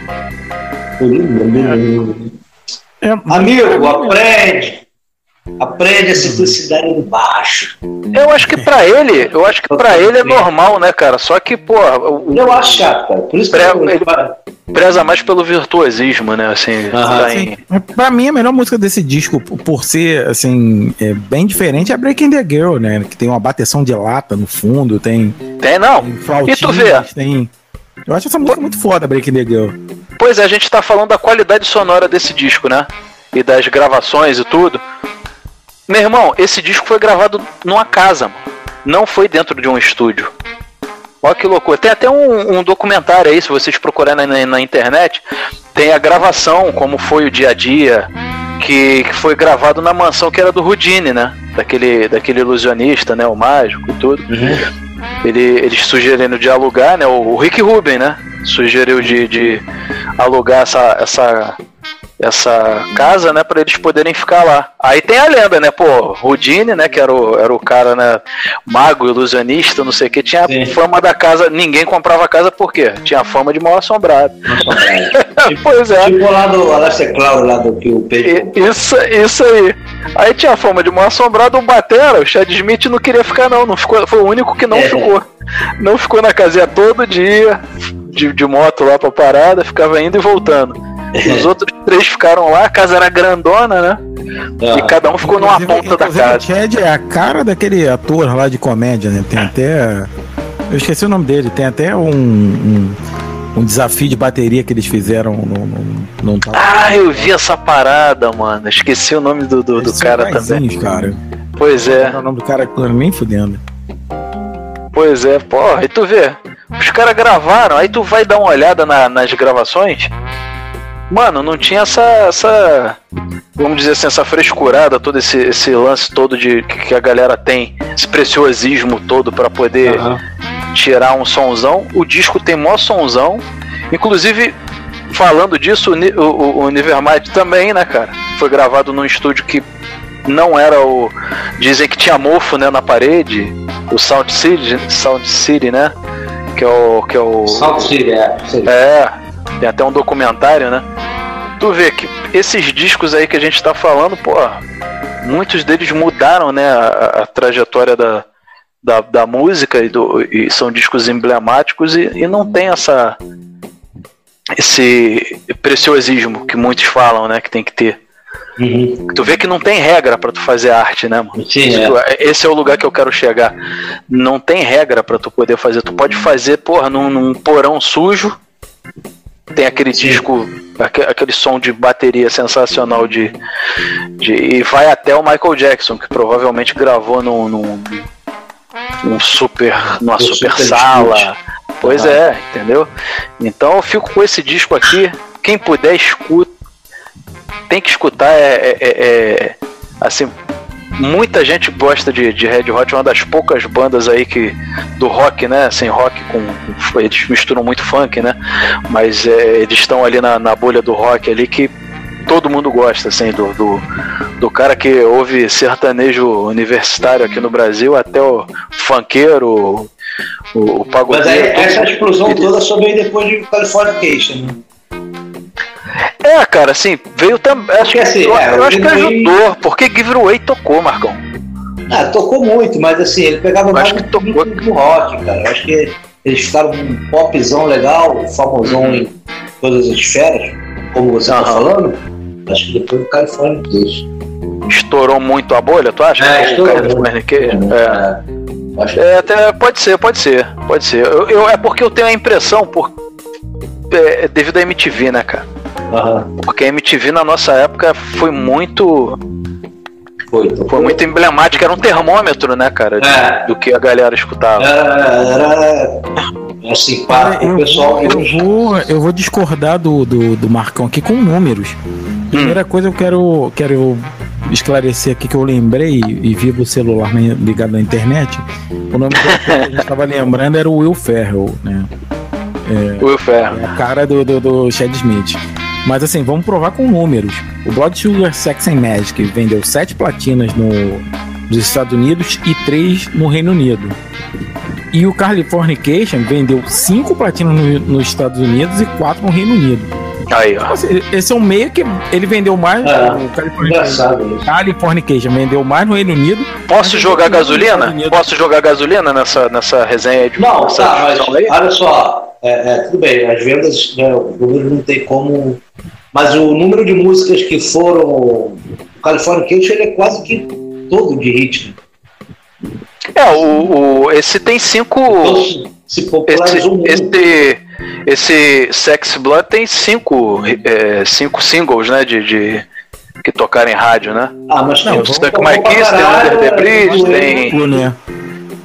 É, Amigo, aprende! Aprende a simplicidade do baixo. Eu acho que pra ele, eu acho que pra ele é normal, né, cara? Só que, porra, o, Eu acho chato, cara. Por isso que Pre- eu, ele preza mais pelo virtuosismo, né? Assim, Aham. tá em- Sim. Pra mim, a melhor música desse disco, por- ser, assim, é, bem diferente, é Breaking the Girl, né? Que tem uma bateção de lata no fundo, tem, Tem não. tem E tu vê, tem... Eu acho essa música muito foda, Breaking the Girl. Pois é, a gente tá falando da qualidade sonora desse disco, né? E das gravações e tudo. Meu irmão, esse disco foi gravado numa casa, mano. Não foi dentro de um estúdio. Olha que loucura. Tem até um, um documentário aí, se vocês procurarem na, na internet, tem a gravação, como foi o dia a dia, que, que foi gravado na mansão que era do Houdini, né? Daquele, daquele ilusionista, né? O mágico e tudo. Ele, eles sugerindo de alugar, né? O, o Rick Rubin, né? Sugeriu de, de alugar essa, essa, essa casa, né? Pra eles poderem ficar lá. Aí tem a lenda, né? Pô, Houdini, né? Que era o, era o cara, né? Mago, ilusionista, não sei o que. Tinha a fama da casa. Ninguém comprava a casa por quê? Tinha fama de mal assombrado. pois é. Tipo lá do Aleister Cloud, lá do que o Pedro. Isso, isso aí. Aí tinha fama de mal assombrado, o Batera, o Chad Smith não queria ficar não, não ficou, foi o único que não É. ficou. Não ficou na casinha todo dia, de, de moto lá pra parada, ficava indo e voltando. Os outros três ficaram lá, a casa era grandona, né? E cada um ficou numa ponta da casa. O Chad é a cara daquele ator lá de comédia, né? Tem até. Eu esqueci o nome dele, tem até um. um, um desafio de bateria que eles fizeram no. no, no Ah, eu vi essa parada, mano. Esqueci o nome do, do, do cara também. cara. Pois é. O nome do cara nem fudendo. Pois é, porra, e tu vê, Os caras gravaram, aí tu vai dar uma olhada na- nas gravações. Mano, não tinha essa, essa. Vamos dizer assim, essa frescurada, todo esse, esse lance todo de que a galera tem, esse preciosismo todo pra poder tirar um sonzão. O disco tem mó sonzão. Inclusive, falando disso, o, o, o Nevermind também, né, cara? Foi gravado num estúdio que não era o. Dizem que tinha mofo né, na parede. O Sound City, Sound City, né? Que é o. Que é o Sound City, é. é, tem até um documentário, né? Tu vê que esses discos aí que a gente tá falando, pô, muitos deles mudaram, né, a, a trajetória da, da, da música e, do- e são discos emblemáticos e, e não tem essa esse preciosismo que muitos falam, né, que tem que ter. Tu vê que não tem regra pra tu fazer arte, né, mano? Sim, é. eu- Esse é o lugar que eu quero chegar. Não tem regra pra tu poder fazer. Tu pode fazer, porra, num, num porão sujo. Tem aquele disco, aque- aquele som de bateria sensacional de, de. E vai até o Michael Jackson, que provavelmente gravou num. num, num super. numa super, super sala. estúdio. Pois Ah. é, entendeu? Então eu fico com esse disco aqui. Quem puder, escuta tem que escutar é, é- é- é- assim muita gente gosta de, de Red Hot é uma das poucas bandas aí que do rock né assim rock com com- eles misturam muito funk né mas é, eles estão ali na, na bolha do rock ali que todo mundo gosta assim do, do, do cara que ouve sertanejo universitário aqui no Brasil até o funkeiro o, o Mas pagodeiro aí, todo essa explosão toda só veio depois de Californication. né? É, cara, assim, veio também. Acho que, assim, eu, é, eu o acho que ajudou, porque Give Away tocou, Marcão. Ah, tocou muito, mas assim, ele pegava mais que tocou do rock, cara. Eu acho que eles ficaram um popzão legal, famosão Uhum. em todas as esferas, como você tá falando. Acho que depois do Californication. Estourou muito a bolha, tu acha? É, O estourou do muito. Californication? É. É, até pode ser, pode ser, pode ser. Eu, eu- é porque eu tenho a impressão, por, é, devido à MTV, né, cara? Porque a MTV na nossa época foi muito. Foi, foi muito emblemática, era um termômetro, né, cara? de- É. Do que a galera escutava. Era, assim, para eu, o pessoal. vou, eu, vou, eu vou discordar do, do, do Marcão aqui com números. Primeira coisa eu quero, quero esclarecer aqui que eu lembrei e vi o celular ligado na internet. O nome que a gente estava lembrando era o Will Ferrell, né? É, Will Ferrell. É a cara do, do, do Chad Smith. Mas assim, vamos provar com números. O Blood Sugar Sex and Magic vendeu sete platinas no, nos Estados Unidos e três no Reino Unido. E o Californication vendeu cinco platinas no- nos Estados Unidos e quatro no Reino Unido. Aí, ó. Assim, Esse é um meio que ele vendeu mais. É, o engraçado Californication vendeu mais no Reino Unido. Posso jogar gasolina? Posso jogar gasolina nessa, nessa resenha de Não, nessa tá, mas olha só, é, é, tudo bem, as vendas, né, o número não tem como. Mas o número de músicas que foram. O Californication ele é quase que todo de ritmo. É, o, o- esse tem cinco. Se esse, muito. esse, esse Sex Blood tem cinco, é, cinco singles, né? De, de- que tocaram em rádio, né? Ah, mas tem o Stuck My Kiss, tem o Under the Bridge, tem.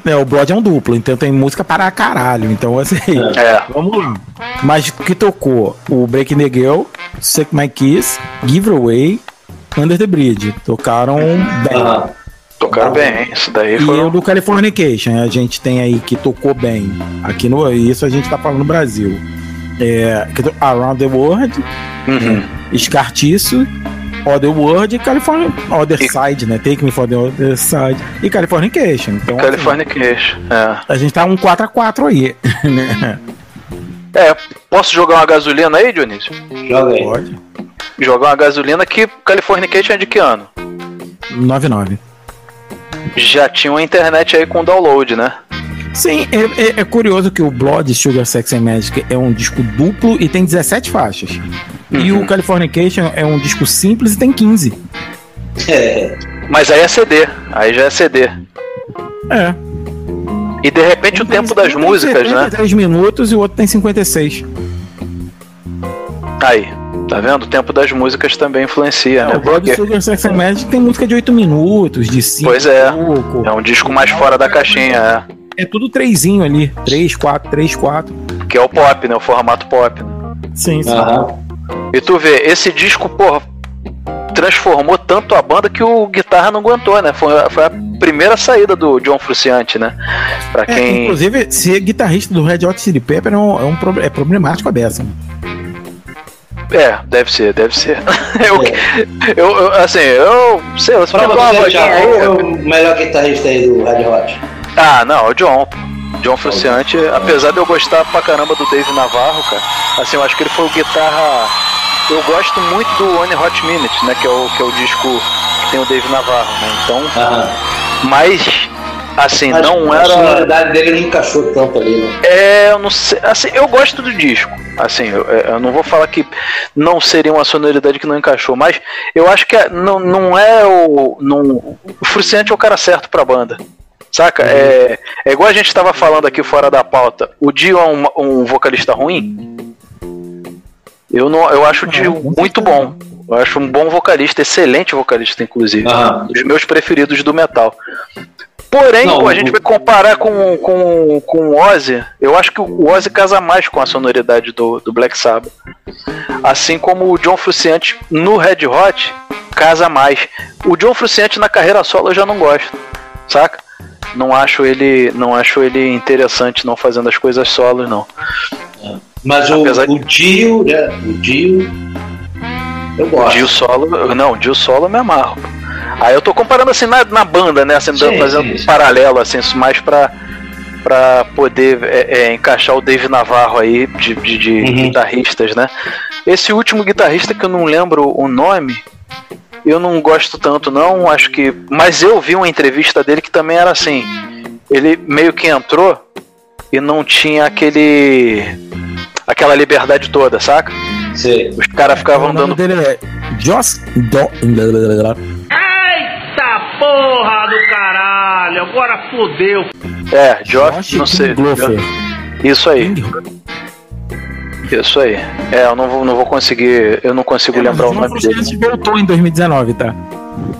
É, o Blood é um duplo, então tem música para caralho. Então, assim, É. vamos lá. Mas que tocou o Breaking the Girl, Suck My Kiss, Give Away, Under the Bridge. Tocaram bem. Tocaram bem, isso daí E foi. o do Californication, a gente tem aí que tocou bem. Aqui no. Isso a gente tá falando no Brasil. É, Around the World, Uhum. Scar Tissue, Other World e California. Other Side, né? Take Me for the Other Side. E Californication. Então, assim, Californication. É. a gente tá um 4x4 aí. né? É, posso jogar uma gasolina aí, Dionísio? Joga aí. Pode. Jogar uma gasolina que Californication é de que ano? 99. Já tinha uma internet aí com download, né? Sim, é, é- é curioso que o Blood Sugar Sex and Magic é um disco duplo e tem 17 faixas. E Uhum. o Californication é um disco simples e tem 15. É. Mas aí é CD, aí já é CD. É. E de repente o tempo das músicas, né? 3 minutos e o outro tem 56. Aí, tá vendo? O tempo das músicas também influencia, né? o Blood Porque- Sugar Sex and Magic tem música de 8 minutos, de 5. Pois é, é um disco mais fora da caixinha, é. É tudo trezinho ali. 3, 4, 3, 4. Que é o pop, né? O formato pop. Né? Sim, sim. E tu vê, esse disco, porra, transformou tanto a banda que o guitarra não aguentou, né? Foi, foi a primeira saída do John Frusciante, né? Pra É, quem. inclusive, ser guitarrista do Red Hot Chili Pepper é, um, é, um é problemático a beça. É, deve ser, deve ser. eu, eu, eu, assim, eu. Sei você, aí. qual é o melhor guitarrista aí do Red Hot? Ah, não, é o John. pô. John Frusciante, apesar de eu gostar pra caramba do Dave Navarro, cara, assim, eu acho que ele foi o guitarra. Eu gosto muito do One Hot Minute, né? Que é o, que é o disco que tem o Dave Navarro, né? Então. Mas, assim, Mas não A era. sonoridade dele não encaixou tanto ali, né? É, eu não sei. Assim, eu gosto do disco. Assim, eu, eu não vou falar que não seria uma sonoridade que não encaixou, mas eu acho que é- não, não é o. Não, o Fruciante é o cara certo pra banda. Saca? É, é igual a gente estava falando aqui fora da pauta. O Dio é um, um vocalista ruim? Eu não, eu acho o Dio muito bom. Eu acho um bom vocalista, excelente vocalista, inclusive. Um dos meus preferidos do metal. Porém, Não, pô, a gente vai comparar com, com, com o Ozzy. Eu acho que o Ozzy casa mais com a sonoridade do, do Black Sabbath. Assim como o John Frusciante no Red Hot casa mais. O John Frusciante na carreira solo eu já não gosto, saca? Não acho ele, não acho ele interessante não fazendo as coisas solos não. Mas o, o Dio, né? O Dio. Eu gosto. Dio solo, não, Dio solo eu me amarro. Aí eu tô comparando assim na, na banda, né? Assim, Sim, fazendo sim, um sim. paralelo, assim, isso mais pra, pra poder é, é, encaixar o Dave Navarro aí de, de, de Uhum. guitarristas, né? Esse último guitarrista que eu não lembro o nome, eu não gosto tanto, não. Acho que. Mas eu vi uma entrevista dele que também era assim. Ele meio que entrou e não tinha aquele. aquela liberdade toda, saca? Sim. Os caras ficavam o nome dando. dele é Joss Do... Eita porra do caralho, agora fodeu. É, Josh, não sei. Isso aí. Isso aí. É, eu não vou, não vou conseguir. Eu não consigo lembrar o nome dele. Frusciante voltou em 2019, tá?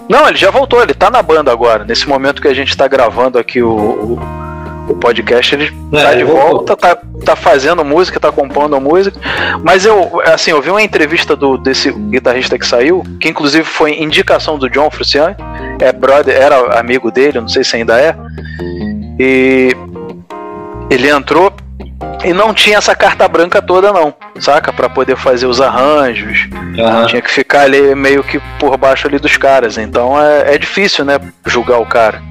Não, ele já voltou, ele tá na banda agora. Nesse momento que a gente tá gravando aqui o, o, o podcast, ele É, tá de ele voltou. volta, tá, tá fazendo música, tá compondo música. Mas eu, assim, eu vi uma entrevista do, desse guitarrista que saiu, que inclusive foi indicação do John Frusciante. É brother, era amigo dele, eu não sei se ainda é. E ele entrou e não tinha essa carta branca toda não, saca? Pra poder fazer os arranjos. Tinha que ficar ali meio que por baixo ali dos caras. Então é, é difícil, né, julgar o cara.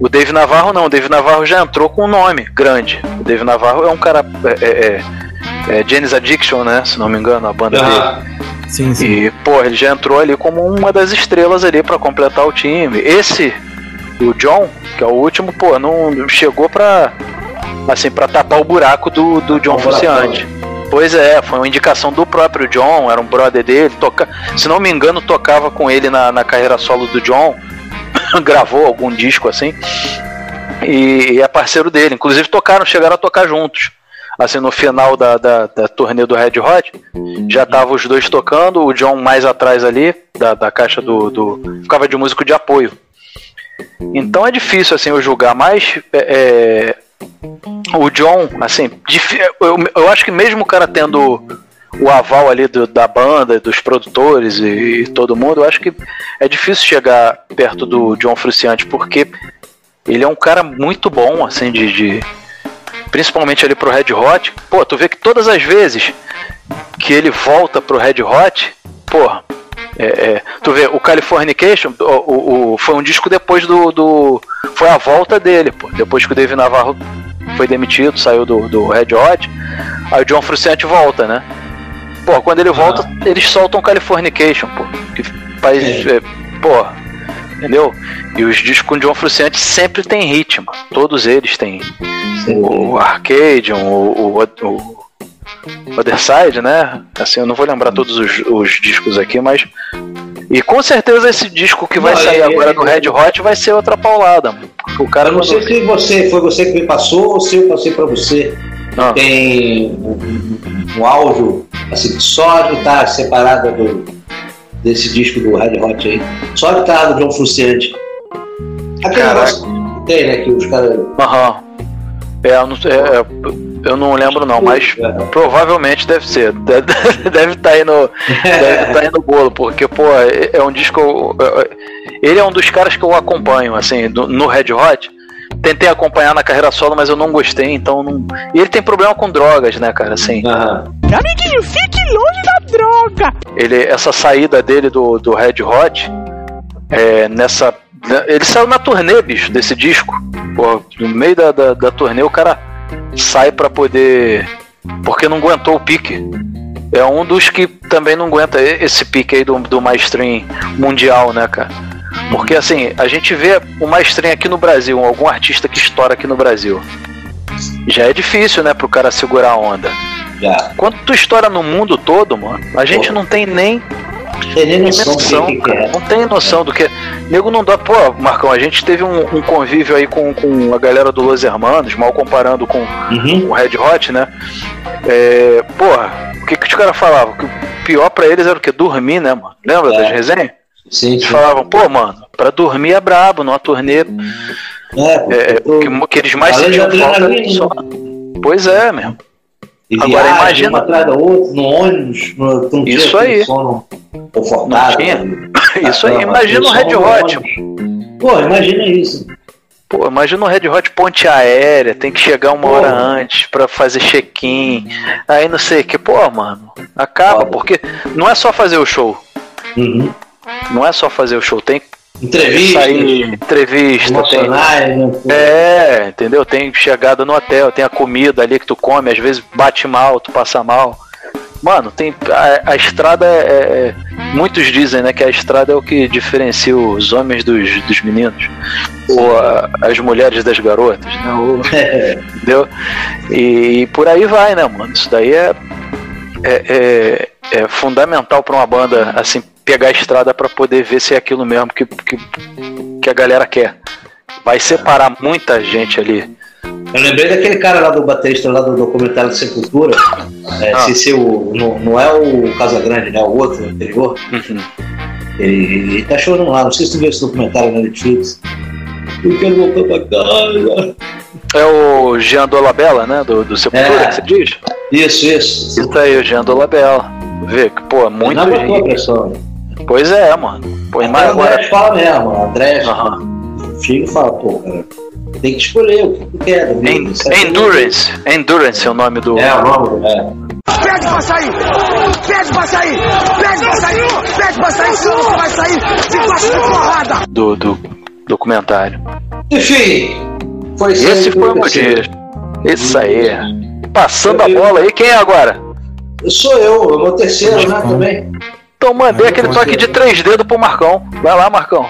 O Dave Navarro não, o Dave Navarro já entrou com um nome grande. O Dave Navarro é um cara é, é, é, é Janis Addiction, né, se não me engano, a banda dele. Sim, sim. E, pô, ele já entrou ali como uma das estrelas ali pra completar o time. Esse, o John, que é o último, pô, não chegou pra. Assim, pra tapar o buraco do, do John Frusciante. Pois é, foi uma indicação do próprio John, era um brother dele. Toca... Se não me engano, tocava com ele na, na carreira solo do John. Gravou algum disco assim. E, e é parceiro dele. Inclusive tocaram, chegaram a tocar juntos. Assim, no final da, da, da turnê do Red Hot, já tava os dois tocando, o John mais atrás ali, da, da caixa do, do. Ficava de músico de apoio. Então é difícil assim eu julgar, mas é, é, o John, assim, eu, eu acho que mesmo o cara tendo o aval ali do- da banda, dos produtores e, e todo mundo, eu acho que é difícil chegar perto do John Frusciante, porque ele é um cara muito bom, assim, de, de- principalmente ali pro Red Hot. Pô, tu vê que todas as vezes que ele volta pro Red Hot, porra, é, é, tu vê, o Californication o, o- o- foi um disco depois do, do. Foi a volta dele, pô. Depois que o Dave Navarro foi demitido, saiu do, do Red Hot. Aí o John Frusciante volta, né? Pô, quando ele volta, eles soltam Californication, pô. Que faz. é, pô, entendeu? E os discos com o John Frusciante sempre tem ritmo. Todos eles têm. O Arcadian, o, o, o Other Side, né? Assim, eu não vou lembrar todos os, os discos aqui, mas. E com certeza esse disco que vai Não, sair é- agora é- do Red Hot vai ser outra paulada, mano. O cara eu não sei se você, foi você que me passou ou se eu passei pra você. Ah. Tem um, um- áudio assim, só a guitarra separada do, desse disco do Red Hot aí. Só a guitarra do John Frusciante. Aquele Caraca. negócio que tem, né? Que os caras. Aham. É, não, é, é, eu não lembro não, mas provavelmente deve ser. Deve estar tá aí no deve tá aí no bolo, porque pô, é, um disco. Ele é um dos caras que eu acompanho, assim, no Red Hot. Tentei acompanhar na carreira solo, mas eu não gostei, então não. E ele tem problema com drogas, né, cara, assim. Uhum. Amiguinho, fique longe da droga! Ele, essa saída dele do, do Red Hot, é, nessa ele saiu na turnê, bicho, desse disco. Pô, no meio da, da, da turnê o cara sai para poder. Porque não aguentou o pique. É um dos que também não aguenta esse pique aí do, do mainstream mundial, né, cara? Porque assim, a gente vê o mainstream aqui no Brasil, algum artista que estoura aqui no Brasil. Já é difícil, né, pro cara segurar a onda. Já. Quando tu estoura no mundo todo, mano, a gente Pô. não tem nem tem nem noção, noção que é. Não tem noção do que. Nego não dá. Pô, Marcão, a gente teve um, um, convívio aí com, com a galera do Los Hermanos, mal comparando com, uhum. o Red Hot, né? É, porra, o que, que os caras falavam? Que o pior pra eles era o que? Dormir, né, mano? Lembra é. das resenhas? Sim, Eles falavam, pô, mano, pra dormir é brabo, numa turnê. É, é, que, que eles mais sentiam falta. Só... Pois é, mesmo. E Agora viagem, imagina. Uma atrás da outra, no ônibus, no, Isso aí. Sono confortável. Isso aí, imagina o Red Hot. Pô, imagina isso. Pô, imagina o Red Hot ponte aérea, tem que chegar uma Pô. hora antes para fazer check-in. Aí não sei o que. Pô, mano, acaba, porque não é só fazer o show. Uhum. Não é só fazer o show, tem Entrevista, sair, entrevista, tem, né? é, entendeu? Tem chegada no hotel, tem a comida ali que tu come, às vezes bate mal, tu passa mal. Mano, tem a, a estrada é, é, muitos dizem, né, que a estrada é o que diferencia os homens dos, dos meninos ou a, as mulheres das garotas, né? Ou, entendeu? E, e, por aí vai, né, mano? Isso daí é é, é, é fundamental para uma banda assim pegar a estrada para poder ver se é aquilo mesmo que, que, que a galera quer. Vai separar muita gente ali. Eu lembrei daquele cara lá do baterista lá do documentário de Sepultura. É, ah. se, se o, não, não é o Casa Grande, né? O outro anterior. Uhum. Ele, ele tá chorando lá. Não sei se tu viu esse documentário na Netflix. Eu quero voltar pra casa. É o Jean Dolabella, né? Do, do Sepultura, é. que você diz? Isso, isso. Isso aí, o Jean Dolabella. Vê que, pô, muito Não gente. Pressão. Pois é, mano. Pois mas agora. O fala mesmo, o André uhum. e fala, pô, cara, tem que escolher o que tu quer. End Endurance. Endurance é o nome do. É, o nome, é. Pede pra sair! Pede pra sair! Pede pra sair! Pede pra sair, senão você vai sair de baixo de porrada! Do, do documentário. Enfim, foi Esse foi o dia. Isso aí. Passando eu, a bola aí, quem é agora? Sou eu, o meu terceiro, né, também. Então mandei aquele toque de três dedos pro Marcão. Vai lá, Marcão.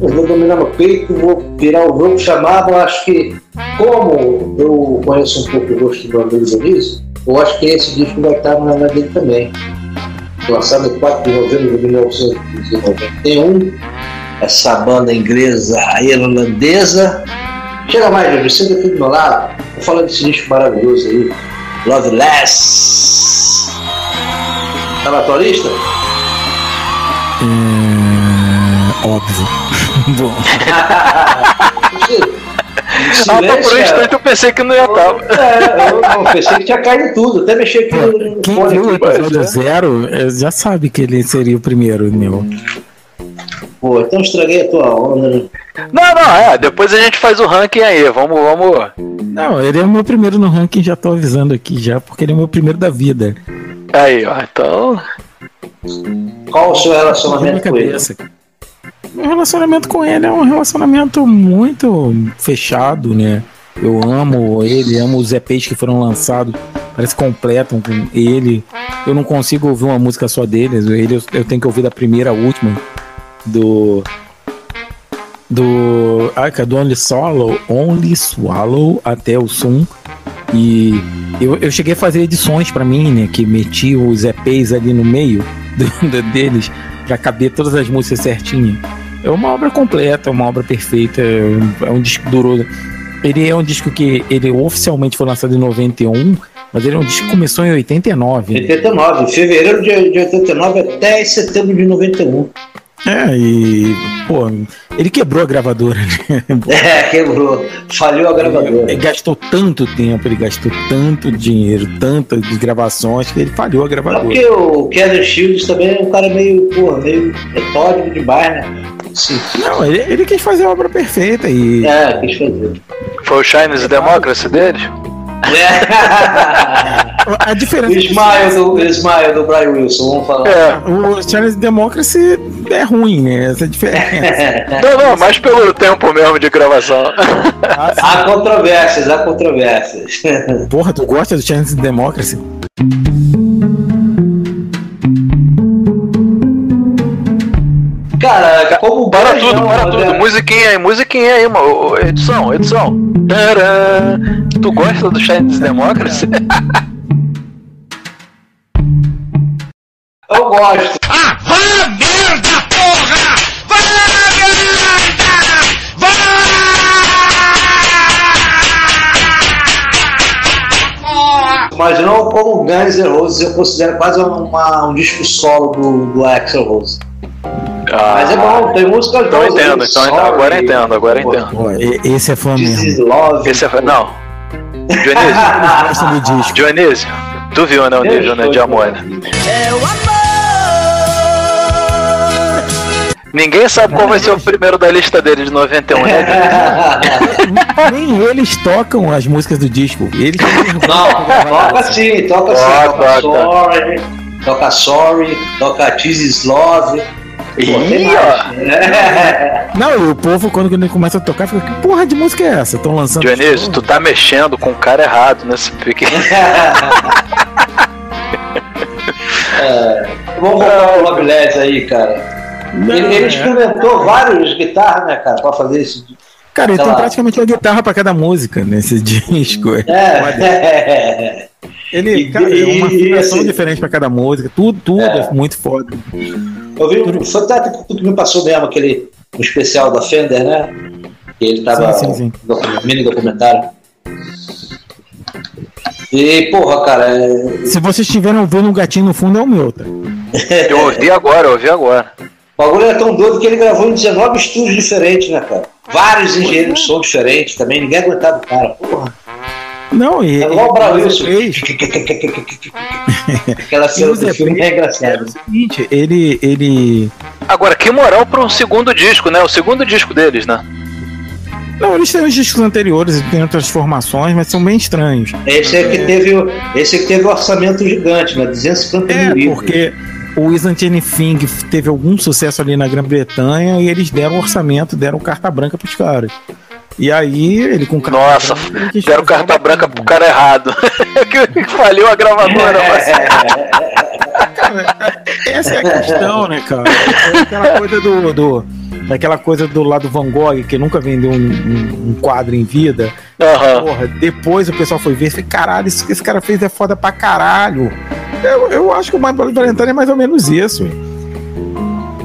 Eu vou dominar no peito, vou virar o jogo chamado. Acho que, como eu conheço um pouco o rosto do André Dionísio, eu acho que esse disco vai estar na dele também. Lançado em 4 de novembro de 1991. Essa banda inglesa irlandesa. Chega mais, Júlio, senta aqui do meu lado. Vou falar desse disco maravilhoso aí. Loveless. Tá na tua lista? É... Óbvio. Bom. Ah, por um instante eu pensei que não ia estar. É, eu, eu pensei que tinha caído tudo. Até mexer aqui no, Quem fone viu o episódio zero já sabe que ele seria o primeiro, meu. Pô, então estraguei a tua onda, né? Não, não, é. Depois a gente faz o ranking aí. Vamos, vamos. Não, ele é o meu primeiro no ranking, já tô avisando aqui já, porque ele é o meu primeiro da vida. Aí, ó. Então. Qual o seu relacionamento com ele? Meu relacionamento com ele é um relacionamento muito fechado, né? Eu amo ele, amo os EPs que foram lançados, parece completam com ele. Eu não consigo ouvir uma música só deles, ele eu tenho que ouvir da primeira à última do do ah, é do Only Swallow, Only Swallow até o Sun. E eu, eu cheguei a fazer edições para mim, né, que meti os EPs ali no meio do, deles para caber todas as músicas certinho. É uma obra completa, uma obra perfeita, é um, disco duro. Ele é um disco que ele oficialmente foi lançado em 91, mas ele é um disco que começou em 89. 89, fevereiro de, de 89 até setembro de 91. É, e. Pô, ele quebrou a gravadora, né? É, quebrou. Falhou a gravadora. Ele, ele gastou tanto tempo, ele gastou tanto dinheiro, tantas gravações, que ele falhou a É gravadora. porque o Kevin Shields também é um cara meio, pô, meio metódico demais, né? Sim. Não, ele, ele quis fazer a obra perfeita e. É, quis fazer. Foi o Chinese Democracy dele? A diferença. O Smile do, Smile do Brian Wilson, vamos falar. É. O Chinese Democracy é ruim, né? Essa é a diferença. Não, não, mas pelo tempo mesmo de gravação. Há controvérsias, há controvérsias. Porra, tu gosta do Chinese Democracy? Como Para tudo, não, para tudo. é- Musiquinha aí, musiquinha aí, mano. Edição, edição. Tcharam. Tu gosta do Chinese Democracy? Eu gosto. Ah, vá merda, porra! Vá merda! Mas não como Guns N' Roses, eu considero quase uma, um disco solo do, do Axel Rose. Mas é bom, tem músicas Então boas. entendo, aí, então Sorry, agora entendo, agora entendo. Pô, esse é fã mesmo. Love. Esse é. Não. Gosta do Dionísio. disco. Dionísio. Tu viu, né, o nível né, de amor, né? Ninguém sabe qual vai ser o primeiro da lista dele de 91, né? Nem eles tocam as músicas do disco. Eles Não, toca sim, toca sim. Toca, Toca toca. Sorry, toca Sorry, toca is Love. Pô, tem Ih, ó. É. Não, e o povo, quando ele começa a tocar, fica: que porra de música é essa? Estão lançando. Dionísio, tu tá mexendo com o cara errado nesse pique. É, Vamos voltar pro Rob Led aí, cara. Não, ele, ele é. experimentou várias guitarras, né, cara, pra fazer esse. Cara, ele tem praticamente uma guitarra pra cada música nesse disco. É. Ele, E- cara, é uma e- afinação assim- diferente pra cada música. Tudo, tudo é, É. muito foda. Eu vi, um- foi até que me passou mesmo aquele um especial da Fender, né? Que ele tava Sim, sim, sim. mini documentário. E, porra, cara, é- Se vocês estiverem ouvindo um gatinho no fundo, é o meu, tá? Eu ouvi agora, eu ouvi agora. o bagulho é tão doido que ele gravou em 19 estúdios diferentes, né, cara? Vários engenheiros de som diferentes também, ninguém aguentava o cara, porra. Não, e. É igual o e- Wilson. fez- Aquela cena do filme é engraçada. o seguinte, ele. ele... Agora, que moral pra um segundo disco, né? O segundo disco deles, né? Não, eles têm os discos anteriores, eles têm outras formações, mas são bem estranhos. Esse é que teve, o- esse é que teve o orçamento gigante, né? 250 É, mil livros. porque o Isn't Anything teve algum sucesso ali na Grã-Bretanha e eles deram orçamento, deram carta branca pros caras. E aí, ele com carta Nossa, branca, deram carta branca pro cara errado. que faliu a gravadora. mas- Essa é a questão, né, cara? É aquela coisa do. do aquela coisa do lado Van Gogh, que nunca vendeu um, um- um quadro em vida. Aham. Porra, depois o pessoal foi ver e falei, caralho, isso que esse cara fez é foda pra caralho. Eu, eu acho que o Bloody Valentine é mais ou menos isso.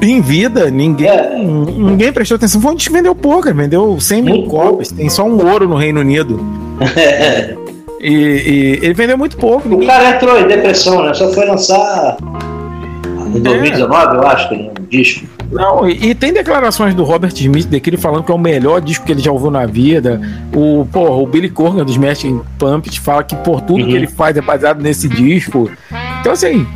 Em vida, ninguém, ninguém prestou atenção. Foi que vendeu pouco, vendeu 100 mil cópias. Tem só um ouro no Reino Unido. E, e ele vendeu muito pouco. O cara entrou em depressão, né? Só foi lançar em 2019, eu acho, um disco. Não, e, e tem declarações do Robert Smith daquele falando que é o melhor disco que ele já ouviu na vida. O, porra, o Billy Corgan dos Smashing Pumpkins fala que por tudo que ele faz é baseado nesse disco. Então, assim,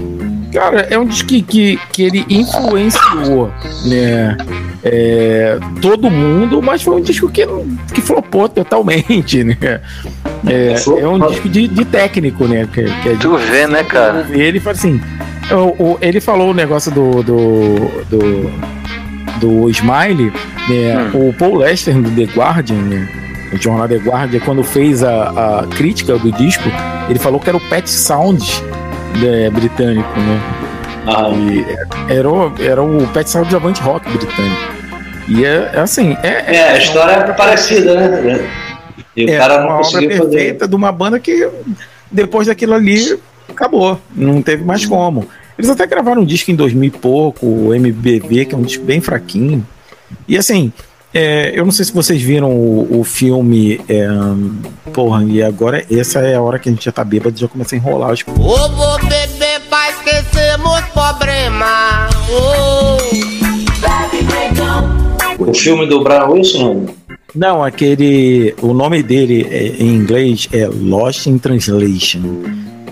cara, é um disco que, que, que ele influenciou, né? é, todo mundo, mas foi um disco que, que flopou totalmente, né? É, é um disco de, de técnico, né? Que, que é de- Tu vê, né, cara? ele fala assim. o- o- ele falou o negócio do. do, do, do Smiley, né? O Paul Lester do The Guardian, né? O jornal The Guardian, quando fez a, a crítica do disco, ele falou que era o Pet Sounds né, britânico, né? E era, o- era o Pet Sounds de Avant Rock britânico. E é, é assim. É, É, a história é parecida, né? E o é cara uma não obra conseguiu fazer. perfeita de uma banda que depois daquilo ali acabou, não teve mais como. Eles até gravaram um disco em 2000 e pouco, o MBV, que é um disco bem fraquinho. E assim, é, eu não sei se vocês viram o, o filme. é, porra, e agora essa é a hora que a gente já tá bêbado e já começa a enrolar os. Eu vou beber pra esquecer meus problemas. Oh. O filme do Brian Wilson? Não, aquele. O nome dele é, em inglês é Lost in Translation.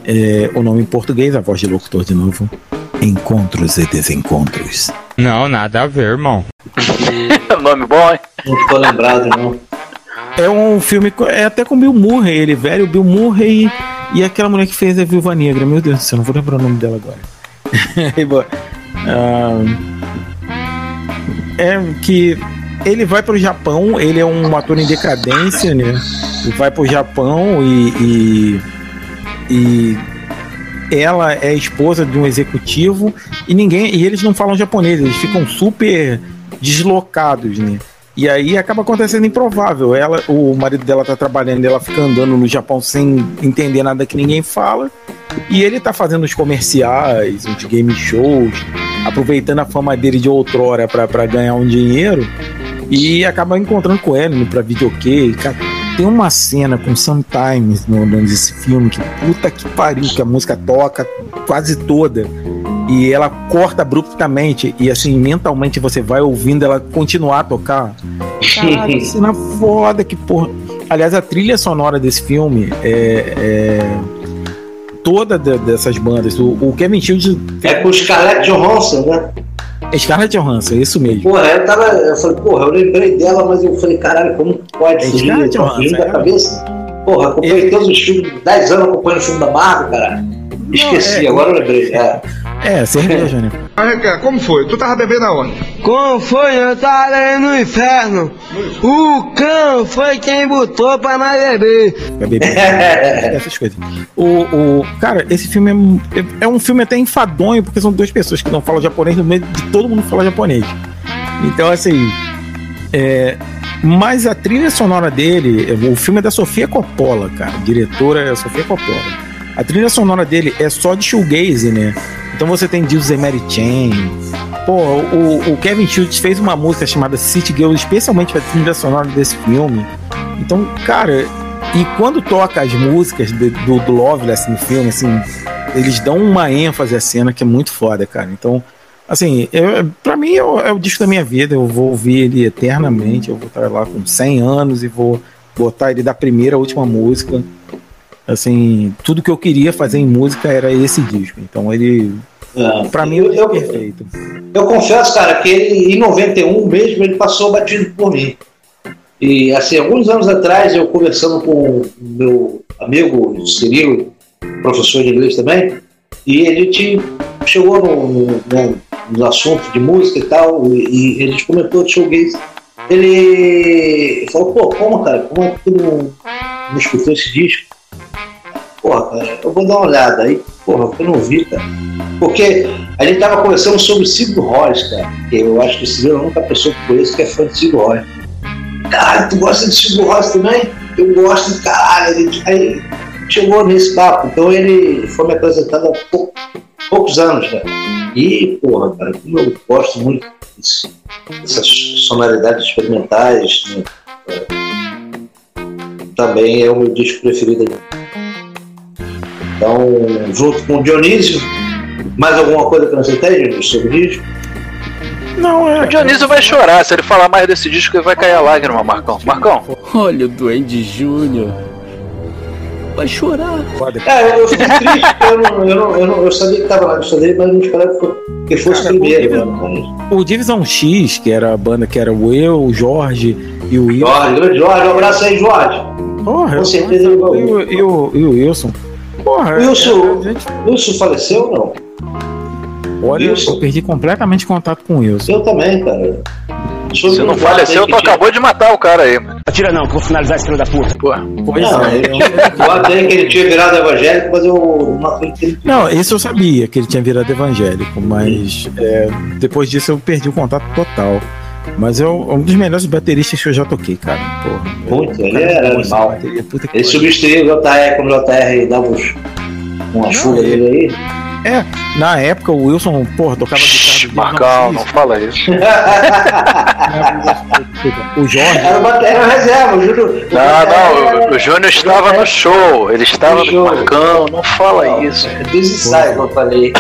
É, o nome em português, a voz de locutor de novo. Encontros e desencontros. Não, nada a ver, irmão. Nome bom, hein? Não tô lembrado, não. É um filme. É até com Bill Murray, ele velho, Bill Murray e, e aquela mulher que fez a Viúva Negra. Meu Deus do céu, não vou lembrar o nome dela agora. E, ah, é que ele vai pro Japão, ele é um ator em decadência, né? Ele vai pro Japão e, e, e ela é esposa de um executivo e ninguém e eles não falam japonês, eles ficam super deslocados, né? E aí acaba acontecendo improvável. Ela, o marido dela tá trabalhando, ela fica andando no Japão sem entender nada que ninguém fala. E ele tá fazendo os comerciais, os game shows, aproveitando a fama dele de outrora pra ganhar um dinheiro. E acaba encontrando com indo pra videokê. Tem uma cena com Sometimes no, nesse filme que puta que pariu, que a música toca quase toda. E ela corta abruptamente. E assim, mentalmente você vai ouvindo ela continuar a tocar. Caralho, cena foda que porra. Aliás, a trilha sonora desse filme é. é toda de- dessas bandas. O, o Kevin Shields. É com Scarlett Johansson, né? É Scarlett Johansson, é isso mesmo. Porra, eu tava. Eu falei, porra, eu lembrei dela, mas eu falei, caralho, como pode É Scarlett tá Johansson, da é. cabeça? Porra, acompanhei todos os filmes, 10 anos acompanhando o filme da Marvel, cara. Esqueci, é- agora eu lembrei. É. É, cerveja, né? Como foi? Tu tava bebendo aonde? Como foi? Eu tava ali no inferno. O cão foi quem botou pra nós beber. Bebendo. essas coisas. O, o, cara, esse filme é, é um filme até enfadonho, porque são duas pessoas que não falam japonês no meio de todo mundo fala japonês. Então, assim. É, mas a trilha sonora dele, o filme é da Sofia Coppola, cara. A diretora é a Sofia Coppola. A trilha sonora dele é só de shoegaze, né? Então você tem Dills Mary Chain. Pô, o, o Kevin Shields fez uma música chamada City Girl especialmente pra trilha sonora desse filme. Então, cara, e quando toca as músicas de- do, do Loveless no filme, assim, eles dão uma ênfase à cena que é muito foda, cara. Então, assim, eu, pra mim é o, é o disco da minha vida. Eu vou ouvir ele eternamente. Eu vou estar lá com 100 anos e vou botar ele da primeira à última música. Assim, tudo que eu queria fazer em música era esse disco. Então, ele, pra mim, é perfeito. Eu confesso, cara, que ele, em 91 mesmo, ele passou batido por mim. E, assim, alguns anos atrás, eu conversando com o meu amigo Cirilo, professor de inglês também, e ele te chegou no, no, no- no assunto de música e tal, e, e ele comentou de showgaze. Ele falou, pô, como, cara, como é que tu não, não escutou esse disco? Porra, cara, eu vou dar uma olhada aí. Porra, eu não vi, cara. Porque a gente tava conversando sobre Sigur Rós, cara. Que eu acho que o Cirilo é a única pessoa que conheço que é fã de Sigur Rós. Caralho, tu gosta de Sigur Rós também? Eu gosto, caralho. Aí chegou nesse papo. Então ele foi me apresentado há pou- poucos anos, cara. E, porra, cara, como eu gosto muito dessas sonoridades experimentais, né? Também é o meu disco preferido. Então, junto com o Dionísio, mais alguma coisa que não você tem, Dionísio, sobre o disco? Não, é. O Dionísio vai chorar. Se ele falar mais desse disco, ele vai cair a lágrima, Marcão. Marcão. Olha o Duende Júnior. Vai chorar. É, eu, eu fiquei triste, porque eu, não, eu, não, eu, não, eu sabia que estava na lista dele, mas não esperava que fo- que fosse Cara, primeiro. o mano. O Divisão X, que era a banda que era o eu, o Jorge e o Will. Jorge, grande Jorge, um abraço aí, Jorge. Porra, Com certeza ele vai e o, e o, e o Wilson. Porra, Wilson, é, a gente- Wilson faleceu ou não? olha, eu perdi completamente contato com o Wilson. Eu também, cara. Se não faleceu, tu acabou de matar o cara aí, mano. Atira não, que eu vou finalizar esse filho da puta. Porra. Pois Não, é. eu até que ele tinha virado evangélico, mas eu. Não, isso eu sabia que ele tinha virado evangélico, mas é, depois disso eu perdi o contato total. Mas é um dos melhores bateristas que eu já toquei, cara. Porra. Muito, ele Cara, era animal. bateria, puta Ele substituiu o JR quando o JR dava uns, uma chuva ele- dele aí. É, na época o Wilson, porra, tocava guitarra Marcão, não fala isso. O Jorge. Era o bateria reserva, o Júlio. Não, não, o, o Júnior estava no show, ele estava no. Marcão, não fala isso. Dos ensaios que eu falei.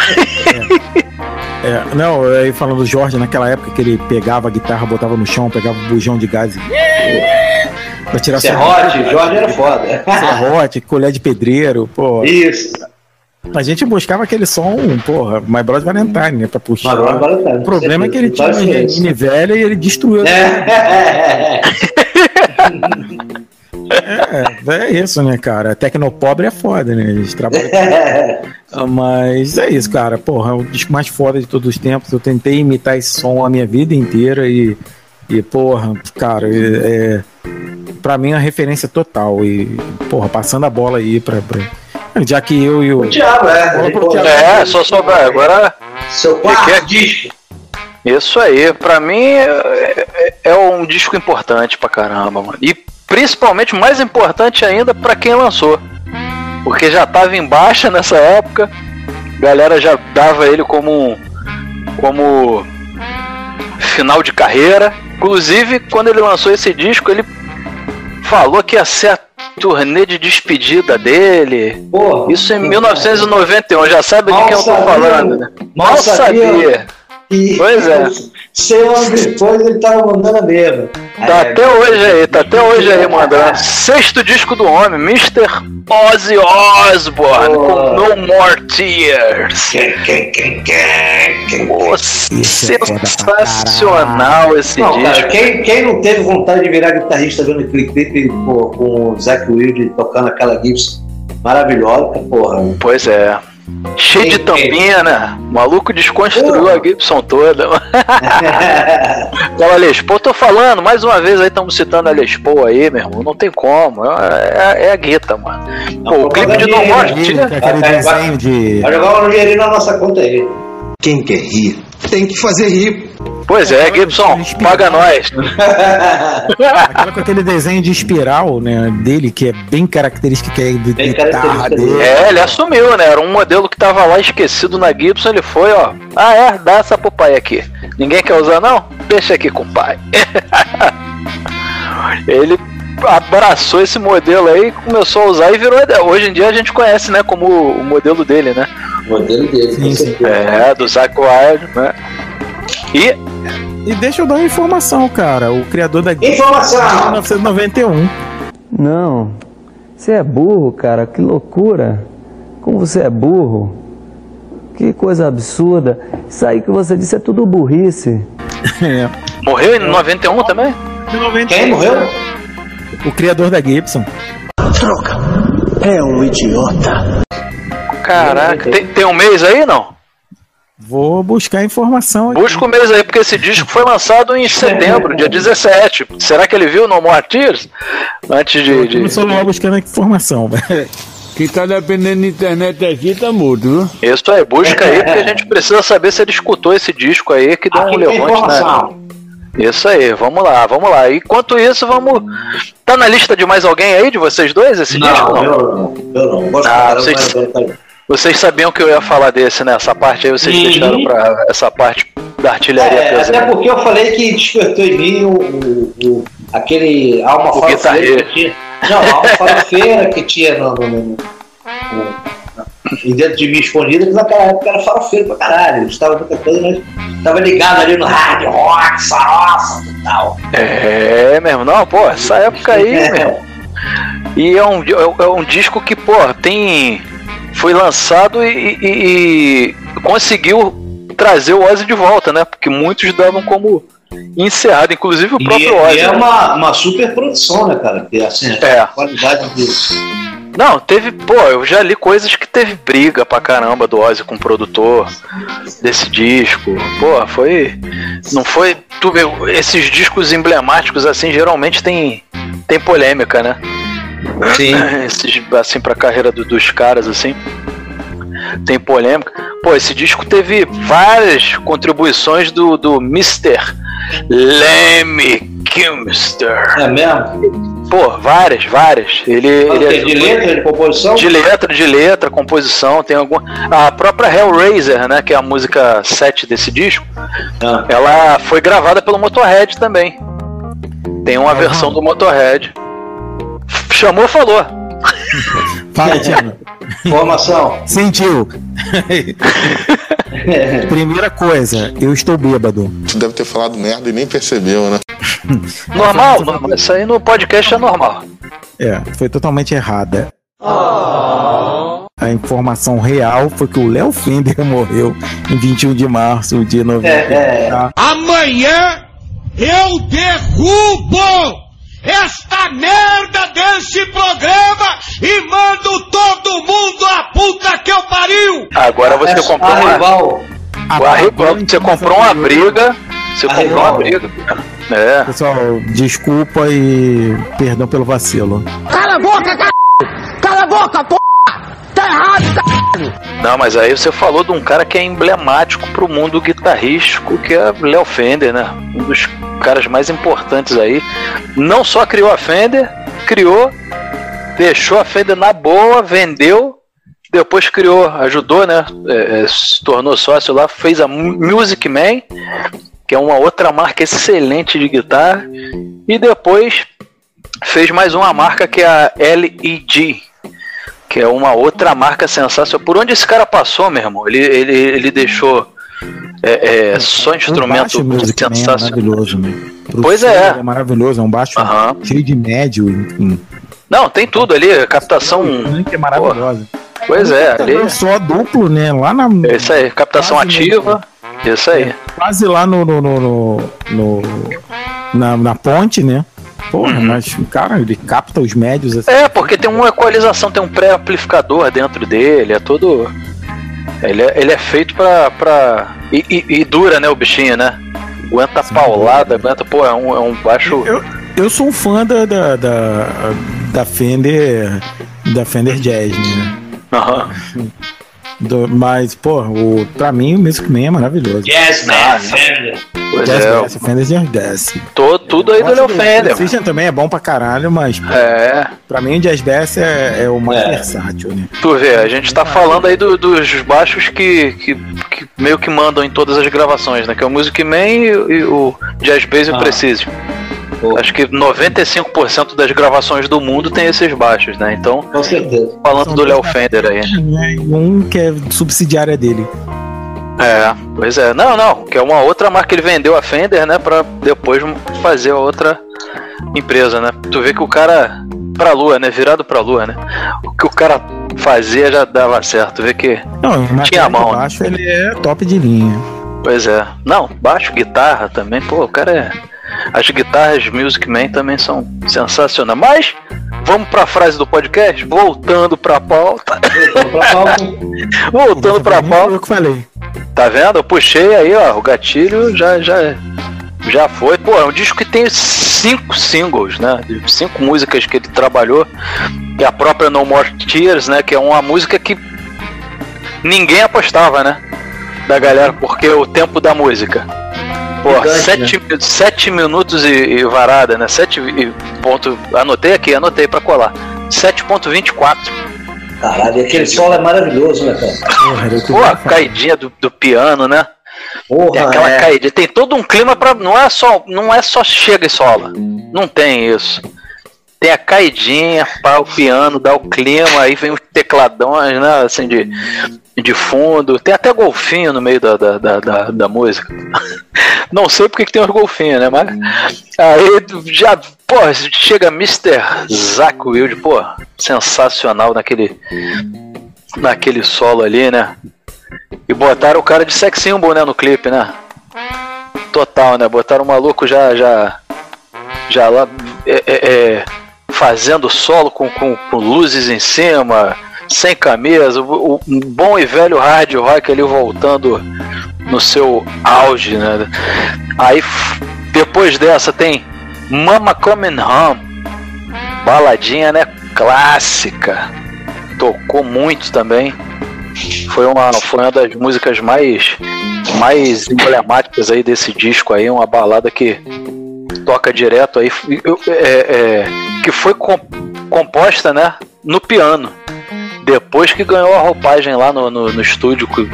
É, não, aí falando do Jorge, naquela época que ele pegava a guitarra, botava no chão, pegava um bujão de gás e. pra tirar Serrote, Jorge era foda. Serrote, colher de pedreiro, pô. Isso. A gente buscava aquele som, porra, My Brother Valentine, né? Pra puxar. My Brother Valentine, o problema é que ele tinha uma certeza. engine velha e ele destruiu. É. É, é isso, né, cara? Tecnopobre é foda, né? Eles trabalham. Mas é isso, cara. Porra, é o disco mais foda de todos os tempos. Eu tentei imitar esse som a minha vida inteira e, e porra, cara, é, é, pra mim é uma referência total. E, porra, passando a bola aí pra. pra já que eu e o. O Thiago, é. Pro Thiago. É, só sobrar. Agora. Seu quarto disco. Isso aí, pra mim é, é- é um disco importante pra caramba, mano. E principalmente mais importante ainda pra quem lançou. Porque já tava em baixa nessa época, a galera já dava ele como um- como final de carreira. Inclusive, quando ele lançou esse disco, ele falou que ia ser a turnê de despedida dele. Isso em 1991, já sabe de quem eu tô sabia, falando, né? mal sabia. E Pois é. Seu ano depois ele tava mandando a mesma. Tá até hoje aí, tá até hoje aí mandando. Sexto disco do homem, Mr. Ozzy Osbourne, com No More Tears. Pô, sensacional esse Não, cara, disco. quem, quem não teve vontade de virar guitarrista vendo aquele clipe pô, com o Zac Wilde tocando aquela Gibson maravilhosa, porra. Pois é. Cheio de tampinha, né? O maluco desconstruiu a Gibson toda. Aquela Les Paul, tô falando, mais uma vez aí estamos citando a Les Paul aí, meu irmão. Não tem como. É, é- é a guita, mano. Pô, o clipe de No More Tears. Aquele desenho de. Vai jogar um dinheirinho na nossa conta aí. Quem quer rir, tem que fazer rir. Pois é, Gibson, paga nós. Aquela com aquele desenho de espiral, né? Dele, que é bem característico que é de guitarra dele. É, ele assumiu, né? Era um modelo que tava lá esquecido na Gibson, ele foi, ó. Ah, é? Dá essa pro pai aqui. Ninguém quer usar, não? Deixa aqui com o pai. ele abraçou esse modelo aí, começou a usar e virou. Hoje em dia a gente conhece, né? Como o modelo dele, né? O modelo dele, Sim, sim. É, do Zac Wild, né? E E deixa eu dar uma informação, cara. O criador da Gibson Informação! em 1991. Não. Você é burro, cara. Que loucura. Como você é burro. Que coisa absurda. Isso aí que você disse é tudo burrice. É. morreu em 91 também? Quem morreu? O criador da Gibson. É um idiota. Caraca, tem, tem um mês aí, não? Vou buscar informação aqui. Busca o mês aí, porque esse disco foi lançado em setembro, dia 17. Será que ele viu No More Tears? Antes de. de- sou lá buscando informação. Quem tá dependendo da internet aqui tá morto, viu? Isso aí, busca aí, porque a gente precisa saber se ele escutou esse disco aí que deu um Aqui tem levante, informação. né? Isso aí, vamos lá, vamos lá. Enquanto isso, vamos. Tá na lista de mais alguém aí, de vocês dois, esse disco? Não, eu não. Eu não. Gosto Ah, vocês- mas eu não- Vocês sabiam que eu ia falar desse, né? Essa parte aí vocês Uhum. deixaram pra essa parte da artilharia É, pesada. até porque eu falei que despertou em mim o, o- o- aquele alma O farofeira que tinha. Não, a alma farofeira que tinha no, no, no- no- dentro de mim escondida, que naquela época era farofeiro pra caralho. Eles estavam muita coisa, mas tava ligado ali no rádio, rock, farofa e tal. É, mesmo, não, pô, essa época aí, meu. E é um, é um disco que, pô, tem. Foi lançado e, e- e conseguiu trazer o Ozzy de volta, né? Porque muitos davam como encerrado, inclusive o E, próprio e Ozzy. é né? uma, uma super produção, né, cara? Porque assim, É. a qualidade de. Não, teve, pô, eu já li coisas que teve briga pra caramba do Ozzy com o produtor desse disco. Pô, foi. Não foi. Tu vê, esses discos emblemáticos assim geralmente tem, tem polêmica, né? Sim. Esses, assim, pra carreira do- dos caras, assim. Tem polêmica. Pô, esse disco teve várias contribuições do, do Mr. Lemmy Kilmister. É mesmo? Pô, várias, várias. Ele, ele Ok, de letra, de composição? de letra, de letra, composição, tem alguma. A própria Hellraiser, né? Que é a música 7 desse disco, Ah. ela foi gravada pelo Motorhead também. Tem uma versão do Motorhead. Chamou, falou. Fala, Tiago. Formação. Sentiu. Primeira coisa, eu estou bêbado. Tu deve ter falado merda e nem percebeu, né? Normal, normal. Isso aí no podcast é normal. É, foi totalmente errada. A informação real foi que o Léo Fender morreu em 21 de março de 90. tá? Amanhã eu derrubo esta merda desse programa e mando todo mundo a puta que eu pariu! Agora você comprou uma. rival. A rival, você comprou uma briga. Você A comprou uma rival. briga. É. Pessoal, desculpa e perdão pelo vacilo. Cala a boca, c... Cala a boca, porra! Tá errado, c... Não, mas aí você falou de um cara que é emblemático pro mundo guitarrístico, que é Léo Fender, né? Um dos caras mais importantes aí. Não só criou a Fender, criou, deixou a Fender na boa, vendeu, depois criou, ajudou, né? É, é, se tornou sócio lá, fez a Mu- Music Man, que é uma outra marca excelente de guitarra, e depois fez mais uma marca que é a LEG, que é uma outra marca sensacional. Por onde esse cara passou, meu irmão? Ele, ele, ele deixou é, é, só Um instrumento music man é sensacional. maravilhoso, né? Pro Pois é. É maravilhoso, é um baixo cheio de médio, enfim. Não, tem tudo ali, captação. É maravilhosa. Pois é, ali. Só duplo, né? Lá na. É isso aí, captação ativa. Isso aí. Quase lá no, no, no- no- na, na ponte, né? Porra, mas, cara, ele capta os médios assim. Uhum. É, porque tem uma equalização, tem um pré-amplificador dentro dele, é todo. Ele é, ele é feito pra. pra... E, e- e dura, né, o bichinho, né? Aguenta paulada, aguenta, pô, é um, é um baixo. Eu, eu sou um fã da, da, da, da Fender. Da Fender Jazz, né? Aham. Do- mas, pô, o, pra mim o Music Man é maravilhoso. Yes, man, Fender. Pois Jazz é. Fender Jazz Bass. Tô, tudo aí do Léo Fender. Precision também é bom pra caralho, mas pô, É. pra mim o Jazz Bass é, é o mais versátil, né? Tu vê, a gente tá falando aí do- dos baixos que, que, que meio que mandam em todas as gravações, né? Que é o Music Man e, e o Jazz Bass e o Ah. Precision. Acho que 95% das gravações do mundo tem esses baixos, né? Então, Com certeza. falando do Léo Fender aí. E Um que é subsidiária dele. É, pois é. Não, não, que é uma outra marca que ele vendeu a Fender, né? Pra depois fazer a outra empresa, né? Tu vê que o cara. Pra lua, né? Virado pra lua, né? O que o cara fazia já dava certo. Tu vê que. Não, Tinha a mão, né? baixo ele é top de linha. Pois é. Não, baixo, guitarra também, pô, o cara é. As guitarras Music Man também são sensacionais. Mas, vamos pra frase do podcast? Voltando pra pauta. Voltando pra pauta. Eu que falei. Tá vendo? Eu puxei aí, ó, o gatilho já, já, já foi. Pô, é um disco que tem cinco singles, né? Cinco músicas que ele trabalhou. E a própria No More Tears, né? Que é uma música que ninguém apostava, né? Da galera, porque o tempo da música. Pô, Gigante, sete, sete minutos e, e varada, né? Sete e ponto. Anotei aqui, anotei pra colar. 7.24. Caralho, aquele solo é maravilhoso, né, cara? Pô, a caidinha do, do piano, né? Porra, tem aquela é. caidinha, tem todo um clima para não é só, não é só chega e sola. Não tem isso. Tem a caidinha, pá, o piano, dá o clima, aí vem os tecladões, né, assim, de, de fundo. Tem até golfinho no meio da, da, da, da, da música. Não sei porque que tem os golfinhos, né, mas... Aí já, pô, chega Mr. Zack Wild, pô, sensacional naquele, naquele solo ali, né? E botaram o cara de sex symbol, né, no clipe, né? Total, né? Botaram o maluco já, já, já lá, é, é, é, fazendo solo com, com, com luzes em cima, sem camisa, o, o um bom e velho hard rock ali voltando no seu auge, né? Aí depois dessa tem Mama Coming Home, baladinha, né? Clássica, tocou muito também. Foi uma, foi uma das músicas mais, mais emblemáticas aí desse disco aí, uma balada que toca direto aí, é, é, que foi com- composta, né, no piano. Depois que ganhou a roupagem lá no, no, no estúdio, que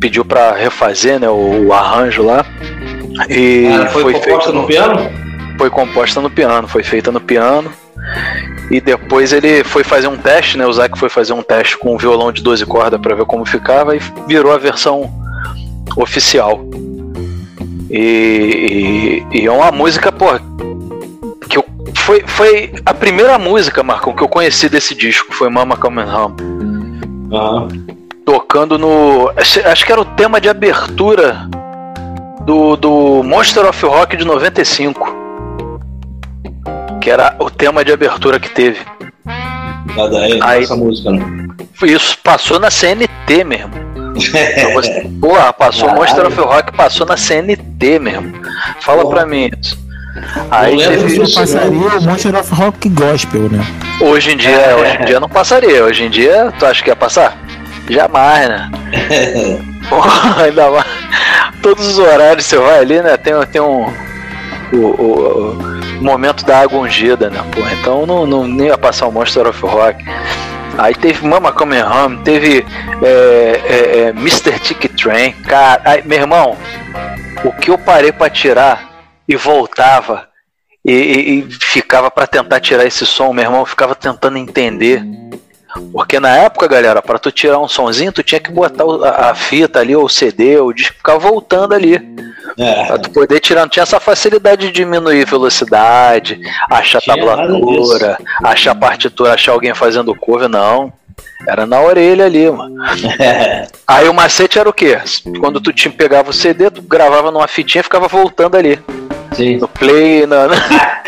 pediu pra refazer, né, o, o arranjo lá. E Ah, foi composta feito no piano? Foi composta no piano, foi feita no piano. E depois ele foi fazer um teste, né? O Zac foi fazer um teste com um violão de 12 cordas para ver como ficava e virou a versão oficial. E, e, e é uma música, pô, que eu, foi, foi a primeira música, Marcão, que eu conheci desse disco, foi Mama Come Home. Ah. Tocando no. Acho que era o tema de abertura do, do Monster of Rock de 95. Que era o tema de abertura que teve. Nada aí, Aí- essa música, né? Isso passou na CNT mesmo. Porra, passou Caralho. Monster of Rock, passou na CNT mesmo. Fala pra mim isso. Aí Eu teve- disso, Passaria o Monster of Rock Gospel, né? Hoje em dia, hoje em dia não passaria. Hoje em dia, tu acha que ia passar? Jamais, né? Porra, ainda mais. Todos os horários você vai ali, né? Tem, tem um. O, o- o momento da água ungida, né? Porra, então não, não nem ia passar o Monster of Rock. Aí teve Mama Come Home, teve é, é, é, Mr. Tick Train. Cara, aí, meu irmão, o que eu parei pra tirar e voltava e, e- e ficava pra tentar tirar esse som, meu irmão, ficava tentando entender. Porque na época, galera, pra tu tirar um sonzinho, tu tinha que botar a, a fita ali, ou o CD, ou o disco, ficar voltando ali. É. Pra tu poder tirar, não tinha essa facilidade de diminuir velocidade, achar Tinha tablatura, achar partitura, achar alguém fazendo cover, não. Era na orelha ali, mano. Aí o macete era o quê? Quando tu te pegava o CD, tu gravava numa fitinha e ficava voltando ali. Sim. No play, na, na-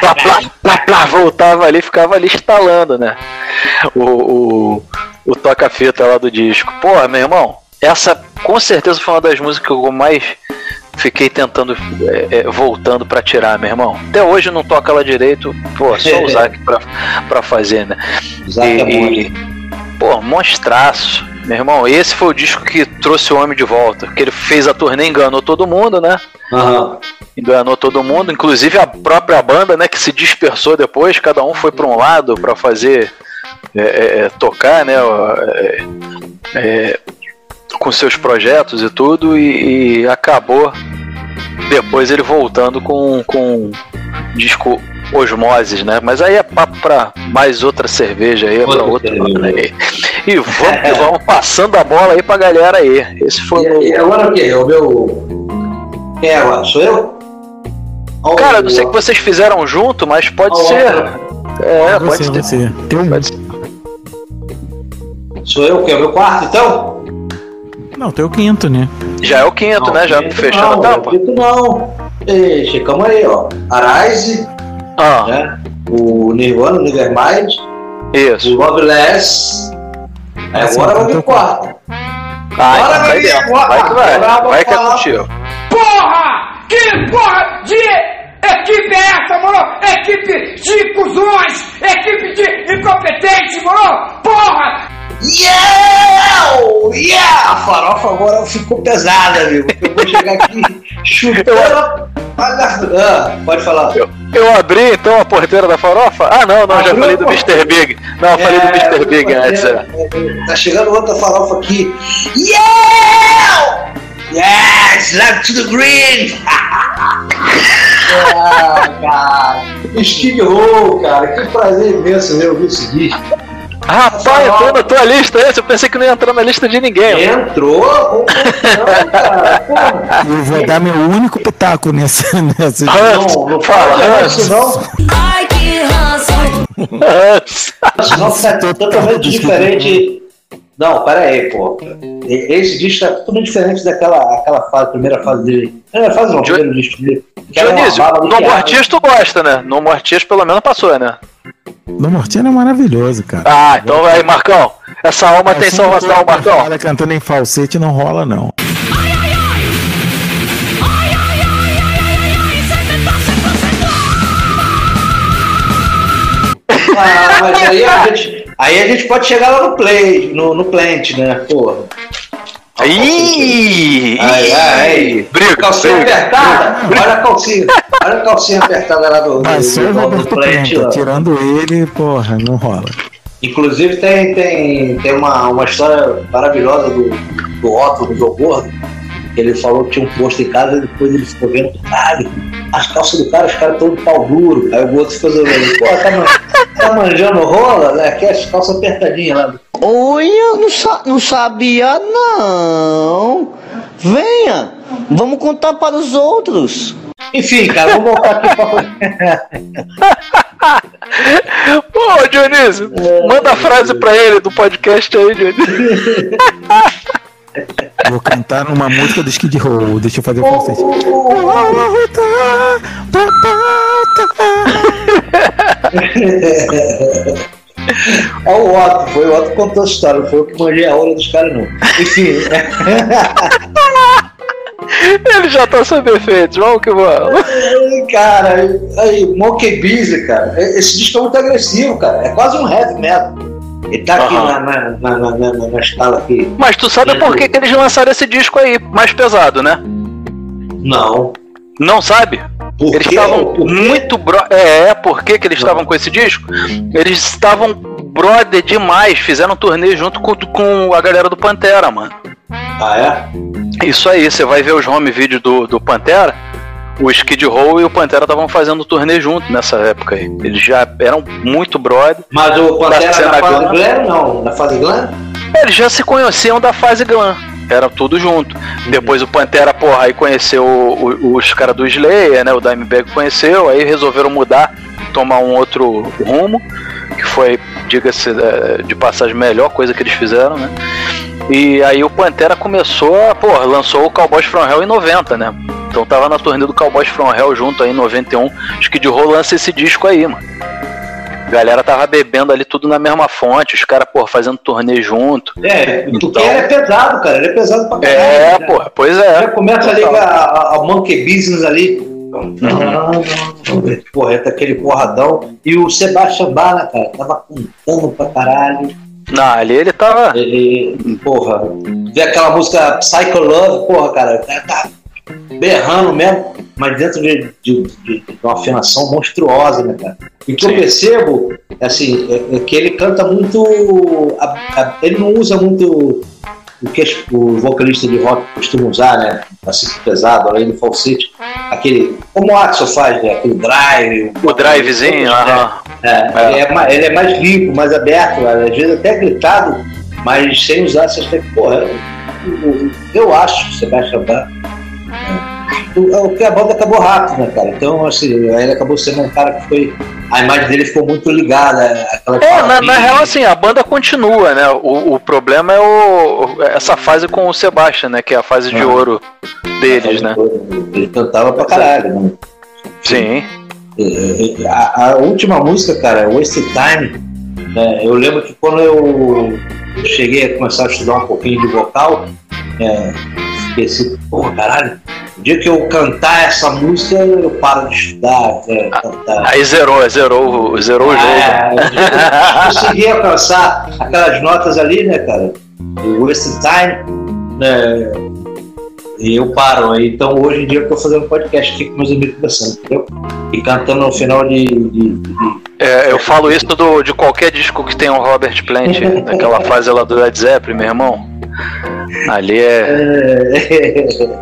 plá, plá, plá, plá, voltava ali, ficava ali instalando, né? O, o, o toca-fita lá do disco. Porra, meu irmão, essa com certeza foi uma das músicas que eu mais fiquei tentando, é, é, voltando pra tirar, meu irmão. Até hoje não toca ela direito, pô, só o Zac pra, pra fazer, né? Zac é e, pô, monstraço. Meu irmão, esse foi o disco que trouxe o homem de volta. Que ele fez a turnê, enganou todo mundo, né? Aham. enganou todo mundo, inclusive a própria banda, né, que se dispersou depois, cada um foi para um lado para fazer é, é, é, tocar, né, é, é, com seus projetos e tudo, e, e acabou depois ele voltando com com disco Osmoses, né? Mas aí é papo pra mais outra cerveja aí, é pra outra aí. E vamos, que vamos passando a bola aí pra galera aí. Esse foi o E agora o quê? O meu. Quem é agora? Sou eu? Cara, eu não sei o que vocês fizeram junto, mas pode ser. É, você, pode ser. você. Tem um. Sou eu que é o meu quarto, então? Não, tem o quinto, né? Já é o quinto, né? Já quinto fechando não, a tampa. Quinto não. Ei, calma aí, ó. Arise, Ah, né? O Nirvana, o Nevermind, isso. o Loveless. Assim, agora vai vir o quarto. Ah, Bora, então vai dentro. bora. Vai que vai. Agora Vai que é contigo. Porra! Que porra de equipe é essa, moro? Equipe de cuzões! Equipe de incompetentes, moro? Porra! Yeah! Yeah! A farofa agora ficou pesada, amigo. Eu vou chegar aqui chutando. Ah, pode falar. Eu, eu abri então a porteira da farofa? Ah, não, não, já Abriu falei a do porteira. Mr. Big. Não, eu falei do É, Mr. Big antes. é. Tá chegando outra farofa aqui. Yeah! Yes! Left to the green! ah, cara. Steve Roll, cara. Que prazer imenso ver ouvir esse Rapaz, entrou na tua lista esse? Eu pensei que não ia entrar na lista de ninguém. Entrou? Como não, cara? Porra. Eu vou dar meu único pitaco nessa. nessa... Não, não fala isso não. Ai, que ranço. Não, tá totalmente diferente. Não, pera aí, pô. Esse disco tá totalmente diferente daquela aquela fase, primeira fase dele. Primeira fase não, primeiro disco dele. Dionísio, bala do no teatro. Mortias tu gosta, né? No Mortias pelo menos passou, né? Do Mortino é maravilhoso, cara. Ah, então aí, Marcão. Essa alma tem Assim, salvação, quando Marcão. fala cantando em falsete não rola, não. Ah, mas aí a gente, aí a gente pode chegar lá no play, no, no plant, né? Porra. Ih! Ai, ai, Briga, calcinha briga. apertada. Olha a calcinha. Olha a calcinha apertada lá do, do, Passou do, do plant. Lá. tirando ele, porra, não rola. Inclusive tem, tem, tem uma, uma história maravilhosa do, do Otto, do Joe Gordo. Ele falou que tinha um posto em casa e depois ele ficou vendo, caralho, as calças do cara, os caras estão de pau duro. Aí o Gordo ficou olhando, pô, tá, tá manjando rola, né? Aqui as calças apertadinhas lá. Oi, eu não, sa não sabia não. Venha, vamos contar para os outros. Enfim, cara, vamos voltar aqui pra. Pô, Dionísio, manda a frase pra ele do podcast aí, Dionísio. Vou cantar numa música do Skid Row. Deixa eu fazer o falsete. Olha o Otto, foi o Otto que contou a história, não foi eu que manjei a rola dos caras, não. Enfim. Ele já tá sob efeitos, vamos que vamos. cara, aí, Monkey Busy, cara. Esse disco é muito agressivo, cara. É quase um heavy metal. Ele tá aqui na, na, na, na, na- na escala aqui. Mas tu sabe por que, que eles lançaram esse disco aí, mais pesado, né? Não. Não sabe? Por eles estavam muito bro... É, é, por que, que eles estavam com esse disco? Eles estavam brother demais, fizeram um turnê junto com, com a galera do Pantera, mano. Ah, é? Isso aí, você vai ver os home vídeos do, do Pantera. O Skid Row e o Pantera estavam fazendo turnê junto nessa época aí. Eles já eram muito brother. Mas o Pantera cena na fase glam. não? Na fase glam? Eles já se conheciam da fase glam. Era tudo junto. Depois o Pantera, porra, aí conheceu o- o- os caras do Slayer, né? O Dimebag conheceu, aí resolveram mudar, tomar um outro rumo, que foi, diga-se eh, de passagem, a melhor coisa que eles fizeram, né? E aí o Pantera começou, a, porra, lançou o Cowboys From Hell em 90, né? Então tava na turnê do Cowboys From Hell junto aí em 91. Acho que de Roll lança esse disco aí, mano. A galera tava bebendo ali tudo na mesma fonte, os caras, porra, fazendo turnê junto. É, porque Então- ele é pesado, cara. Ele é pesado pra caralho. É, né? porra, pois é. Já começa ali com a, a, a Monkey Business ali. Porra, é aquele porradão. E o Sebastian Bach, né, cara, tava cantando pra caralho. Não, ali ele tava. Ele, porra, vê aquela música Psycho Love, porra, cara tá berrando mesmo, mas dentro de, de- de- de uma afinação monstruosa, né, cara? E o que eu percebo, assim, é, é que ele canta muito. a- a- ele não usa muito o que as- o vocalista de rock costuma usar, né? Assim, pesado, além do falsete. Aquele. Como o Axel faz, né? Aquele drive. O drivezinho, aham. É, Ele, é mais, ele é mais limpo, mais aberto, né? às vezes até gritado, mas sem usar essas técnicas. Porra, eu, eu- eu acho que o Sebastião Bach. É, o- que a banda acabou rápido, né, cara? Então, assim, ele acabou sendo um cara que foi. A imagem dele ficou muito ligada àquela É, na, na real, assim, a banda continua, né? O, o problema é o, essa fase com o Sebastian, né? Que é a fase de Ah. ouro deles, né? Ele cantava pra caralho, né? Sim. É, é, A, a última música, cara, Wasted Time, né, eu lembro que quando eu cheguei a começar a estudar um pouquinho de vocal, é, porra, caralho, o dia que eu cantar essa música, eu paro de estudar, é, cantar. Aí zerou, zerou, zerou o jogo. É, eu consegui alcançar aquelas notas ali, né, cara? O Wasted Time, né? E eu paro. aí. Então hoje em dia eu tô fazendo podcast aqui com meus amigos conversando, entendeu? E cantando no final de. de- de- É, eu falo isso do, de qualquer disco que tem um Robert Plant, naquela fase lá do Led Zeppelin, meu irmão. Ali é,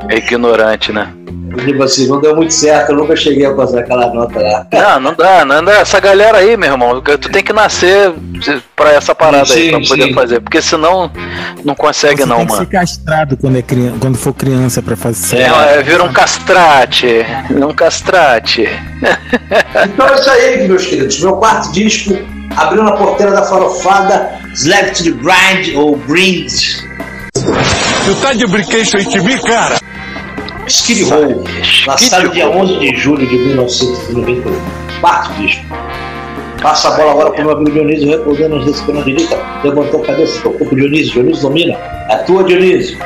é ignorante, né? Tipo assim, não deu muito certo, eu nunca cheguei a alcançar aquela nota lá. Não, não dá, não dá. Essa galera aí, meu irmão, tu tem que nascer pra essa parada aí, Sim, pra poder sim. fazer. Porque senão não consegue, Você não, tem que mano. ser castrado quando, é criança, quando for criança pra fazer É, é, vira um castrate. Um castrate. Então é isso aí, meus queridos. Meu quarto disco abriu na porteira da farofada Slap to the Grind ou Brings. Tu tá de brinquedo aí de mim, cara? Skid Row, lançado dia 11 de julho de 1991. Quarto disco. Passa a bola agora pro meu amigo Dionísio, recordando os dedos pela direita, levantou a cabeça, tocou pro Dionísio, Dionísio domina. É a tua, Dionísio.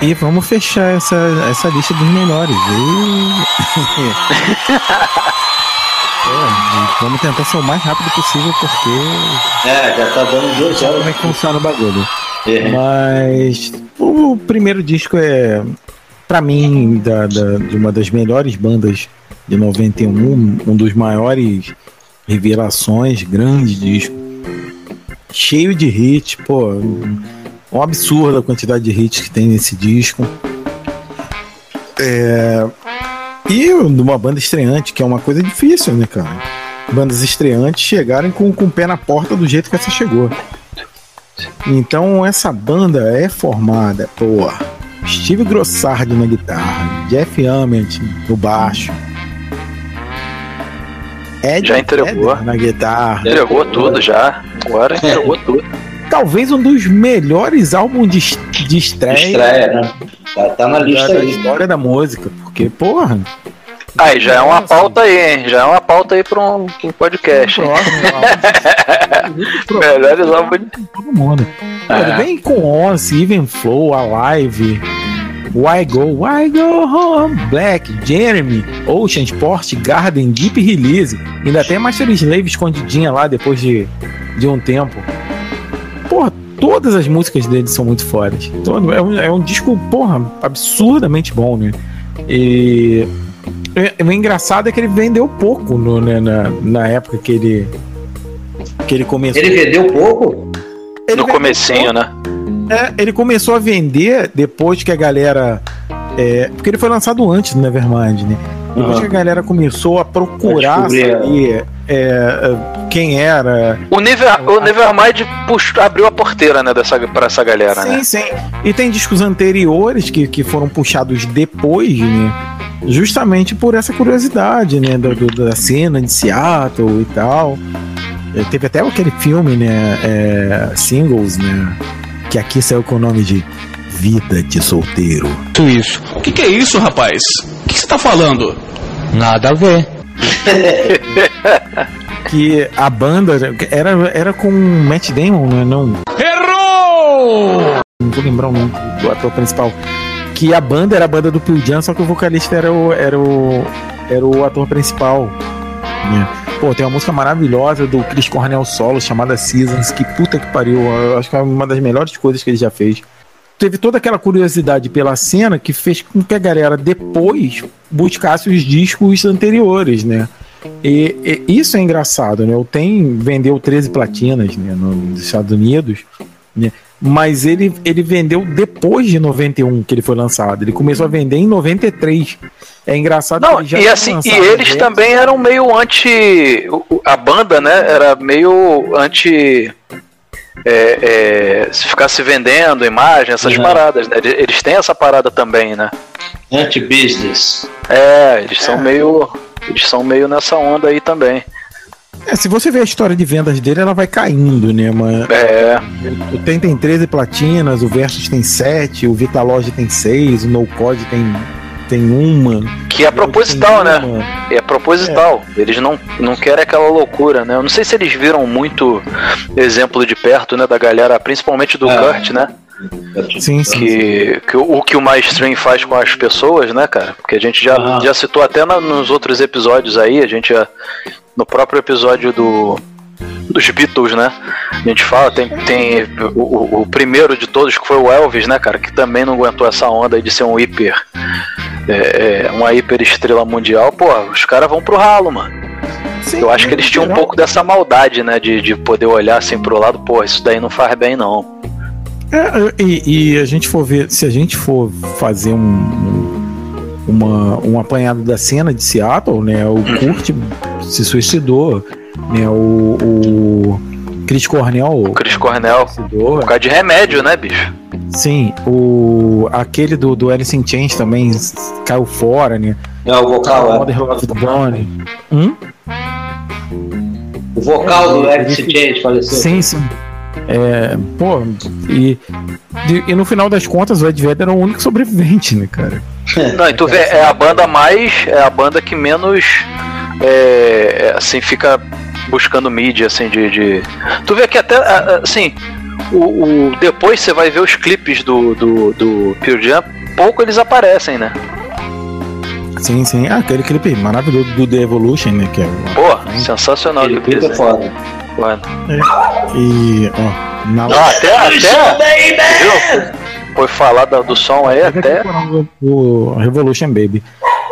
E vamos fechar essa, essa lista dos melhores. E- É, vamos tentar ser o mais rápido possível porque. É, já tá dando duas horas. Como é que funciona o bagulho? É. Mas o primeiro disco é, pra mim, da, da- de uma das melhores bandas de 91, um dos maiores revelações, grande disco. Cheio de hits, pô. Um absurdo a quantidade de hits que tem nesse disco. É, e de uma banda estreante, que é uma coisa difícil, né, cara? bandas estreantes chegarem com, com o pé na porta do jeito que essa chegou. Então essa banda é formada por Steve Grossard na guitarra, Jeff Ament no baixo, Ed Já entregou. Vedder na guitarra. Entregou tudo já. Agora entregou tudo. Talvez um dos melhores álbuns de, de estreia, Estreia, né? Tá, tá na lista da, da aí. história da música. Porque, porra, Aí, já é uma pauta aí, hein? Já é uma pauta aí pra um, um podcast. hein? Melhores álbuns de todo mundo. Ele vem com Once, Even Flow, Alive, Why Go, Why Go Home, Black, Jeremy, Ocean Sport, Garden, Deep Release. Ainda tem Master Slave escondidinha lá depois de, de um tempo. Porra, todas as músicas dele são muito fodas. Todo, é, um, é um disco, porra, absurdamente bom, né? E. é- O engraçado é que ele vendeu pouco no- né, na, na época que ele. Que ele começou. Ele vendeu pouco? No comecinho, né? É, ele começou a vender depois que a galera. é, porque ele foi lançado antes do Nevermind, né? Depois que a galera começou a procurar saber é, é, quem era. O, Never, o Nevermind puxou, abriu a porteira, né, dessa, pra essa galera, Sim, né? sim. E tem discos anteriores que, que foram puxados depois, né? Justamente por essa curiosidade, né? do- do- da cena de Seattle e tal. É, Teve até aquele filme, né? é, singles, né? Que aqui saiu com o nome de Vida de Solteiro. Isso. O que, que é isso, rapaz? O que você tá falando? Nada a ver. que a banda era, era com Matt Damon, né? Não, Errou! não vou lembrar o nome do ator principal. Que a banda era a banda do Pearl Jam, só que o vocalista era o, era o, era o ator principal. né? Pô, tem uma música maravilhosa do Chris Cornell solo chamada Seasons, que puta que pariu, eu acho que é uma das melhores coisas que ele já fez. Teve toda aquela curiosidade pela cena que fez com que a galera depois buscasse os discos anteriores, né? E, e isso é engraçado, né? O Tem vendeu 13 platinas né, no- nos Estados Unidos, né? mas ele, ele vendeu depois de 91 que ele foi lançado. Ele começou a vender em 93. É engraçado Não, que ele já e assim, e eles também eram meio anti. A banda, né? Era meio anti. É, é, se ficasse vendendo imagem, essas Uhum. paradas, né? Eles têm essa parada também, né? Anti-business. É, eles são meio. Eles são meio nessa onda aí também. É, se você ver a história de vendas dele, ela vai caindo, né? Mas É. o Tem tem 13 platinas, o Versus tem 7, o Vitalogy tem 6, o No Code tem, tem uma. Que é proposital, né? É proposital. Eles não, não querem aquela loucura, né? Eu não sei se eles viram muito exemplo de perto, né? Da galera, principalmente do É. Kurt, né? Sim, sim. Que, que o, o que o mainstream faz com as pessoas, né, cara? Porque a gente já, Aham. já citou até na- nos outros episódios aí, a gente já. No próprio episódio do. Dos Beatles, né? A gente fala, tem, tem o, o- primeiro de todos que foi o Elvis, né, cara? Que também não aguentou essa onda de ser um hiper. é, é, uma hiper estrela mundial. Pô, os caras vão pro ralo, mano. Eu acho que eles tinham um pouco dessa maldade, né? De, de poder olhar assim pro lado, pô, isso daí não faz bem, não. É, e, e a gente for ver, se a gente for fazer um, um, uma, um apanhado da cena de Seattle, né? O Kurt se suicidou, né? O, o Chris Cornell. O Chris Cornell. Por causa de remédio, né, bicho? Sim, o aquele do, do Alice in Chains também caiu fora, né? É, o vocal, é. Mother the Bonnie. Hum? O vocal do Ele Alice fi- Change faleceu. Sim, sim. É, pô, e, de- e no final das contas o Ed Vedder era o único sobrevivente, né, cara? Não, e tu vê, é a banda mais. É a banda que menos. é, é, assim, fica buscando mídia, assim, de. de- Tu vê que até. Assim, o, o- depois você vai ver os clipes do, do, do Pearl Jam, pouco eles aparecem, né? Sim, sim. Ah, aquele clipe maravilhoso do The Evolution, né? Que é Pô, sensacional Aquele clipe é foda. Mano. E, ó, na Não, até. até viu? Foi falar da- do som aí até. o Revolution Baby.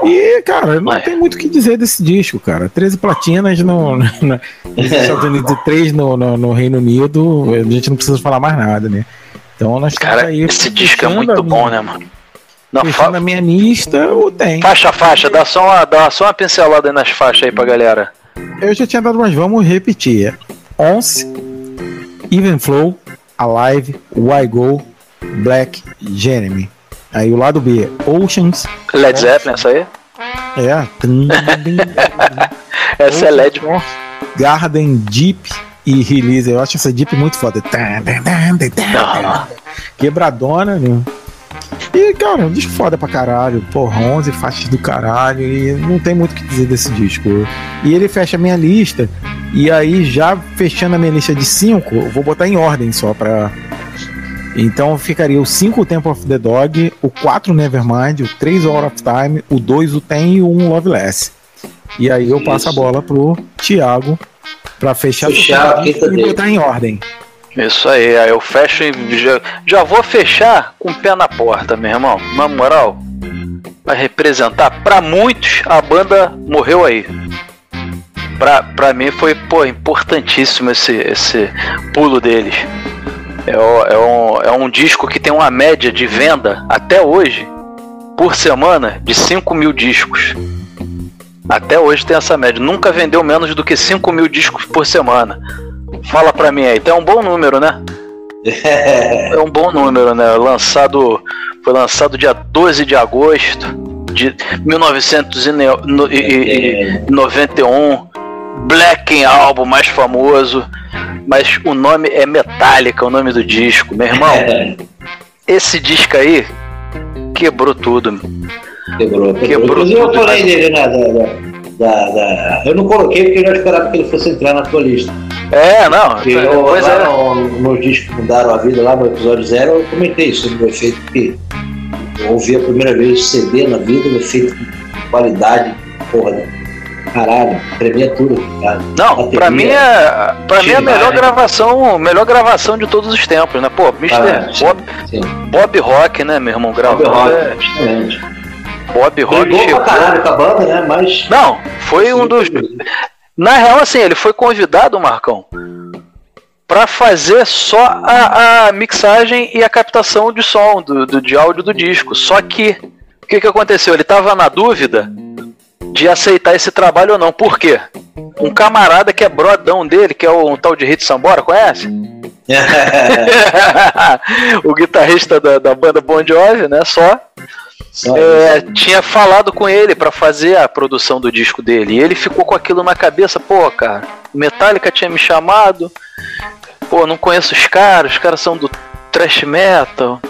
E, cara, não tem muito o que dizer desse disco, cara. 13 platinas no, no, no- nos Estados Unidos e 3 no, no, no Reino Unido, a gente não precisa falar mais nada, né? Então nós Cara, aí. esse disco é muito bom, minha- né, mano? Não, fa a minha lista, o tem. faixa, faixa, dá só, uma, dá só uma pincelada aí nas faixas aí pra galera. Eu já tinha dado, mas vamos repetir. Once, Even Flow, Alive, Why Go, Black, Jeremy. Aí o lado B, Oceans. Led Zeppelin, essa aí? É. essa é Led. Garden, Deep e Release. Eu acho essa Deep muito foda. Quebradona, né? E, cara, um disco foda pra caralho. Porra, 11 faixas do caralho. E não tem muito o que dizer desse disco. E ele fecha a minha lista. E aí, já fechando a minha lista de 5, eu vou botar em ordem só pra. Então ficaria o 5 o Temple of the Dog, o 4 Nevermind, o 3 Hour of Time, o 2 o Tem e o 1 Loveless. E aí eu passo a bola pro Thiago pra fechar, Fechar a e botar em ordem. Isso aí, aí eu fecho e já, já vou fechar com o pé na porta, meu irmão. Na moral, vai representar pra muitos a banda morreu aí. Pra, pra mim foi pô, importantíssimo esse, esse pulo deles. É, é um, é um disco que tem uma média de venda até hoje, por semana, de 5 mil discos. Até hoje tem essa média. Nunca vendeu menos do que 5 mil discos por semana. Fala pra mim aí, tem um bom número, né? É um bom número, né? Lançado, foi lançado dia 12 de agosto de 1991. Black Album mais famoso, mas o nome é Metallica, o nome do disco, meu irmão. Esse disco aí quebrou tudo. Quebrou, Quebrou eu tudo, falei mas- dele, né? Da, da, da- Eu não coloquei porque eu já esperava que ele fosse entrar na tua lista. É, não. Porque eu, Pois lá é. no, nos discos que mudaram a vida, lá no episódio zero, eu comentei sobre o efeito que eu ouvi a primeira vez CD na vida, o efeito de qualidade, porra, caralho, tremia tudo, cara. Não, Bateria, pra mim é, pra mim é a melhor gravação, melhor gravação de todos os tempos, né? Pô, Mr. Ah, sim, Bob, sim. Bob Rock, né, meu irmão? Gravando. Bob Rock, é- justamente. Bob Rock Brigou chegou. caralho com a banda, né? Mas. Não, foi um dos. Na real, assim, ele foi convidado, Marcão, pra fazer só a, a mixagem e a captação de som, do, do- de áudio do disco. Só que, o que, que aconteceu? Ele tava na dúvida de aceitar esse trabalho ou não. Por quê? Um camarada que é brodão dele, que é o um tal de Hit Sambora, conhece? o guitarrista da, da banda Bon Jovi, né? Só. É, tinha falado com ele pra fazer a produção do disco dele. E ele ficou com aquilo na cabeça, pô, cara, Metallica tinha me chamado. Pô, não conheço os caras, os caras são do thrash metal.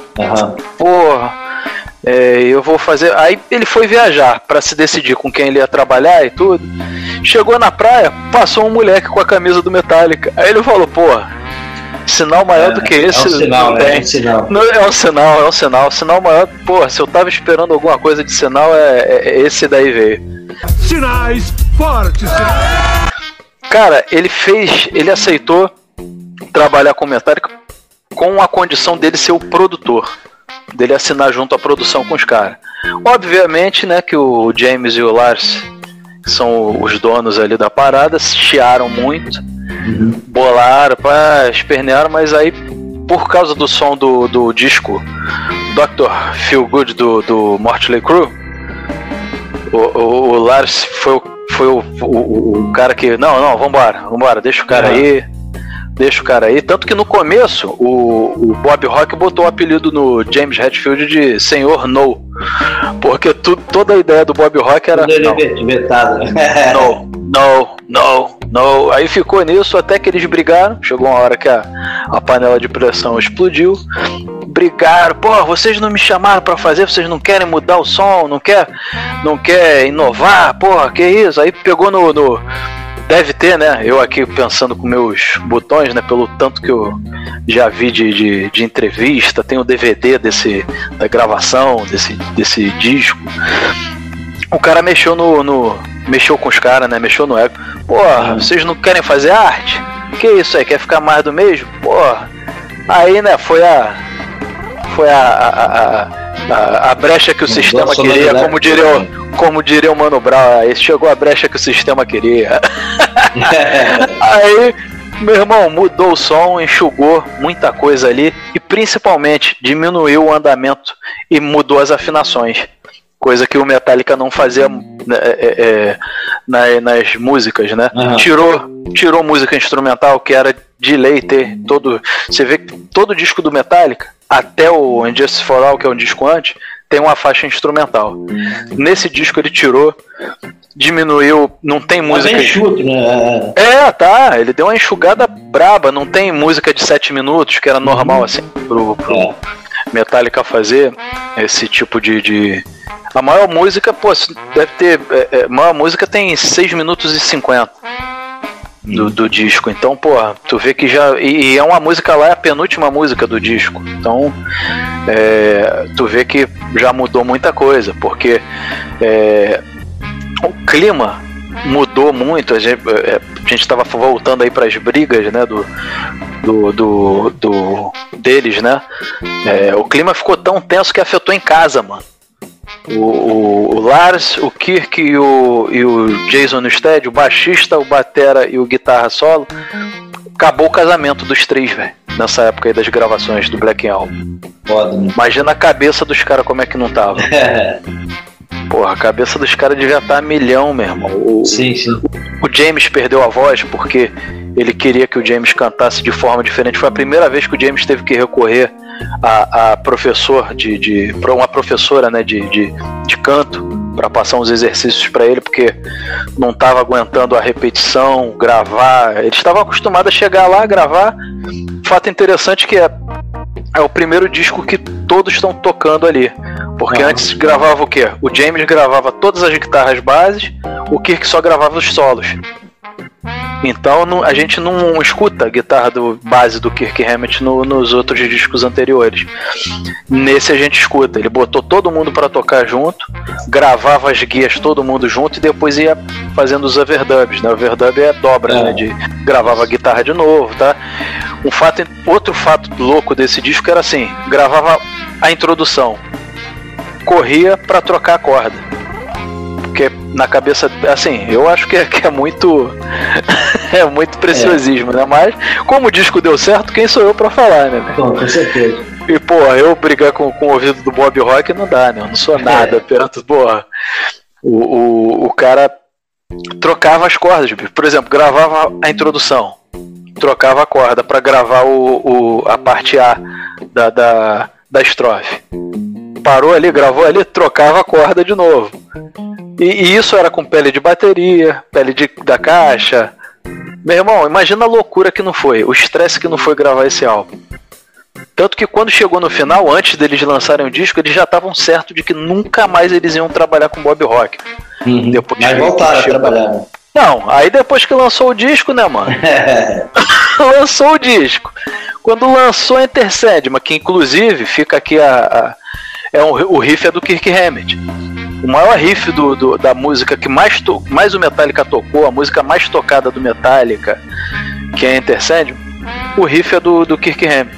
Porra, é, eu vou fazer. Aí ele foi viajar pra se decidir com quem ele ia trabalhar e tudo. Chegou na praia, passou um moleque com a camisa do Metallica. Aí ele falou, pô, sinal maior do que esse. é um sinal, não né? tem. É um sinal. Não, é um sinal, é um sinal. Sinal maior. Pô, se eu tava esperando alguma coisa de sinal, é, é- é esse daí veio. Sinais fortes. Cara, ele fez. Ele aceitou trabalhar com o Metallica com a condição dele ser o produtor. Dele assinar junto a produção com os caras. Obviamente, né, que o James e o Lars, que são os donos ali da parada, se chiaram muito, bolaram, pá, espernearam, mas aí, por causa do som do, do disco Dr. Feel Good do, do Mortley Crew, o, o, o Lars foi, o- foi o, o, o cara que. Não, não, vambora, vambora, deixa o cara aí. Deixa o cara aí. Tanto que no começo o, o Bob Rock botou o apelido no James Hetfield de Senhor No. Porque tu, toda a ideia do Bob Rock era. Tudo Não, é no, no, no, no. Aí ficou nisso até que eles brigaram. Chegou uma hora que a, a panela de pressão explodiu. Brigaram, pô, vocês não me chamaram pra fazer, vocês não querem mudar o som, não quer, não quer inovar, porra, que isso? Aí pegou no, no- deve ter, né? Eu aqui pensando com meus botões, né? Pelo tanto que eu já vi de, de, de entrevista, tem o DVD desse da gravação desse, desse disco o cara mexeu no, no- mexeu com os caras, né? Mexeu no ego. Porra, vocês não querem fazer arte? Que isso aí? Quer ficar mais do mesmo? Porra. Aí, né? Foi a foi a a, a, a- a brecha que o sistema queria, mano, como né? diria o, como diria o Mano Brown. Aí chegou a brecha que o sistema queria. Aí, meu irmão, mudou o som, enxugou muita coisa ali e principalmente diminuiu o andamento e mudou as afinações. Coisa que o Metallica não fazia né, é, é, na- nas músicas, né? Aham. Tirou, tirou música instrumental, que era de lei ter todo. Você vê que todo disco do Metallica, até o Injustice for All, que é um disco antes, tem uma faixa instrumental. Nesse disco ele tirou, diminuiu, não tem Mas música. é enxuto, né? É, tá. Ele deu uma enxugada braba. Não tem música de 7 minutos, que era normal, assim, pro, pro Metallica fazer esse tipo de. de- A maior música, pô, deve ter. é, é, a maior música tem 6 minutos e 50 do, do disco. Então, pô, tu vê que já. E, e é uma música lá, é a penúltima música do disco. Então, é, tu vê que já mudou muita coisa, porque. é, o clima mudou muito. A gente, é, a gente tava voltando aí para as brigas, né, do, do, do, do- deles, né? É, o clima ficou tão tenso que afetou em casa, mano. O, o, o Lars, o Kirk e o, e o Jason Newsted, o baixista, o batera e o guitarra solo, acabou o casamento dos três, velho. Nessa época aí das gravações do Black Album. Foda, né? Imagina a cabeça dos caras como é que não tava. Porra, a cabeça dos caras devia estar a milhão, meu irmão. O, sim, sim. O James perdeu a voz porque ele queria que o James cantasse de forma diferente. Foi a primeira vez que o James teve que recorrer a, a professor de, de uma professora, né, de, de, de canto para passar uns exercícios para ele porque não estava aguentando a repetição, gravar. Ele estava acostumado a chegar lá, gravar. Fato interessante que é é o primeiro disco que todos estão tocando ali. Porque Ah. antes gravava o quê? O James gravava todas as guitarras bases, o Kirk só gravava os solos. Então não- a gente não escuta a guitarra do base do Kirk Hammett no- nos outros discos anteriores. Nesse a gente escuta. Ele botou todo mundo para tocar junto, gravava as guias todo mundo junto e depois ia fazendo os overdubs. Né? Overdub é dobra, né? De gravava a guitarra de novo, tá? Um fato, outro fato louco desse disco era assim: gravava a introdução, corria para trocar a corda. Porque na cabeça, assim, eu acho que é, que é muito. é muito preciosismo, né? Mas, como o disco deu certo, quem sou eu pra falar, né? velho? Com certeza. E, porra, eu brigar com, com o ouvido do Bob Rock não dá, né? Eu não sou nada perto, porra. O, o, o cara trocava as cordas, por exemplo, gravava a introdução, trocava a corda pra gravar o, o, a parte A da, da, da estrofe. Parou ali, gravou ali, trocava a corda de novo. E, e isso era com pele de bateria, pele de, da caixa. Meu irmão, imagina a loucura que não foi, o estresse que não foi gravar esse álbum. Tanto que quando chegou no final, antes deles lançarem o disco, eles já estavam certos de que nunca mais eles iam trabalhar com Bob Rock. Depois Mas voltaram a trabalhar. né? Não, aí depois que lançou o disco, né, mano? lançou o disco. Quando lançou Enter Sandman, que inclusive fica aqui a. é um, o riff é do Kirk Hammett. O maior riff do, do- da música que mais, to, mais o Metallica tocou, a música mais tocada do Metallica, que é Enter Sandman, o riff é do, do Kirk Hammett.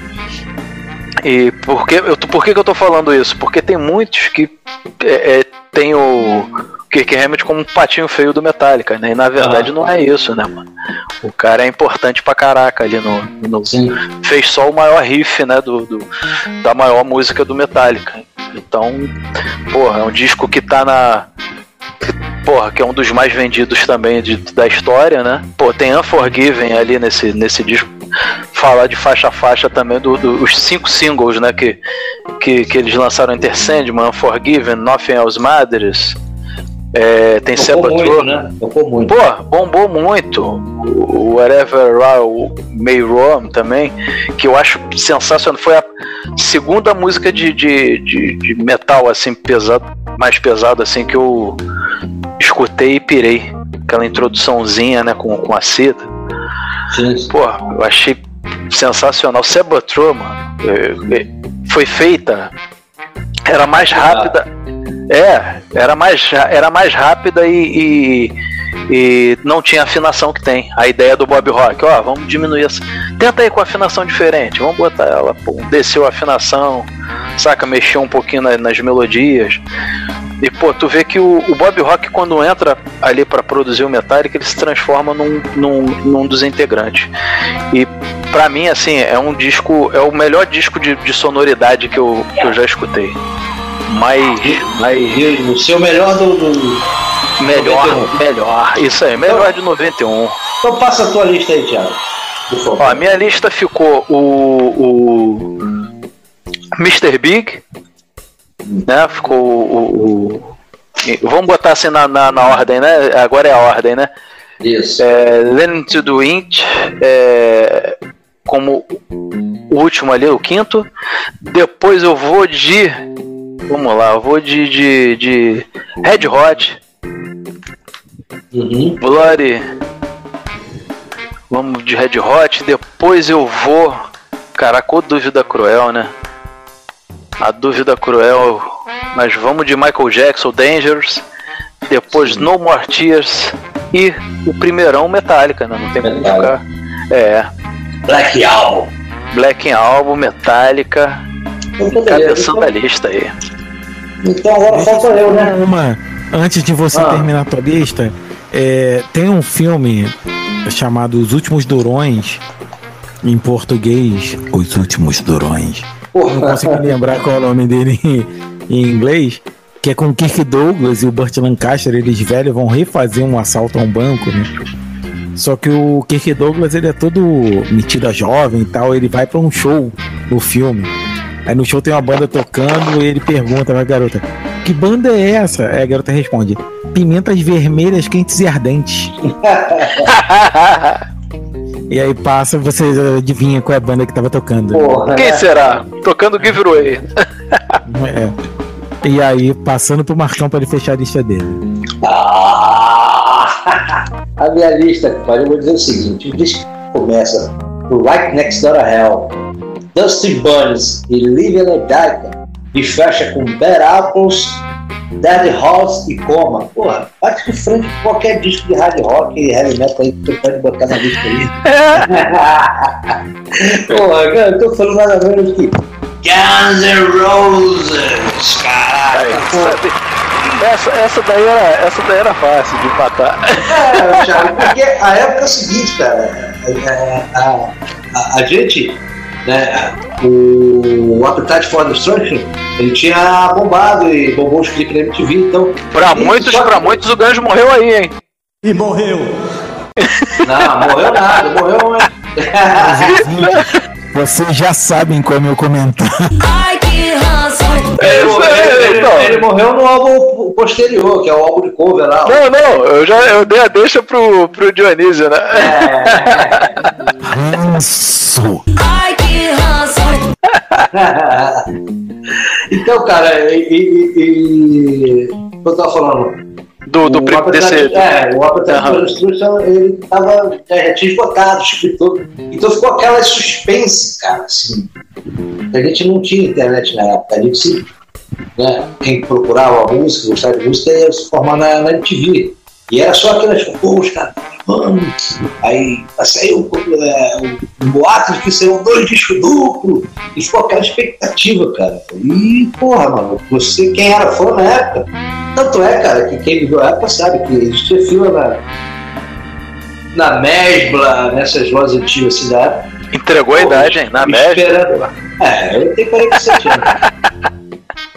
E por que, eu, tô- por que, que eu tô falando isso? Porque tem muitos que é, é, tem o Kirk Hammett como um patinho feio do Metallica, né? E na verdade não é isso, né, mano? O cara é importante pra caraca ali no. no fez só o maior riff, né? Do, do- da maior música do Metallica. Então, porra, é um disco que tá na. Porra, que é um dos mais vendidos também de- da história, né? Pô, tem Unforgiven ali nesse, nesse disco. Falar de faixa a faixa também dos do, os cinco singles, né? Que, que, que eles lançaram Enter Sandman, Unforgiven, Nothing Else Matters. É, tem muito, né? Tocou muito. Pô, bombou muito. O Whatever I May Roam também, que eu acho sensacional. Foi a segunda música de, de, de, de metal assim pesado, mais pesado assim que eu escutei e pirei. Aquela introduçãozinha, né, com, com a cita. Pô, eu achei sensacional. Sebatro, mano, é, é, foi feita. Era mais rápida. É, era mais, ra- era mais rápida e, e, e não tinha afinação que tem. A ideia do Bob Rock, ó, vamos diminuir essa. Tenta aí com afinação diferente, vamos botar ela, pô, desceu a afinação, saca, mexeu um pouquinho na- nas melodias. E pô, tu vê que o, o Bob Rock, quando entra ali pra produzir o Metallica, ele se transforma num, num, num dos integrantes. E pra mim, assim, é um disco, é o melhor disco de, de sonoridade que eu, que eu já escutei. mais. mais... O seu melhor do. do... Melhor, 91. melhor. Isso aí, melhor de 91. Então passa a tua lista aí, Thiago. Ó, a minha lista ficou o. o Mr. Big. Né? Ficou o. o vamos botar assim na, na, na, ordem, né? Agora é a ordem, né? Isso. É, Learning to do Wind. É, como o último ali, o quinto. Depois eu vou de. Vamos lá, eu vou de, de, de Red Hot. Uhum. Bloody. Vamos de Red Hot. Depois eu vou. Caraca, ô dúvida cruel, né? A dúvida cruel. Mas vamos de Michael Jackson, Dangerous. Depois Sim. No More Tears. E o primeirão Metallica, né? Não tem como ficar. É. Black Album. Black Album, Metallica. Cabeçando a lista aí. Então agora falta eu, né? Uma, antes de você ah. terminar a tua lista, é, tem um filme chamado Os Últimos Durões, em português, Os Últimos Durões. Não consigo lembrar qual é o nome dele em, em inglês, que é com o Kirk Douglas e o Burt Lancaster, eles velhos vão refazer um assalto a um banco, né? Só que o Kirk Douglas ele é todo metido a jovem e tal, ele vai para um show no filme. Aí no show tem uma banda tocando e ele pergunta pra garota: Que banda é essa? Aí a garota responde: Pimentas vermelhas, quentes e ardentes. e aí passa, você adivinha qual é a banda que tava tocando. Porra, Quem será? Tocando Giveaway. é. E aí, passando pro Marcão para ele fechar a lista dele. Ah, a minha lista, eu vou dizer o seguinte: o disco começa o Right Next Door to Hell, Dusty Burns e Livia Ledaica, e fecha com Bad Apples, Dead House e Coma. Porra, bate de frente com qualquer disco de hard rock e heavy metal aí que tu pode botar na lista aí. Porra, cara, eu tô falando nada menos que Guns N' Roses, caraca, Essa, essa, daí era, essa daí era fácil de empatar. É, Thiago, porque a época é a seguinte, cara. A, a, a, a gente, né, o Appetite for Destruction, ele tinha bombado e bombou os clipes da MTV, então. Pra muitos, só... pra muitos o Ganjo morreu aí, hein? E morreu. Não, morreu nada, morreu. Vocês já sabem qual é o Ele, ele, morreu no álbum posterior, que é o álbum de cover lá. Não, não, eu já eu dei a deixa pro, pro Dionísio, né? É. Ranço! Ai, que ranço! então, cara, e, e, e, eu tava falando, do, do o desse. É, o Appetite uhum. Destruction, ele tava, já tinha esgotado, escritor. Então ficou aquela suspense, cara, assim. A gente não tinha internet na época, a gente se. Né, quem procurava a música, gostava de música, ia se formar na, na MTV. E era só aquelas, pô, os caras, vamos. Aí saiu é, um boato de que seriam dois discos duplos. E ficou aquela expectativa, cara. E, porra, mano, você, quem era fã na época, tanto é, cara, que quem viveu a época sabe que existia fila na, na Mesbla, nessas lojas antigas assim da época. Entregou a idade, hein? Na Mesbla. É, eu tenho 47 anos.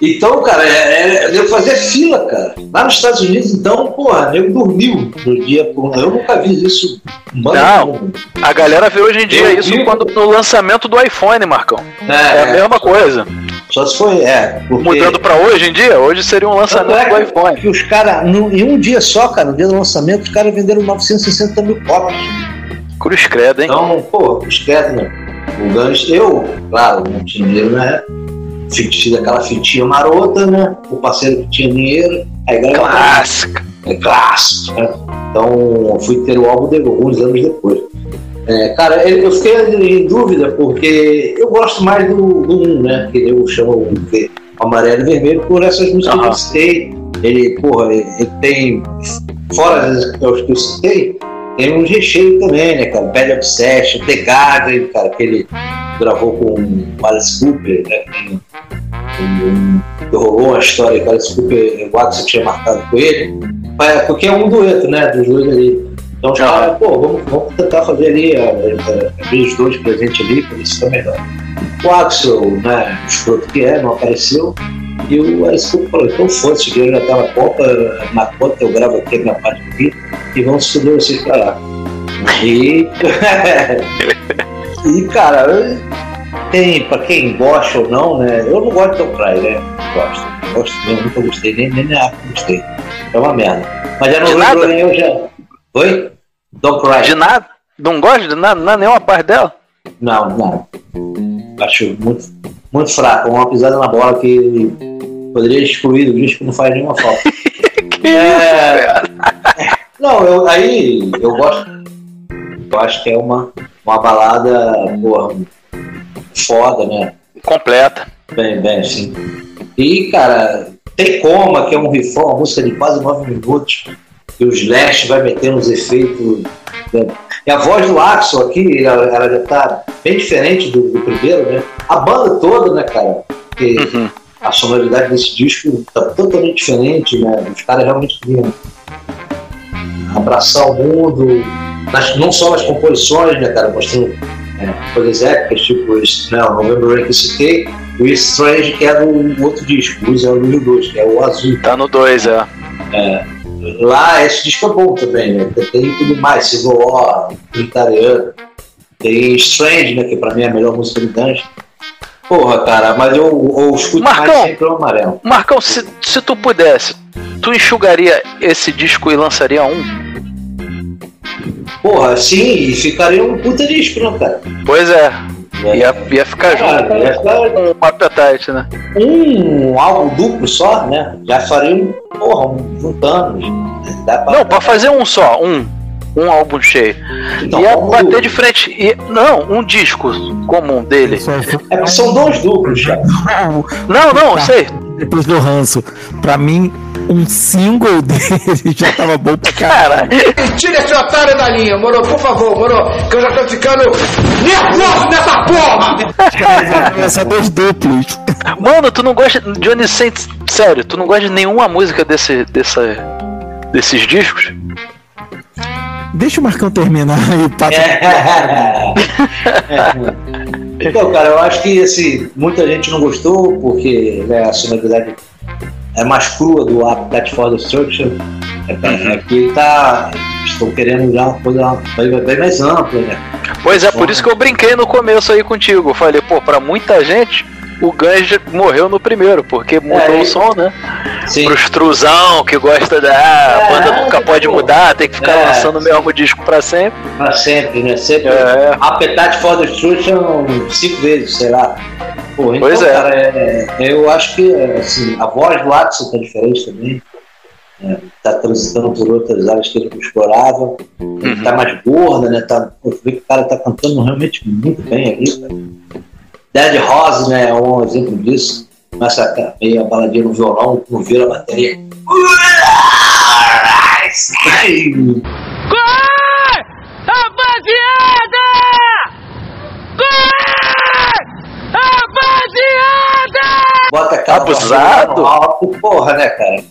Então, cara, é, é, eu fazia fila, cara. Lá nos Estados Unidos, então, porra, eu dormiu no dia. Porra, eu nunca vi isso. Não, a galera vê hoje em dia eu isso vi... quando no lançamento do iPhone, Marcão. É, é a mesma coisa. Só se foi, é. Porque... Mudando pra hoje em dia, hoje seria um lançamento é, do iPhone. Que os caras, em um dia só, cara, no dia do lançamento, os caras venderam 960 mil cópias. Cruz credo, hein? Então, pô, cruz credo, né? O eu, claro, não tinha dinheiro na época fiz aquela fitinha marota, né? O parceiro que tinha dinheiro. Aí Clássica. É clássico. Né? Então fui ter o álbum de, alguns anos depois. É, cara, eu fiquei em dúvida porque eu gosto mais do, do 1, né? Que eu chamo o amarelo e vermelho por essas músicas uhum. que eu citei. Ele, porra, ele, ele tem, fora as que eu citei, tem um recheio também, né, cara? Bad Obsession, The Garden, cara, que ele gravou com o Alice Cooper, né? Um, rolou uma história que o Alice Cooper, o Watson tinha marcado com ele, porque é um dueto, né, dos dois ali. Então os caras, pô, vamos, vamos tentar fazer ali, abrir os dois presentes ali, para isso ficar melhor. O Axel, né, o escroto que é, não apareceu. E o Alice Cooper falou, então foda-se, que eu já tá na Copa, na conta eu gravo aqui a minha parte aqui e vamos estudar vocês pra lá. E. e cara, tem, pra quem gosta ou não, né? Eu não gosto de Don't Cry, né? Gosto. Gosto mesmo, nunca gostei, nem, nem na época gostei. É uma merda. Mas já não nada? lembrou nem eu já. Oi? Don't Cry. De nada? Não gosta de nada? Não, nenhuma parte dela? Não, não. Acho muito, muito fraco. Uma pisada na bola que poderia excluir do disco não faz nenhuma falta. É, Não, eu, aí eu gosto. Eu acho que é uma, uma balada porra, foda, né? Completa. Bem, bem, sim. E, cara, tem Coma, que é um rifão, uma música de quase nove minutos, que o Slash vai metendo os efeitos. né? E a voz do Axel aqui, ela, ela já tá bem diferente do, do primeiro, né? A banda toda, né, cara? Porque a sonoridade desse disco tá totalmente diferente, né? Os caras realmente queriam abraçar o mundo, nas- não só nas composições, né, cara? Mostrando é, coisas épicas, tipo esse, né, o November Rain que eu citei, o Strange, que é do outro disco, o é o número 2, que é o azul. Tá no 2, é. É, lá, esse disco é bom também, né? Tem tudo mais, Civil War, Trinitariano, tem Strange, né? Que pra mim é a melhor música do Dungeon. Porra, cara, mas eu, eu escuto mais Marcão. sempre o amarelo. Marcão, se, se tu pudesse, tu enxugaria esse disco e lançaria um? Porra, sim, e ficaria um puta disco, né, cara? Pois é. Ia, ia ficar Cara, junto ia ficar- com o Appetite, né? um álbum duplo só, né? Já faria um, porra, um, juntando. Dá pra, Não, pra fazer um só, um. Um álbum cheio. Então, ia álbum bater duplo. de frente. E, não, um disco comum dele. É são dois duplos, já. Não, não, Tá. sei. Depois do ranço. Pra mim, um single dele já tava bom pra caralho. Tira esse otário da linha, moro? Por favor, moro? Que eu já tô ficando nervoso nessa porra! Essa dois duplos. Mano, tu não gosta. Johnny Saints, sério, tu não gosta de nenhuma música desse, dessa, desses discos? Deixa o Marcão terminar e passa. Então, cara, eu acho que assim, muita gente não gostou, porque né, a sonoridade é mais crua do Appetite for Destruction. É, Aqui tá. Estão querendo já uma coisa bem, bem mais ampla, né? Pois é, por isso que eu brinquei no começo aí contigo. Eu falei, pô, pra muita gente, o Guns morreu no primeiro, porque mudou É, o som, né? Sim. Pros truzão que gosta da. ah, a banda nunca pode mudar, tem que ficar É, lançando o mesmo disco pra sempre. Pra sempre, né? Sempre. É. Appetite for Destruction cinco vezes, sei lá. Pô, então, Pois é. cara, é, eu acho que assim, a voz do Axel tá diferente também. É, tá transitando por outras áreas que ele não explorava. Ele tá mais gorda, né? Tá, pô, tu vê que o cara tá cantando realmente muito bem ali, cara. Dead Rose, né? É um exemplo disso. Começa a meio a baladinha no violão, não vira a bateria. Rapaziada! Rapaziada! bota aquela Abusado. alto, porra, né, cara?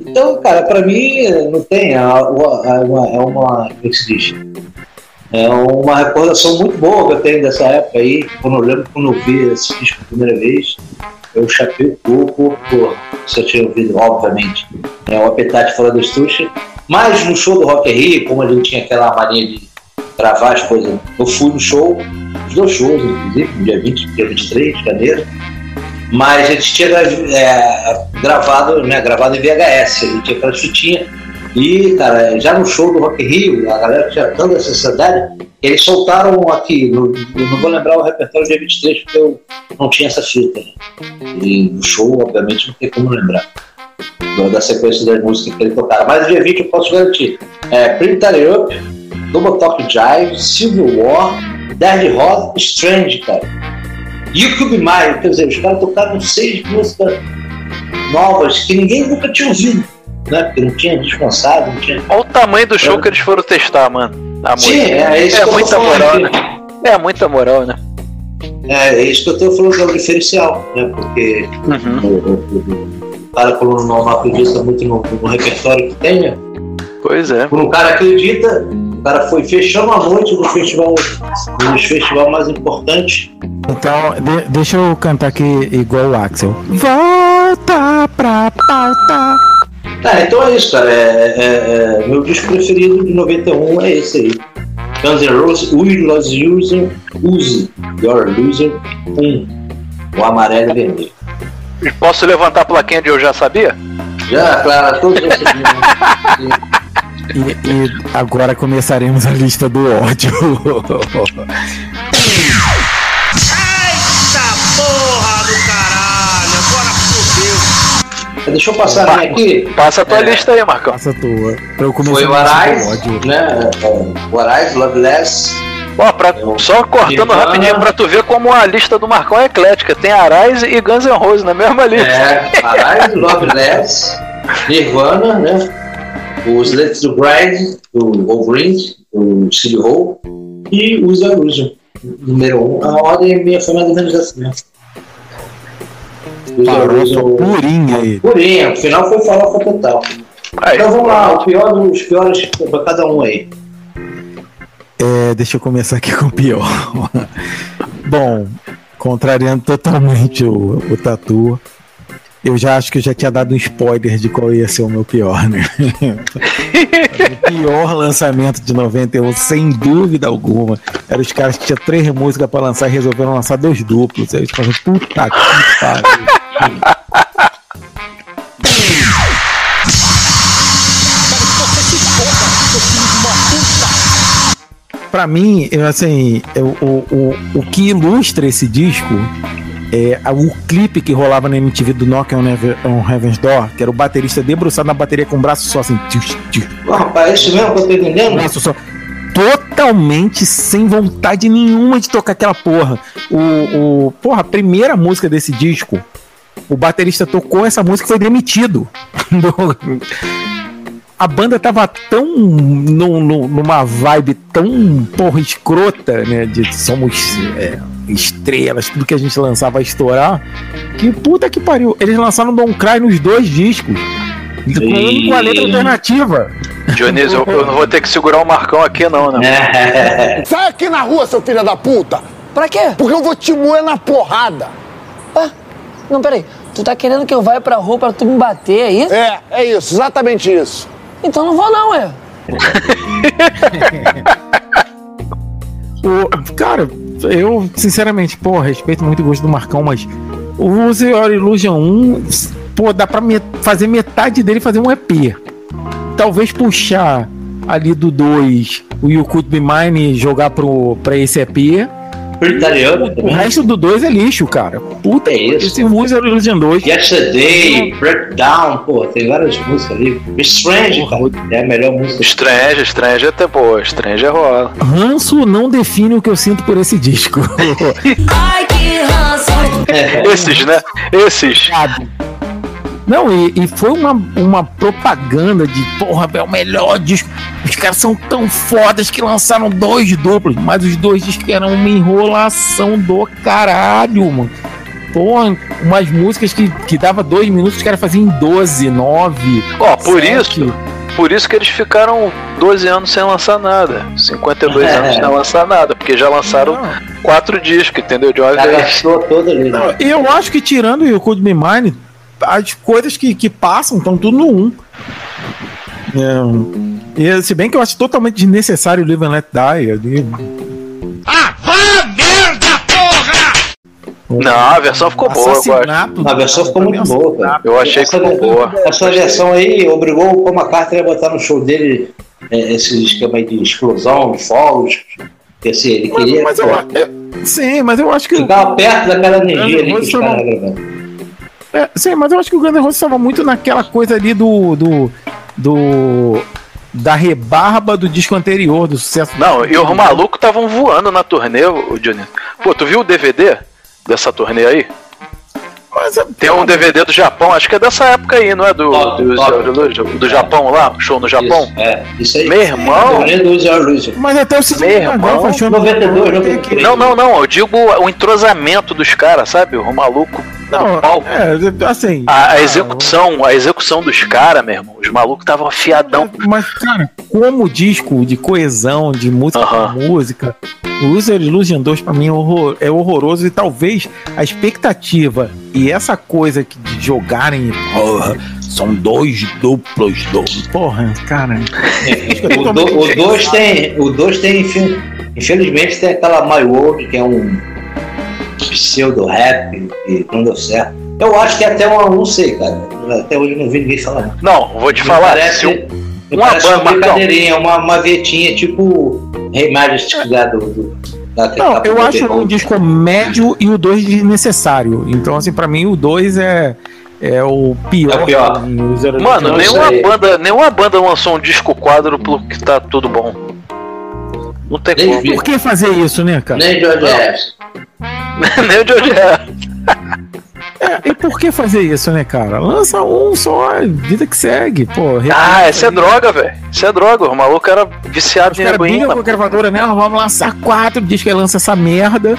Então, cara, pra mim não tem. É uma, é uma, é uma- como é que se diz? É uma recordação muito boa que eu tenho dessa época aí. Quando eu lembro quando eu vi esse disco a primeira vez, eu chapei o corpo, por se eu tinha ouvido, obviamente, é o Appetite Fora da Estuxa. Mas no show do Rock in Rio, como a gente tinha aquela mania de gravar as coisas, eu fui no show, os dois shows, inclusive, no dia 20, dia 23 de janeiro. Mas a gente tinha é, gravado, né, gravado em VHS, a gente tinha aquela fitinha. E, cara, já no show do Rock Rio, a galera tinha tanta necessidade, eles soltaram aqui, no, não vou lembrar o repertório dia 23, porque eu não tinha essa fita. né? E no show, obviamente, não tem como lembrar da sequência das músicas que ele tocaram. Mas dia 20 eu posso garantir. É Print It Up, Double Talk Jive, Civil War, Dead Rose, Strange, cara. You Could Be Mine, quer dizer, os caras tocaram seis músicas novas que ninguém nunca tinha ouvido, né? Porque não tinha descansado, não tinha. Olha o tamanho do show que eles foram testar, mano. A Sim, música. é isso que eu tô muita falando moral, né? É muita moral, né? É, é isso que eu tô falando que é o diferencial, né? Porque o, o- o- o cara, quando não, acredita muito no, no repertório que tem, né? Pois é. Quando o cara acredita, o cara foi fechando a noite no festival, no festival mais importante. Então, de- deixa eu cantar aqui igual o Axel. Volta pra pauta. Tá, então é isso, cara. É, é- é- meu disco preferido de 91 é esse aí. Guns N' Roses, We Lost User, Use Your Loser 1. O amarelo e vermelho. E Posso levantar a plaquinha de eu já sabia? Já, claro, todos já sabiam. E, e agora começaremos a lista do ódio. Deixa eu passar a minha aqui. Passa a tua É. lista aí, Marcão. Passa a tua. Pra eu começar Foi o a lista do Arais, ódio. né? É, O Arais, Loveless. Ó, pra, só cortando Nirvana. rapidinho pra tu ver como a lista do Marcão é eclética. Tem Arais e Guns N' Roses na mesma lista. É, Arais, Loveless, Nirvana, né? Os Let's do Grind, do Green, do City Hall. E os Illusion, número 1. Um. A ordem é minha foi mais ou menos essa mesmo. Farofa purinha aí. Purinha, o final foi farofa total. Então vamos lá, o pior dos piores pra cada um aí. É, deixa eu começar aqui com o pior. Bom, contrariando totalmente o, o Tatu, eu já acho que eu já tinha dado um spoiler de qual ia ser o meu pior, né? o pior lançamento de 91, sem dúvida alguma, era os caras que tinham três músicas pra lançar e resolveram lançar dois duplos. Aí eles falaram, puta que pariu. Pra mim, eu, assim, eu- o, o, o que ilustra esse disco é o clipe que rolava na MTV do Knock on, Heaven- on Heaven's Door, que era o baterista debruçado na bateria com o braço só assim. Tchus, Ó, rapaz, é isso mesmo eu tô entendendo? braço só. Totalmente sem vontade nenhuma de tocar aquela porra. O, o, porra, a primeira música desse disco, o baterista tocou essa música e foi demitido. a banda tava tão num- num- numa vibe tão porra escrota, né? De somos é, estrelas, tudo que a gente lançava a estourar. Que puta que pariu. Eles lançaram Don't Cry nos dois discos. Com, com a letra alternativa. Dionísio, eu, eu não vou ter que segurar o Marcão aqui, não, né? Sai aqui na rua, seu filho da puta! Pra quê? Porque eu vou te moer na porrada! Não, peraí. Tu tá querendo que eu vá pra rua pra tu me bater, é isso? É, é isso, exatamente isso. Então não vou não, é. O- cara, eu, sinceramente, pô, respeito muito o gosto do Marcão, mas o Your Illusion 1, pô, dá pra me- fazer metade dele fazer um EP. Talvez puxar ali do 2 o You Could Be Mine e jogar pro, pra esse EP. Italiano O resto do 2 é lixo, cara. Puta, É isso. esse Use Your Illusion 2. Yesterday, Breakdown, pô, tem várias músicas ali. Strange, cara, é a melhor música. Strange, Strange até boa, Strange rola. Ranço não define o que eu sinto por esse disco. Ai, que ranço. Esses, né? Esses. Não, e, e foi uma, uma propaganda de, porra, é o melhor disco. Os caras são tão fodas que lançaram dois duplos, mas os dois discos eram uma enrolação do caralho, mano. Porra, umas músicas que, que dava dois minutos, os caras faziam em 12, 9. Ó, por isso, por isso que eles ficaram 12 anos sem lançar nada. 52 É. anos sem lançar nada, porque já lançaram quatro discos, entendeu? De uma Já vez. toda ali. Não, Né? eu acho que tirando o Could Be Mine, as coisas que, que passam estão tudo no 1. É, e, se bem que eu acho totalmente desnecessário o Live and Let Die. ali. Ah, vá merda, porra! Não, a versão ficou boa, eu A versão ficou muito boa, cara. Eu achei que essa, ficou boa. Essa versão aí obrigou o Paul McCartney a botar no show dele é, esse esquema aí de explosão, de fogos. Assim, ele queria Mas eu, eu- sim, mas eu acho que. ficar perto daquela energia ali que os caras. É, sim, mas eu acho que o Guns N' Roses estava muito naquela coisa ali do. do. do da rebarba do disco anterior, do sucesso. Não, e os malucos estavam voando na turnê, o Johnny. Pô, tu viu o DVD dessa turnê aí? Mas, é, Tem um DVD do Japão, acho que é dessa época aí, não é? Do, Top, do, top. do, do Japão lá, show no Japão. Isso, é, isso aí. Meu irmão. Do Illusion. Mas até o Meu irmão, faz show 92, no- 93. Não, não, não, eu digo o entrosamento dos caras, sabe? O maluco. Não, palco. é, assim. A, a execução, a execução dos caras, meu irmão, os malucos estavam afiadão. Mas, cara, como disco de coesão, de música com música, o User Illusion 2 pra mim é, horror- é horroroso e talvez a expectativa e essa coisa que de jogarem, porra, são dois duplos, do, porra, cara. O 2 o dois tem. O 2 tem, infelizmente, tem aquela My World, que é um pseudo-rap que não deu certo. Eu acho que até uma, não sei, cara. Até hoje eu não vi ninguém falar. Não, vou te Me falar. Parece, um- uma parece banda, uma Marcão. brincadeirinha, uma, uma vetinha tipo Rei Majestic lá do. do da, Não, da- eu acho um disco médio e o 2 desnecessário. Então, assim, pra mim o 2 é, é o pior. É o pior. Mano, 2. nenhuma banda, nenhuma banda lançou um disco quádruplo que tá tudo bom. Não tem Nem como. Por que fazer isso, né, cara? Nem George. Harrison. Nem o George Harrison. É, e por que fazer isso, né, cara? Lança um só, vida que segue, pô. Ah, isso é droga, velho. Isso é droga. O maluco era viciado Os em heroína. com a gravadora, né? Ah, Vamos lançar quatro, diz que lança essa merda.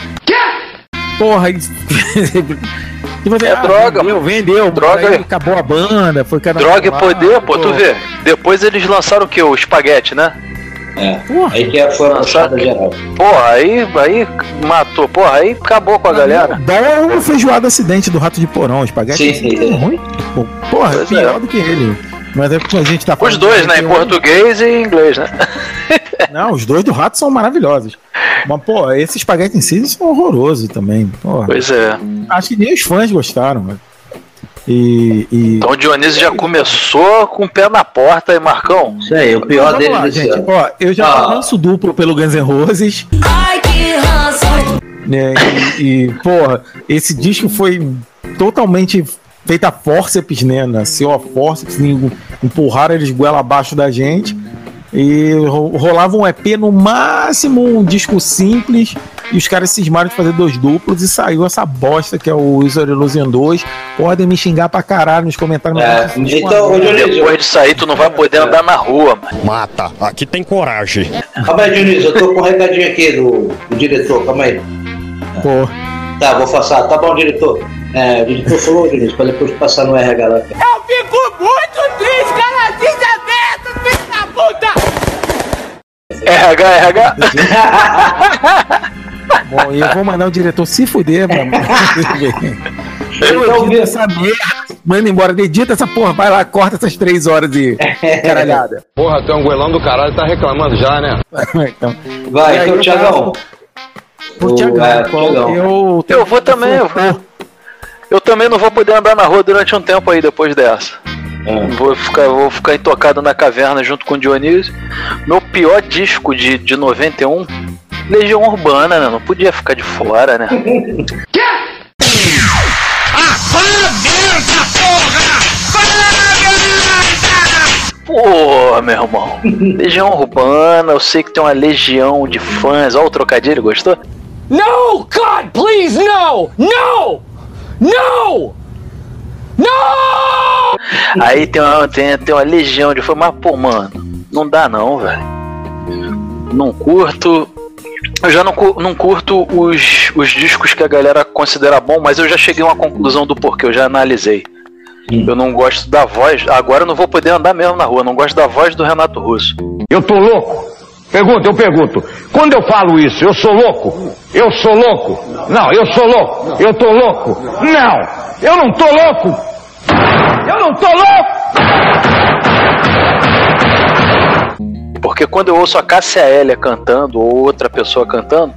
Porra, e... tipo assim, É ah, droga, Vendeu, vendeu. Droga. aí acabou a banda, foi cada Droga e poder, pô, tu vê. Depois eles lançaram o que? O espaguete, né? É. Aí que foi a puxada geral. Porra, aí, aí matou. Porra, aí acabou com a galera. Dá o feijoada acidente do rato de porão, espaguete. Sim. é ruim. Pô, Porra, é Pois pior é. do que ele. Mas é porque a gente tá Os dois, né? Em português e em inglês, né? Não, os dois do rato são maravilhosos. Mas, pô, esse espaguete em si são horrorosos também. Porra. Pois é. Acho que nem os fãs gostaram, velho. E, e... Então o Dionísio já começou com o pé na porta aí, Marcão. Isso aí, o pior dele lá, gente. ano. Ó, eu já Ah. lanço duplo pelo Guns N' Roses. Ai, que ranço. né? E, e, porra, esse disco foi totalmente feito a forceps, né? Nasceu a forceps, em- empurraram eles goela abaixo da gente. E ro- rolava um EP no máximo, um disco simples. E os caras cismaram de fazer dois duplos e saiu essa bosta que é o User Illusion 2. Podem me xingar pra caralho nos comentários. É, então, é. Dionísio, Depois disso aí, tu não vai poder andar na rua, mano. Mata, aqui tem coragem. Calma aí, Dionísio, eu tô com um recadinho aqui do, do diretor, calma aí. Pô, Tá, vou passar. Tá bom, diretor. É, o diretor falou, Dionísio, pra depois passar no RH lá. Eu fico muito triste, cara, desaberto, filho da puta! RH, RH. Bom, e eu vou mandar o diretor se fuder, mano. Eu edito essa merda. Manda embora, edita essa porra, vai lá, corta essas três horas e caralhada. Porra, tu é um goelão do caralho, tá reclamando já, né? então, Vai, aí então, Tiagão. O O- Thiagão, é, Thiagão. eu, Eu vou também. Eu, vou- eu também não vou poder andar na rua durante um tempo aí depois dessa. Vou ficar, vou ficar intocado na caverna junto com o Dionísio. Meu pior disco de, de 91, Legião Urbana, né? Não podia ficar de fora, né? Pô, meu irmão. Legião Urbana, eu sei que tem uma legião de fãs. Olha o trocadilho, gostou? No, God, please, no! No! No! No! Aí tem uma, tem, tem uma legião de fãs. Mas, pô, mano, não dá não, velho. Não curto. Eu já não, não curto os, os discos que a galera considera bom, mas eu já cheguei a uma conclusão do porquê, eu já analisei. Eu não gosto da voz. Agora eu não vou poder andar mesmo na rua, não gosto da voz do Renato Russo. Eu tô louco? Pergunta, eu pergunto. Quando eu falo isso, eu sou louco? Eu sou louco? Não, eu sou louco. Eu tô louco? Não, eu não tô louco. Eu não tô louco. Porque quando eu ouço a Cássia Hélia cantando ou outra pessoa cantando,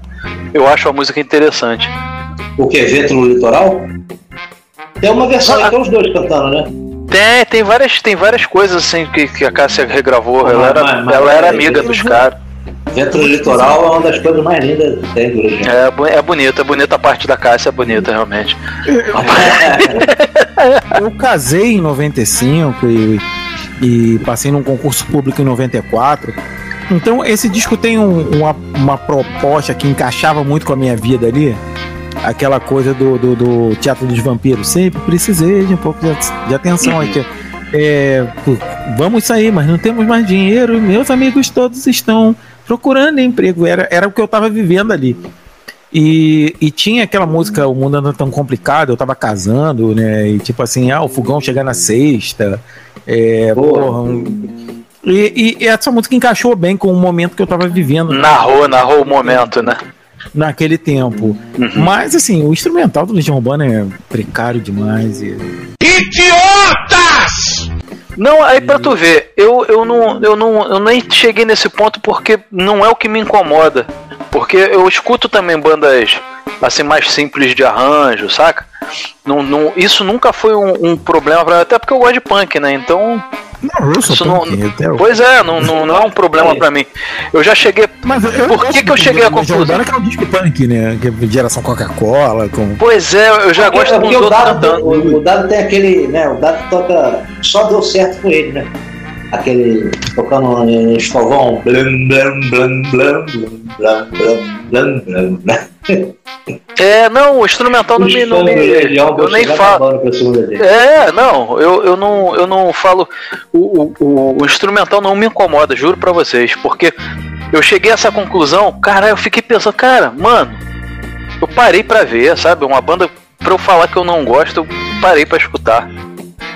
eu acho a música interessante. O que? Vento no litoral? Tem uma versão aí que é os dois cantando, né? Tem, tem várias, tem várias coisas assim que, que a Cássia regravou. Ela era, mas- mas ela era peraí, amiga dos caras. Vento litoral é uma das coisas mais lindas que tem do Legião. É, é bonita, é bonita a parte da Cássia, é bonita realmente. eu casei em 95 e, e passei num concurso público em 94. Então esse disco tem um- uma, uma proposta que encaixava muito com a minha vida ali. Aquela coisa do, do, do Teatro dos Vampiros. Sempre precisei de um pouco de, de atenção aqui. É, vamos sair, mas não temos mais dinheiro. Meus amigos todos estão procurando emprego. Era, era o que eu estava vivendo ali. E, e tinha aquela música O Mundo Anda Tão Complicado, eu tava casando, né? E tipo assim, ah, o fogão chegar na sexta. É, porra, um- E, e- e essa música encaixou bem com o momento que eu tava vivendo. Narrou, narrou o momento, né? Naquele tempo. Mas, assim, o instrumental do Legião Urbana é precário demais. E... Idiotas! Não, aí pra tu ver, eu, eu, não, eu, não, eu nem cheguei nesse ponto porque não é o que me incomoda. Porque eu escuto também bandas assim mais simples de arranjo, saca? Não, não, isso nunca foi um, um problema pra mim, até porque eu gosto de punk, né? Então. Não, eu sou não, eu- Pois é, não, não, não é um problema pra mim. Eu já cheguei. Por que, que eu cheguei à conclusão? Urbana que é o disco punk, né? Que é geração Coca-Cola. Com... Pois é, eu já Porque- gosto porque os o dado, o, o dado tem aquele, né? O dado toca. Só deu certo com ele, né? aquele tocando é estovão. Blam, blam, blam, blam, blam, blam, blam, blam, É, não, o instrumental não me. Não me eu nem falo. É, não, eu, eu não, eu não falo. O, o, o instrumental não me incomoda, juro pra vocês, porque eu cheguei a essa conclusão, cara, eu fiquei pensando, cara, mano, eu parei pra ver, sabe? Uma banda, pra eu falar que eu não gosto, eu parei pra escutar.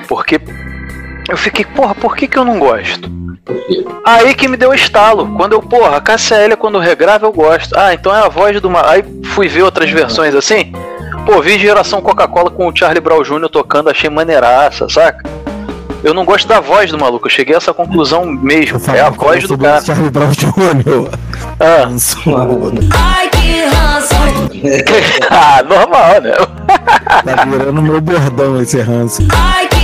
Porque eu fiquei, porra, por que, que eu não gosto? Aí que me deu estalo. Quando eu, porra, a KCL quando regrava eu gosto. Ah, então é a voz do. Aí fui ver outras versões assim. Pô, vi geração Coca-Cola com o Charlie Brown Jr. tocando, achei maneiraça, saca? Eu não gosto da voz do maluco, eu cheguei a essa conclusão mesmo. É a voz do cara. Charlie Brown Jr. Ah. Ai, que ranço. ah, normal, né? Tá virando meu bordão esse ranço. Ai, que ranço.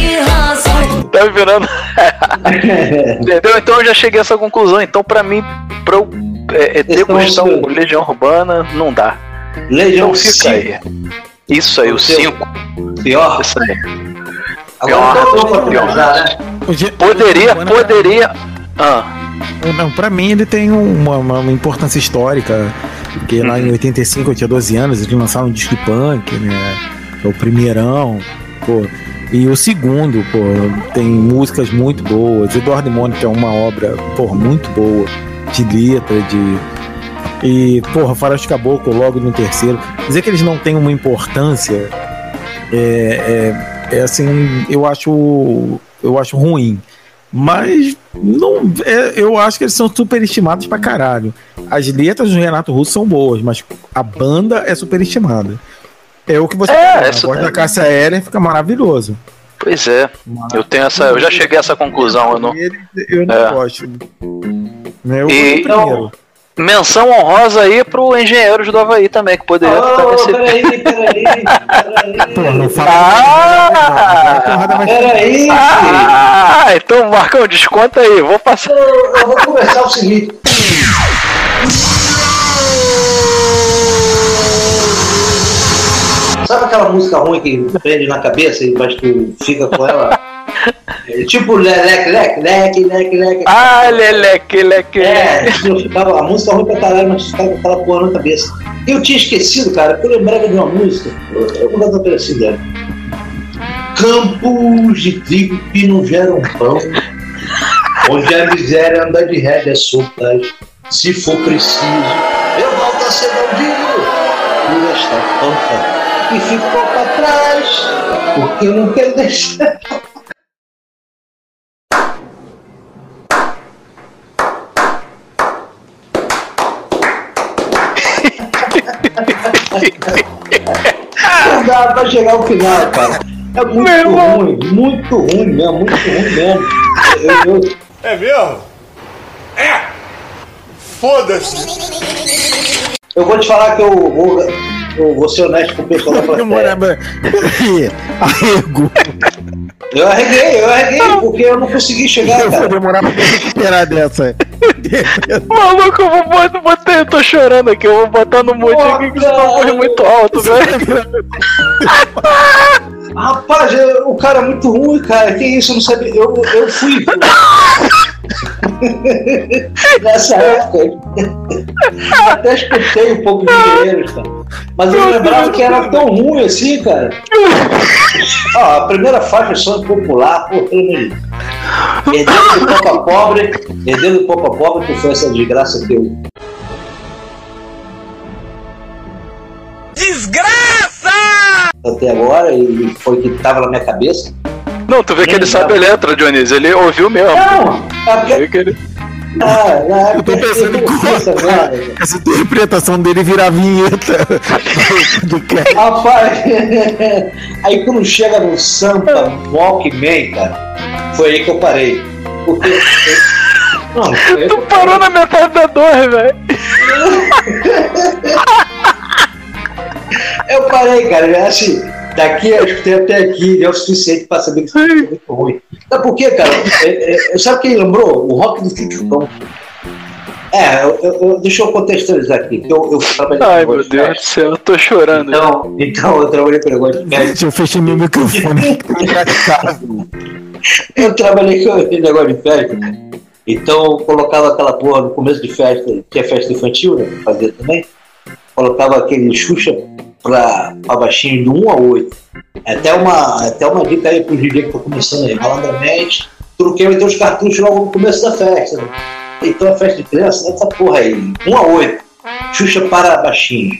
Tá me virando. Entendeu? Então eu já cheguei a essa conclusão. Então, pra mim, pra eu é, é, degustar o Legião Urbana, não dá. Legião então fica aí. Isso aí, o 5. Pior. Isso aí. Agora Pior. Pior. finalizar, né? Poderia, poderia. Ah. Não, pra mim ele tem uma, uma- uma importância histórica. Porque lá em 85 eu tinha 12 anos, eles lançaram um disco punk, né? Que é o primeirão, pô. E o segundo, pô, tem músicas muito boas. Eduardo Mônica é uma obra, porra, muito boa. De letra, de. E, porra, Faroeste Caboclo logo no terceiro. Dizer que eles não têm uma importância é, é, é assim, eu acho. Eu acho ruim. Mas não, é, eu acho que eles são superestimados pra caralho. As letras do Renato Russo são boas, mas a banda é superestimada. É o que você É, isso a voz é. da Cássia Ellen fica maravilhoso. Pois é. Eu tenho essa. Eu já cheguei a essa conclusão. Eu não. Eu não É. gosto. Eu E-. Menção honrosa aí pro Engenheiros do Havaí também, que poderia estar nesse. Peraí, peraí, Pô, não fala. Ah! Peraí. Ah, então Marcão, desconta aí, vou passar. Eu, eu vou começar o seguinte. Sabe aquela música ruim que prende na cabeça e mas tu fica com ela? É tipo leque, leque, leque, leque, leque. Ah, leleque, leque. É, eu ficava, a música ruim pra caralho, mas ficava com aquela porra na cabeça. Eu tinha esquecido, cara, porque eu lembrava de uma música, eu, eu vou dar um pedacinho dela. Campos de trigo que não geram pão, onde a miséria anda de rédeas soltas, se for preciso, eu volto a ser bandido por esta pampa e ficou pra trás, porque eu não quero deixar. Não dá pra chegar ao final, cara. É muito ruim, muito ruim mesmo, muito ruim mesmo. Eu- eu- É mesmo? É! Foda-se! Eu vou te falar que eu vou, eu vou ser honesto com o pessoal da plateia. Demorava. Arrego. Eu arreguei, eu arreguei, porque eu não consegui chegar, Eu vou cara. demorar pra esperar dessa. Maluco, eu vou botar, botar, eu tô chorando aqui, eu vou botar no mute aqui que senão eu morre muito alto, velho. Rapaz, eu- o cara é muito ruim, cara. Que isso, eu não sabia. Eu, eu fui. Nessa época. Até escutei um pouco de dinheiro, cara. Mas eu não lembrava que era tão ruim assim, cara. Ó, a primeira faixa é som popular, Deus. Herdeiro do Copa Pobre, herdeiro do Copa Pobre, que foi essa desgraça que eu. Desgraça! Até agora, e foi que tava na minha cabeça. Não, tu vê que ele sabe a letra, Dionísio, ele ouviu mesmo. Não, É porque... Ah, Eu tô pensando eu conheci essa em interpretação dele virar vinheta do cast. Rapaz, aí quando chega no Sampa Walkman, cara, foi aí que eu parei. Porque. Não, Tu parou na metade da dor, velho. Eu parei, cara. Eu assim, daqui eu escutei até aqui, é o suficiente pra saber que isso é muito ruim. Sabe por quê, cara? É, é, sabe quem lembrou? O rock do Chuchucão. É, eu, eu- deixa eu contextualizar aqui. que Eu, eu trabalhei Ai, meu Deus do céu, eu tô chorando. Então, então eu trabalhei com negócio de festa. Gente, eu fechei meu microfone. Eu trabalhei com negócio de festa. Então eu colocava aquela porra no começo de festa, tinha festa infantil, né? Fazia também. Colocava aquele Xuxa pra baixinho de 1 a 8. Até uma, até uma dica aí pro DJ que tá começando aí, malandramente. Truquei então os cartuchos logo no começo da festa. Né? Então a festa de criança, essa porra aí, 1 a 8. Xuxa para baixinho.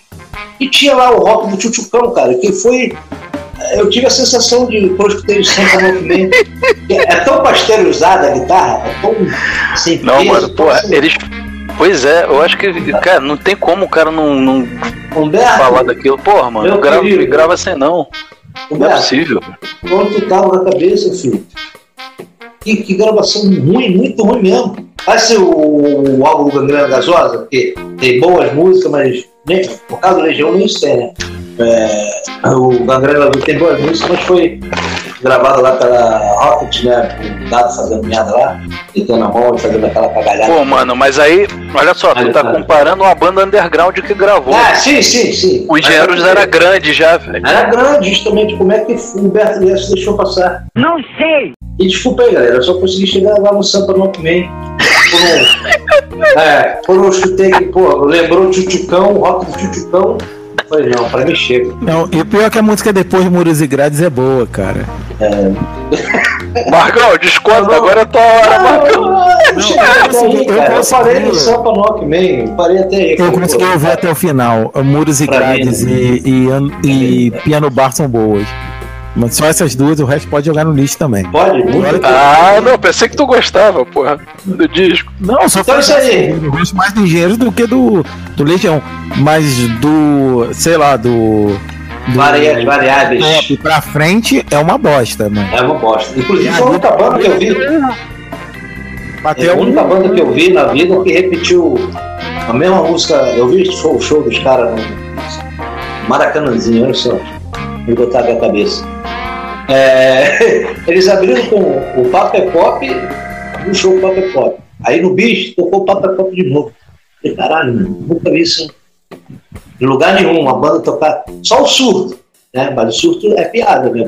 E tinha lá o rock do Chuchucão, cara, que foi eu tive a sensação de, quando escutei o Santa Movimento, é tão pasteurizada a guitarra, é tão sem Não, peso, mano, porra, sem- eles. Pois é, eu acho que, cara, não tem como o cara não, não Humberto, falar daquilo. Porra, mano, Meu grava, grava assim não. Não é Humberto, possível. onde tu tava na cabeça, filho? Que, que gravação ruim, muito ruim mesmo. Parece o, o álbum do Gangrena Gasosa, porque tem boas músicas, mas nem, por causa do Legião nem isso tem, né? É, o Gangrena tem boas músicas, mas foi gravado lá pela Rocket, né? O Dado fazendo merda lá, tentando a mão e fazendo aquela cagalhada. Pô, mano, mas aí, olha só, tu tá comparando uma banda underground que gravou. Ah, sim, sim, sim. O Engenheiros Mas- era grande já, velho. Era grande, justamente. Como é que o Humberto Lessa deixou passar? Não sei. E desculpa aí, galera. Eu só consegui chegar lá no Sampa no Walkman. Quando, é, quando eu escutei que, pô, lembrou o Tchutchucão, o rock do Tchutchucão. Falei, não, pra mim chega. Não, e o pior é que a música depois de Muros e Grades é boa, cara. Marcão, desconta, agora é tua hora, Marcão. Eu parei no Sampa parei até aí. Eu consegui ouvir até o final. Muros e Pra Grades mim, e, e, e Piano Bar são boas. Mas só essas duas, o resto pode jogar no lixo também. Pode, muito. Ah, não, pensei que tu gostava, porra, do disco. Não, só Então isso aí. Eu gosto mais do Engenheiro do que do, do Legião. Mas do. sei lá, do. do Varia- variáveis. Top pra frente é uma bosta, mano. É uma bosta. Inclusive, foi a única banda que eu vi. Bateu É a única banda que eu vi na vida que repetiu a mesma música. Eu vi o show, o show dos caras no Maracanãzinho, olha só. Me botar na cabeça. É, eles abriram com o Papo é Pop no show Papo é Pop. Aí no bicho tocou o Papo é Pop de novo. Falei, caralho, nunca vi isso em lugar nenhum, uma banda tocar. Só o surto. Né? Mas o surto é piada, né?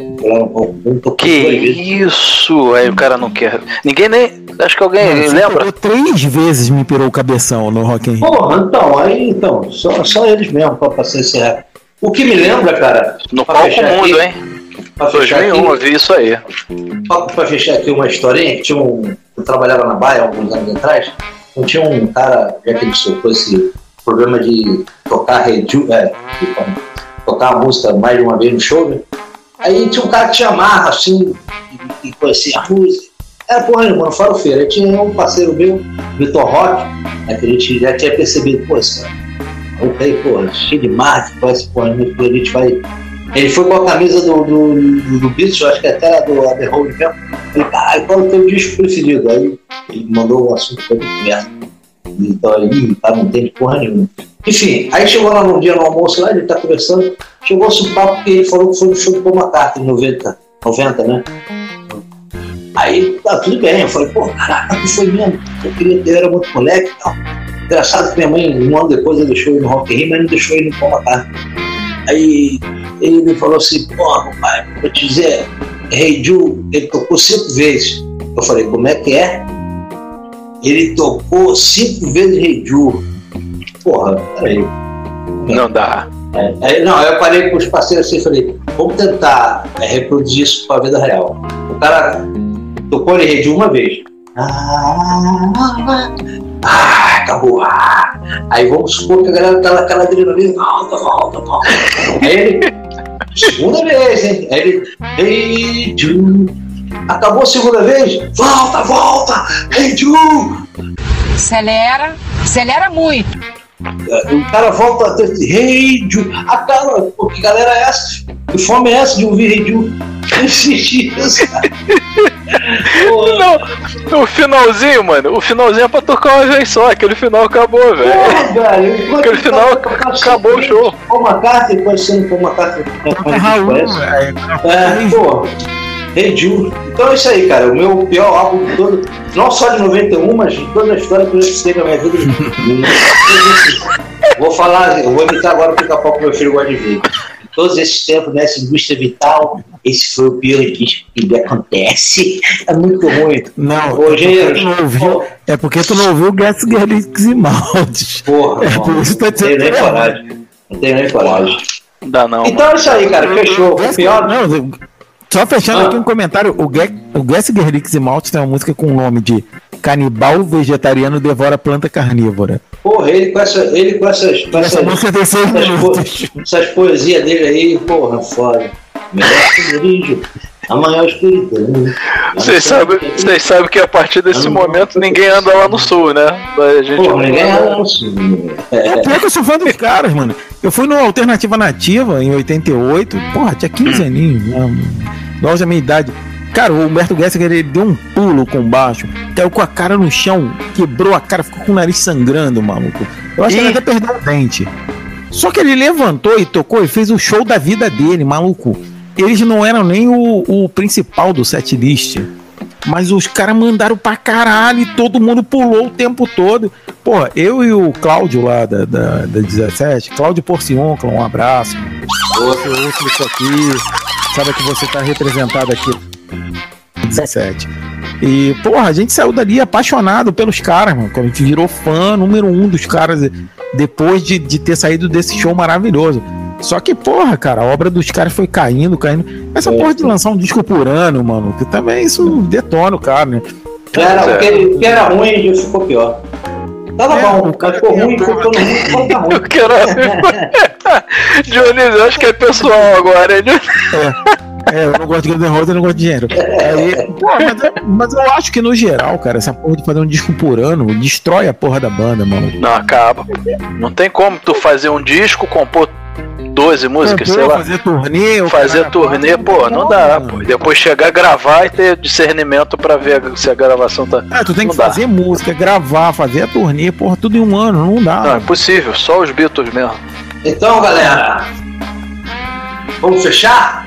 Não tocou Que isso? Aí o cara não quer. Ninguém nem. Acho que alguém Mano, lembra? três vezes me pirou o cabeção no Rock in Rio. Porra, então, aí então, só, só eles mesmo pra passar esse recorde. O que me lembra, cara. No pra palco mundo, aqui- hein? Pra fechar 2001, eu vi isso aí. pra, pra fechar aqui uma historinha, que tinha um. Eu trabalhava na Baia alguns anos atrás, não tinha um cara, já que ele soltou esse programa de tocar reju, é, de tocar a música mais de uma vez no show, né? Aí tinha um cara que tinha marra, assim, e, e conhecia a música. Era porra nenhuma, farofeira. Aí tinha um parceiro meu, Vitor Rock, né, que a gente já tinha percebido, pô, esse cara, eu falei, pô, cheio de marca, conhece porra nenhuma, a gente vai. Ele foi com a camisa do, do, do, do Beatles, acho que até era do Abbey Road mesmo. Falei, caralho, qual é o teu disco preferido? Aí ele mandou um assunto todo merda. Então "Ih, tá, não tem porra nenhuma. Enfim, aí chegou lá num dia no almoço lá, ele tá conversando, chegou-se um papo que ele falou que foi no show do Paul McCartney, 90, 90, né? Aí, tá tudo bem, eu falei, pô, caraca, tu foi mesmo, eu queria ter, era muito moleque e tal. Engraçado que minha mãe, um ano depois, ela deixou ir no Rock in Rio, mas não deixou ir no Paul McCartney. Aí ele me falou assim, porra, pai, vou te dizer, Rei Ju, ele tocou cinco vezes. Eu falei, como é que é? Ele tocou cinco vezes Rei Ju. Porra, peraí. Não dá. É, aí, não, eu parei com os parceiros assim e falei, vamos tentar é, reproduzir isso para a vida real. O cara tocou ele Rei Ju uma vez. Ah, ah, acabou. Ah. Aí vamos supor que a galera tá naquela adrenalina, volta, volta, volta. Aí ele, segunda vez, hein? Aí ele, Hey Jude, Acabou a segunda vez? Volta, volta! Hey, Ju! Acelera, acelera muito. O cara volta, Hey, Ju! A cara, pô, que galera é essa? Que fome é essa de ouvir Hey, Ju? Esses dias, cara. Não, o finalzinho, mano, o finalzinho é pra tocar uma vez só, aquele final acabou, velho. Porra, velho. Aquele final tá- tá acabou o show. Paul McCartney, pode ser no Paul McCartney. Toca Raul, velho. É, pô. Hey Jude. Então é isso aí, cara. O meu pior álbum de todo, não só de 91, mas de toda a história que eu já citei na minha vida. vou falar, eu vou imitar agora o pica-pau que meu filho gosta de ver. Todos esses tempos nessa indústria vital, esse foi o pior que me acontece. É muito ruim. Não, Hoje é porque tu não ouviu, é porque tu não ouviu Gats Gerlix e Maltes. Porra, é não, por isso que tá não tenho dizendo nem coragem. Não tenho nem coragem. Não dá não. Então é isso aí, cara. Fechou. O pior. Não, só fechando Ah. aqui um comentário, o Ge- o Guess Gerlix e Maltes tem uma música com o nome de Canibal Vegetariano Devora Planta Carnívora. Porra, ele com, essa, ele com essas. Com Essa essas, música tem seis essas, po- essas poesias dele aí, porra, foda. Melhor esconderijo, a maior escuridão. Vocês sabem, vocês sabem que a partir desse momento ninguém anda lá no sul, né? A gente não ninguém anda- anda no sul. É pior que eu sou fã dos caras, mano. Eu fui no Alternativa Nativa em 88, porra, tinha 15 aninhos, né? Nós da minha idade. Cara, o Humberto Gessinger, ele deu um pulo com baixo, caiu com a cara no chão, quebrou a cara, ficou com o nariz sangrando, maluco. Eu acho que ele até perdeu o dente. Só que ele levantou e tocou e fez o show da vida dele, maluco. Eles não eram nem o, o principal do set list. Mas os caras mandaram pra caralho e todo mundo pulou o tempo todo. Pô, eu e o Cláudio lá da, da, da 17, Cláudio Porcioncla, um abraço. Outro, outro aqui. Sabe que você tá representado aqui. 17. E, porra, a gente saiu dali apaixonado pelos caras, mano. A gente virou fã número um dos caras depois de, de ter saído desse show maravilhoso. Só que, porra, cara, a obra dos caras foi caindo, caindo. Essa porra de lançar um disco por ano, mano, que também isso detona o cara, né? Era, o, que, o que era ruim ficou pior. Tava É, bom, mas ficou ruim, ficou todo mundo, ficou tá ruim. Eu quero. Dionísio, eu acho que é pessoal agora, hein? É, eu não gosto de Guns N' Roses, eu não gosto de dinheiro. Pô, mas, eu- mas eu acho que no geral, cara, essa porra de fazer um disco por ano destrói a porra da banda, mano. Não, acaba. Não tem como tu fazer um disco, compor 12 músicas, sei lá. Fazer turnê, Fazer caralho, turnê, pô, não dá, pô. Depois chegar, gravar e ter discernimento pra ver se a gravação tá. É, tu tem que Não dá. fazer música, gravar, fazer a turnê, porra, tudo em um ano, não dá. Não, é impossível, só os Beatles mesmo. Então, galera, vamos fechar?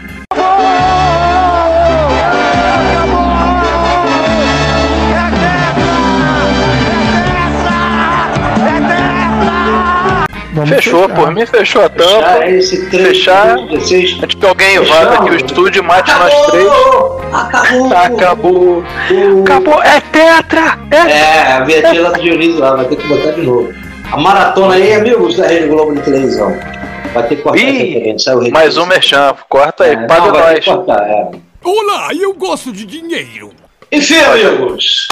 Fechou, por mim fechou a tampa. Fechar esse três, Fechar. Vocês... Antes que alguém invada aqui o estúdio e mate nós três. Acabou! Acabou! Acabou! É tetra! É, a vinhetinha lá do Dionísio lá, vai ter que botar de novo. A maratona aí, amigos da Rede Globo de televisão. Vai ter que cortar essa. Saiu o Mais um merchan, corta aí, É, paga não, nós. cortar, é. Olá, eu gosto de dinheiro. Enfim, amigos,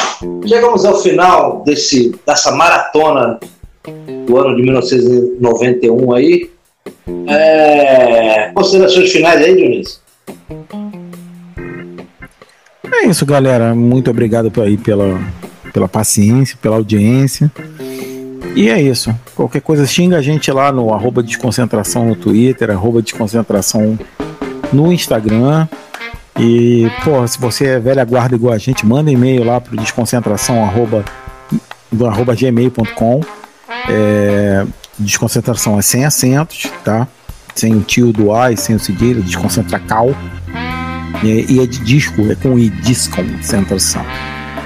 chegamos ao final desse, dessa maratona do ano de 1991 aí. É, considerações finais aí, Dionísio? É isso, galera. Muito obrigado aí pela, pela paciência, pela audiência. E é isso. Qualquer coisa, xinga a gente lá no arroba desconcentração no Twitter, arroba desconcentração no Instagram. E, pô, se você é velha guarda igual a gente, manda e-mail lá pro desconcentração arroba, arroba gmail.com. É, desconcentração é sem acentos, tá? Sem o tio do A e sem o cedilha, desconcentracal. E, e é de disco, é com I, desconcentração.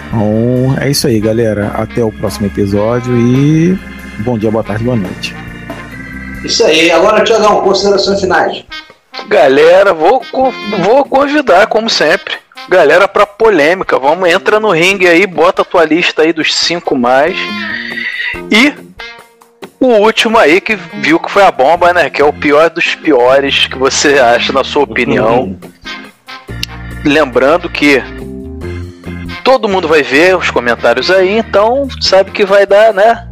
Então é isso aí, galera. Até o próximo episódio e bom dia, boa tarde, boa noite. Isso aí. Agora, Tiagão, considerações finais. Galera, vou, vou convidar, como sempre. Galera, pra polêmica. Vamos, entra no ringue aí, bota a tua lista aí dos cinco mais. E o último aí que viu que foi a bomba, né? Que é o pior dos piores que você acha, na sua opinião. Lembrando que todo mundo vai ver os comentários aí, então sabe que vai dar, né?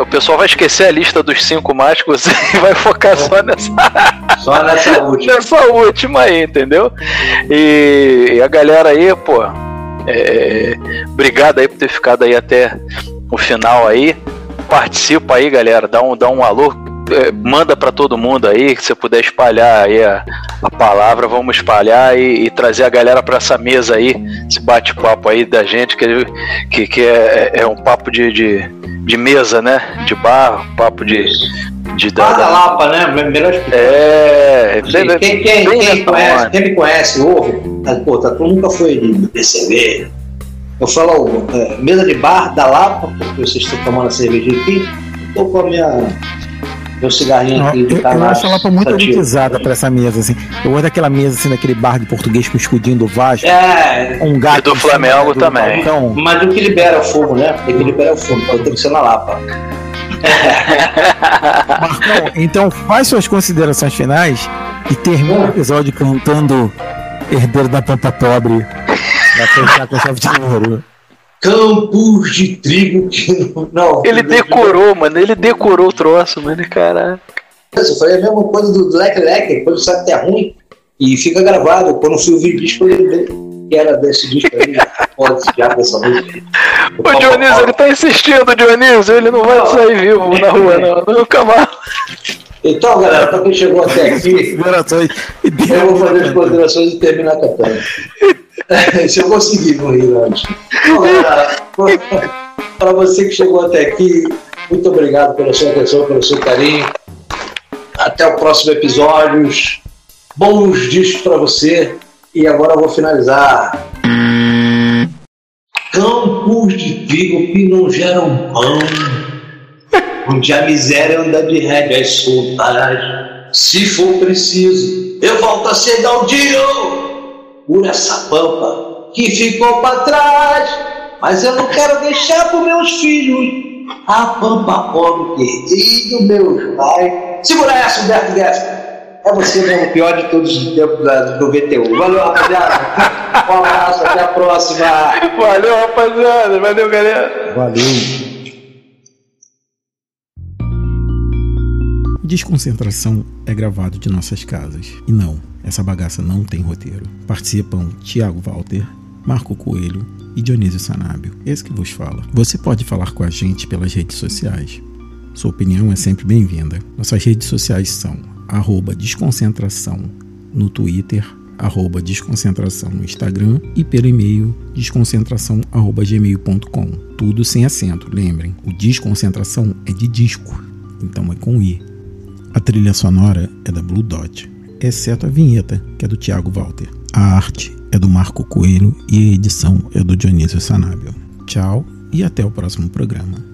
O pessoal vai esquecer a lista dos cinco mágicos e vai focar só nessa. Só nessa última. nessa última aí, entendeu? E, e a galera aí, pô. é, obrigado aí por ter ficado aí até o final aí. Participa aí, galera. Dá um, dá um alô. é, manda pra todo mundo aí, que você puder espalhar aí a, a palavra, vamos espalhar e, e trazer a galera pra essa mesa aí, esse bate-papo aí da gente, que, que, que é, é um papo de, de, de mesa, né? De bar, papo de. de Bar da Lapa, né? Melhor explicar. É, Quem, bem- quem, quem, quem nessa conhece, quem me conhece, ouve, tá, pô, tá, tu nunca foi de beber cerveja. Eu falo, é, mesa de bar da Lapa, porque vocês estão tomando a cervejinha aqui, eu tô com a minha, meu cigarrinho aqui de Eu, eu acho ela pra muito sativa. elitizada pra essa mesa, assim. Eu gosto daquela mesa, assim, daquele bar de português com o escudinho do Vasco. É. Um gato. E do Flamengo do também. balcão. Mas o que libera o fogo, né? O que libera o fogo, então tem que ser na Lapa. Marcão, então faz suas considerações finais e termina o episódio cantando Herdeiro da Pampa Pobre pra fechar com chave de ouro. Campos de trigo que não. Ele decorou, mano. Ele decorou o troço, mano. Caralho. Eu falei a mesma coisa do Leque Leque, quando sabe que é ruim e fica gravado. Quando eu fui ouvir o disco, eu que era desse disco aí, pode já dessa música. O Dionísio, ele tá insistindo, Dionísio. Ele não vai sair vivo na rua, não. Nunca mais. Então, galera, pra quem chegou até aqui, eu vou fazer as considerações e terminar campanha. Se eu conseguir morrer antes. Para você que chegou até aqui, muito obrigado pela sua atenção, pelo seu carinho. Até o próximo episódio. Bons discos para você. E agora eu vou finalizar. Campos de trigo que não geram pão, onde a miséria anda de rédeas soltas. Se for preciso, eu volto a ser Galdinho por essa pampa que ficou para trás. Mas eu não quero deixar para meus filhos a pampa pobre que do meus pais. Segura essa, Humberto Guedes. É você mesmo, o pior de todos os tempos do VTU. Valeu, rapaziada. Um abraço, até a próxima. Valeu, rapaziada. Valeu, galera. Valeu. Desconcentração é gravado de nossas casas. E não, essa bagaça não tem roteiro. Participam Tiago Walter, Marco Coelho e Dionísio Sanábio. Esse que vos fala. Você pode falar com a gente pelas redes sociais. Sua opinião é sempre bem-vinda. Nossas redes sociais são desconcentração no Twitter, arroba desconcentração no Instagram e pelo e-mail desconcentração.gmail.com. Tudo sem acento, lembrem. O desconcentração é de disco, então é com I. A trilha sonora é da Blue Dot, exceto a vinheta, que é do Thiago Walter. A arte é do Marco Coelho e a edição é do Dionísio Sanábio. Tchau e até o próximo programa.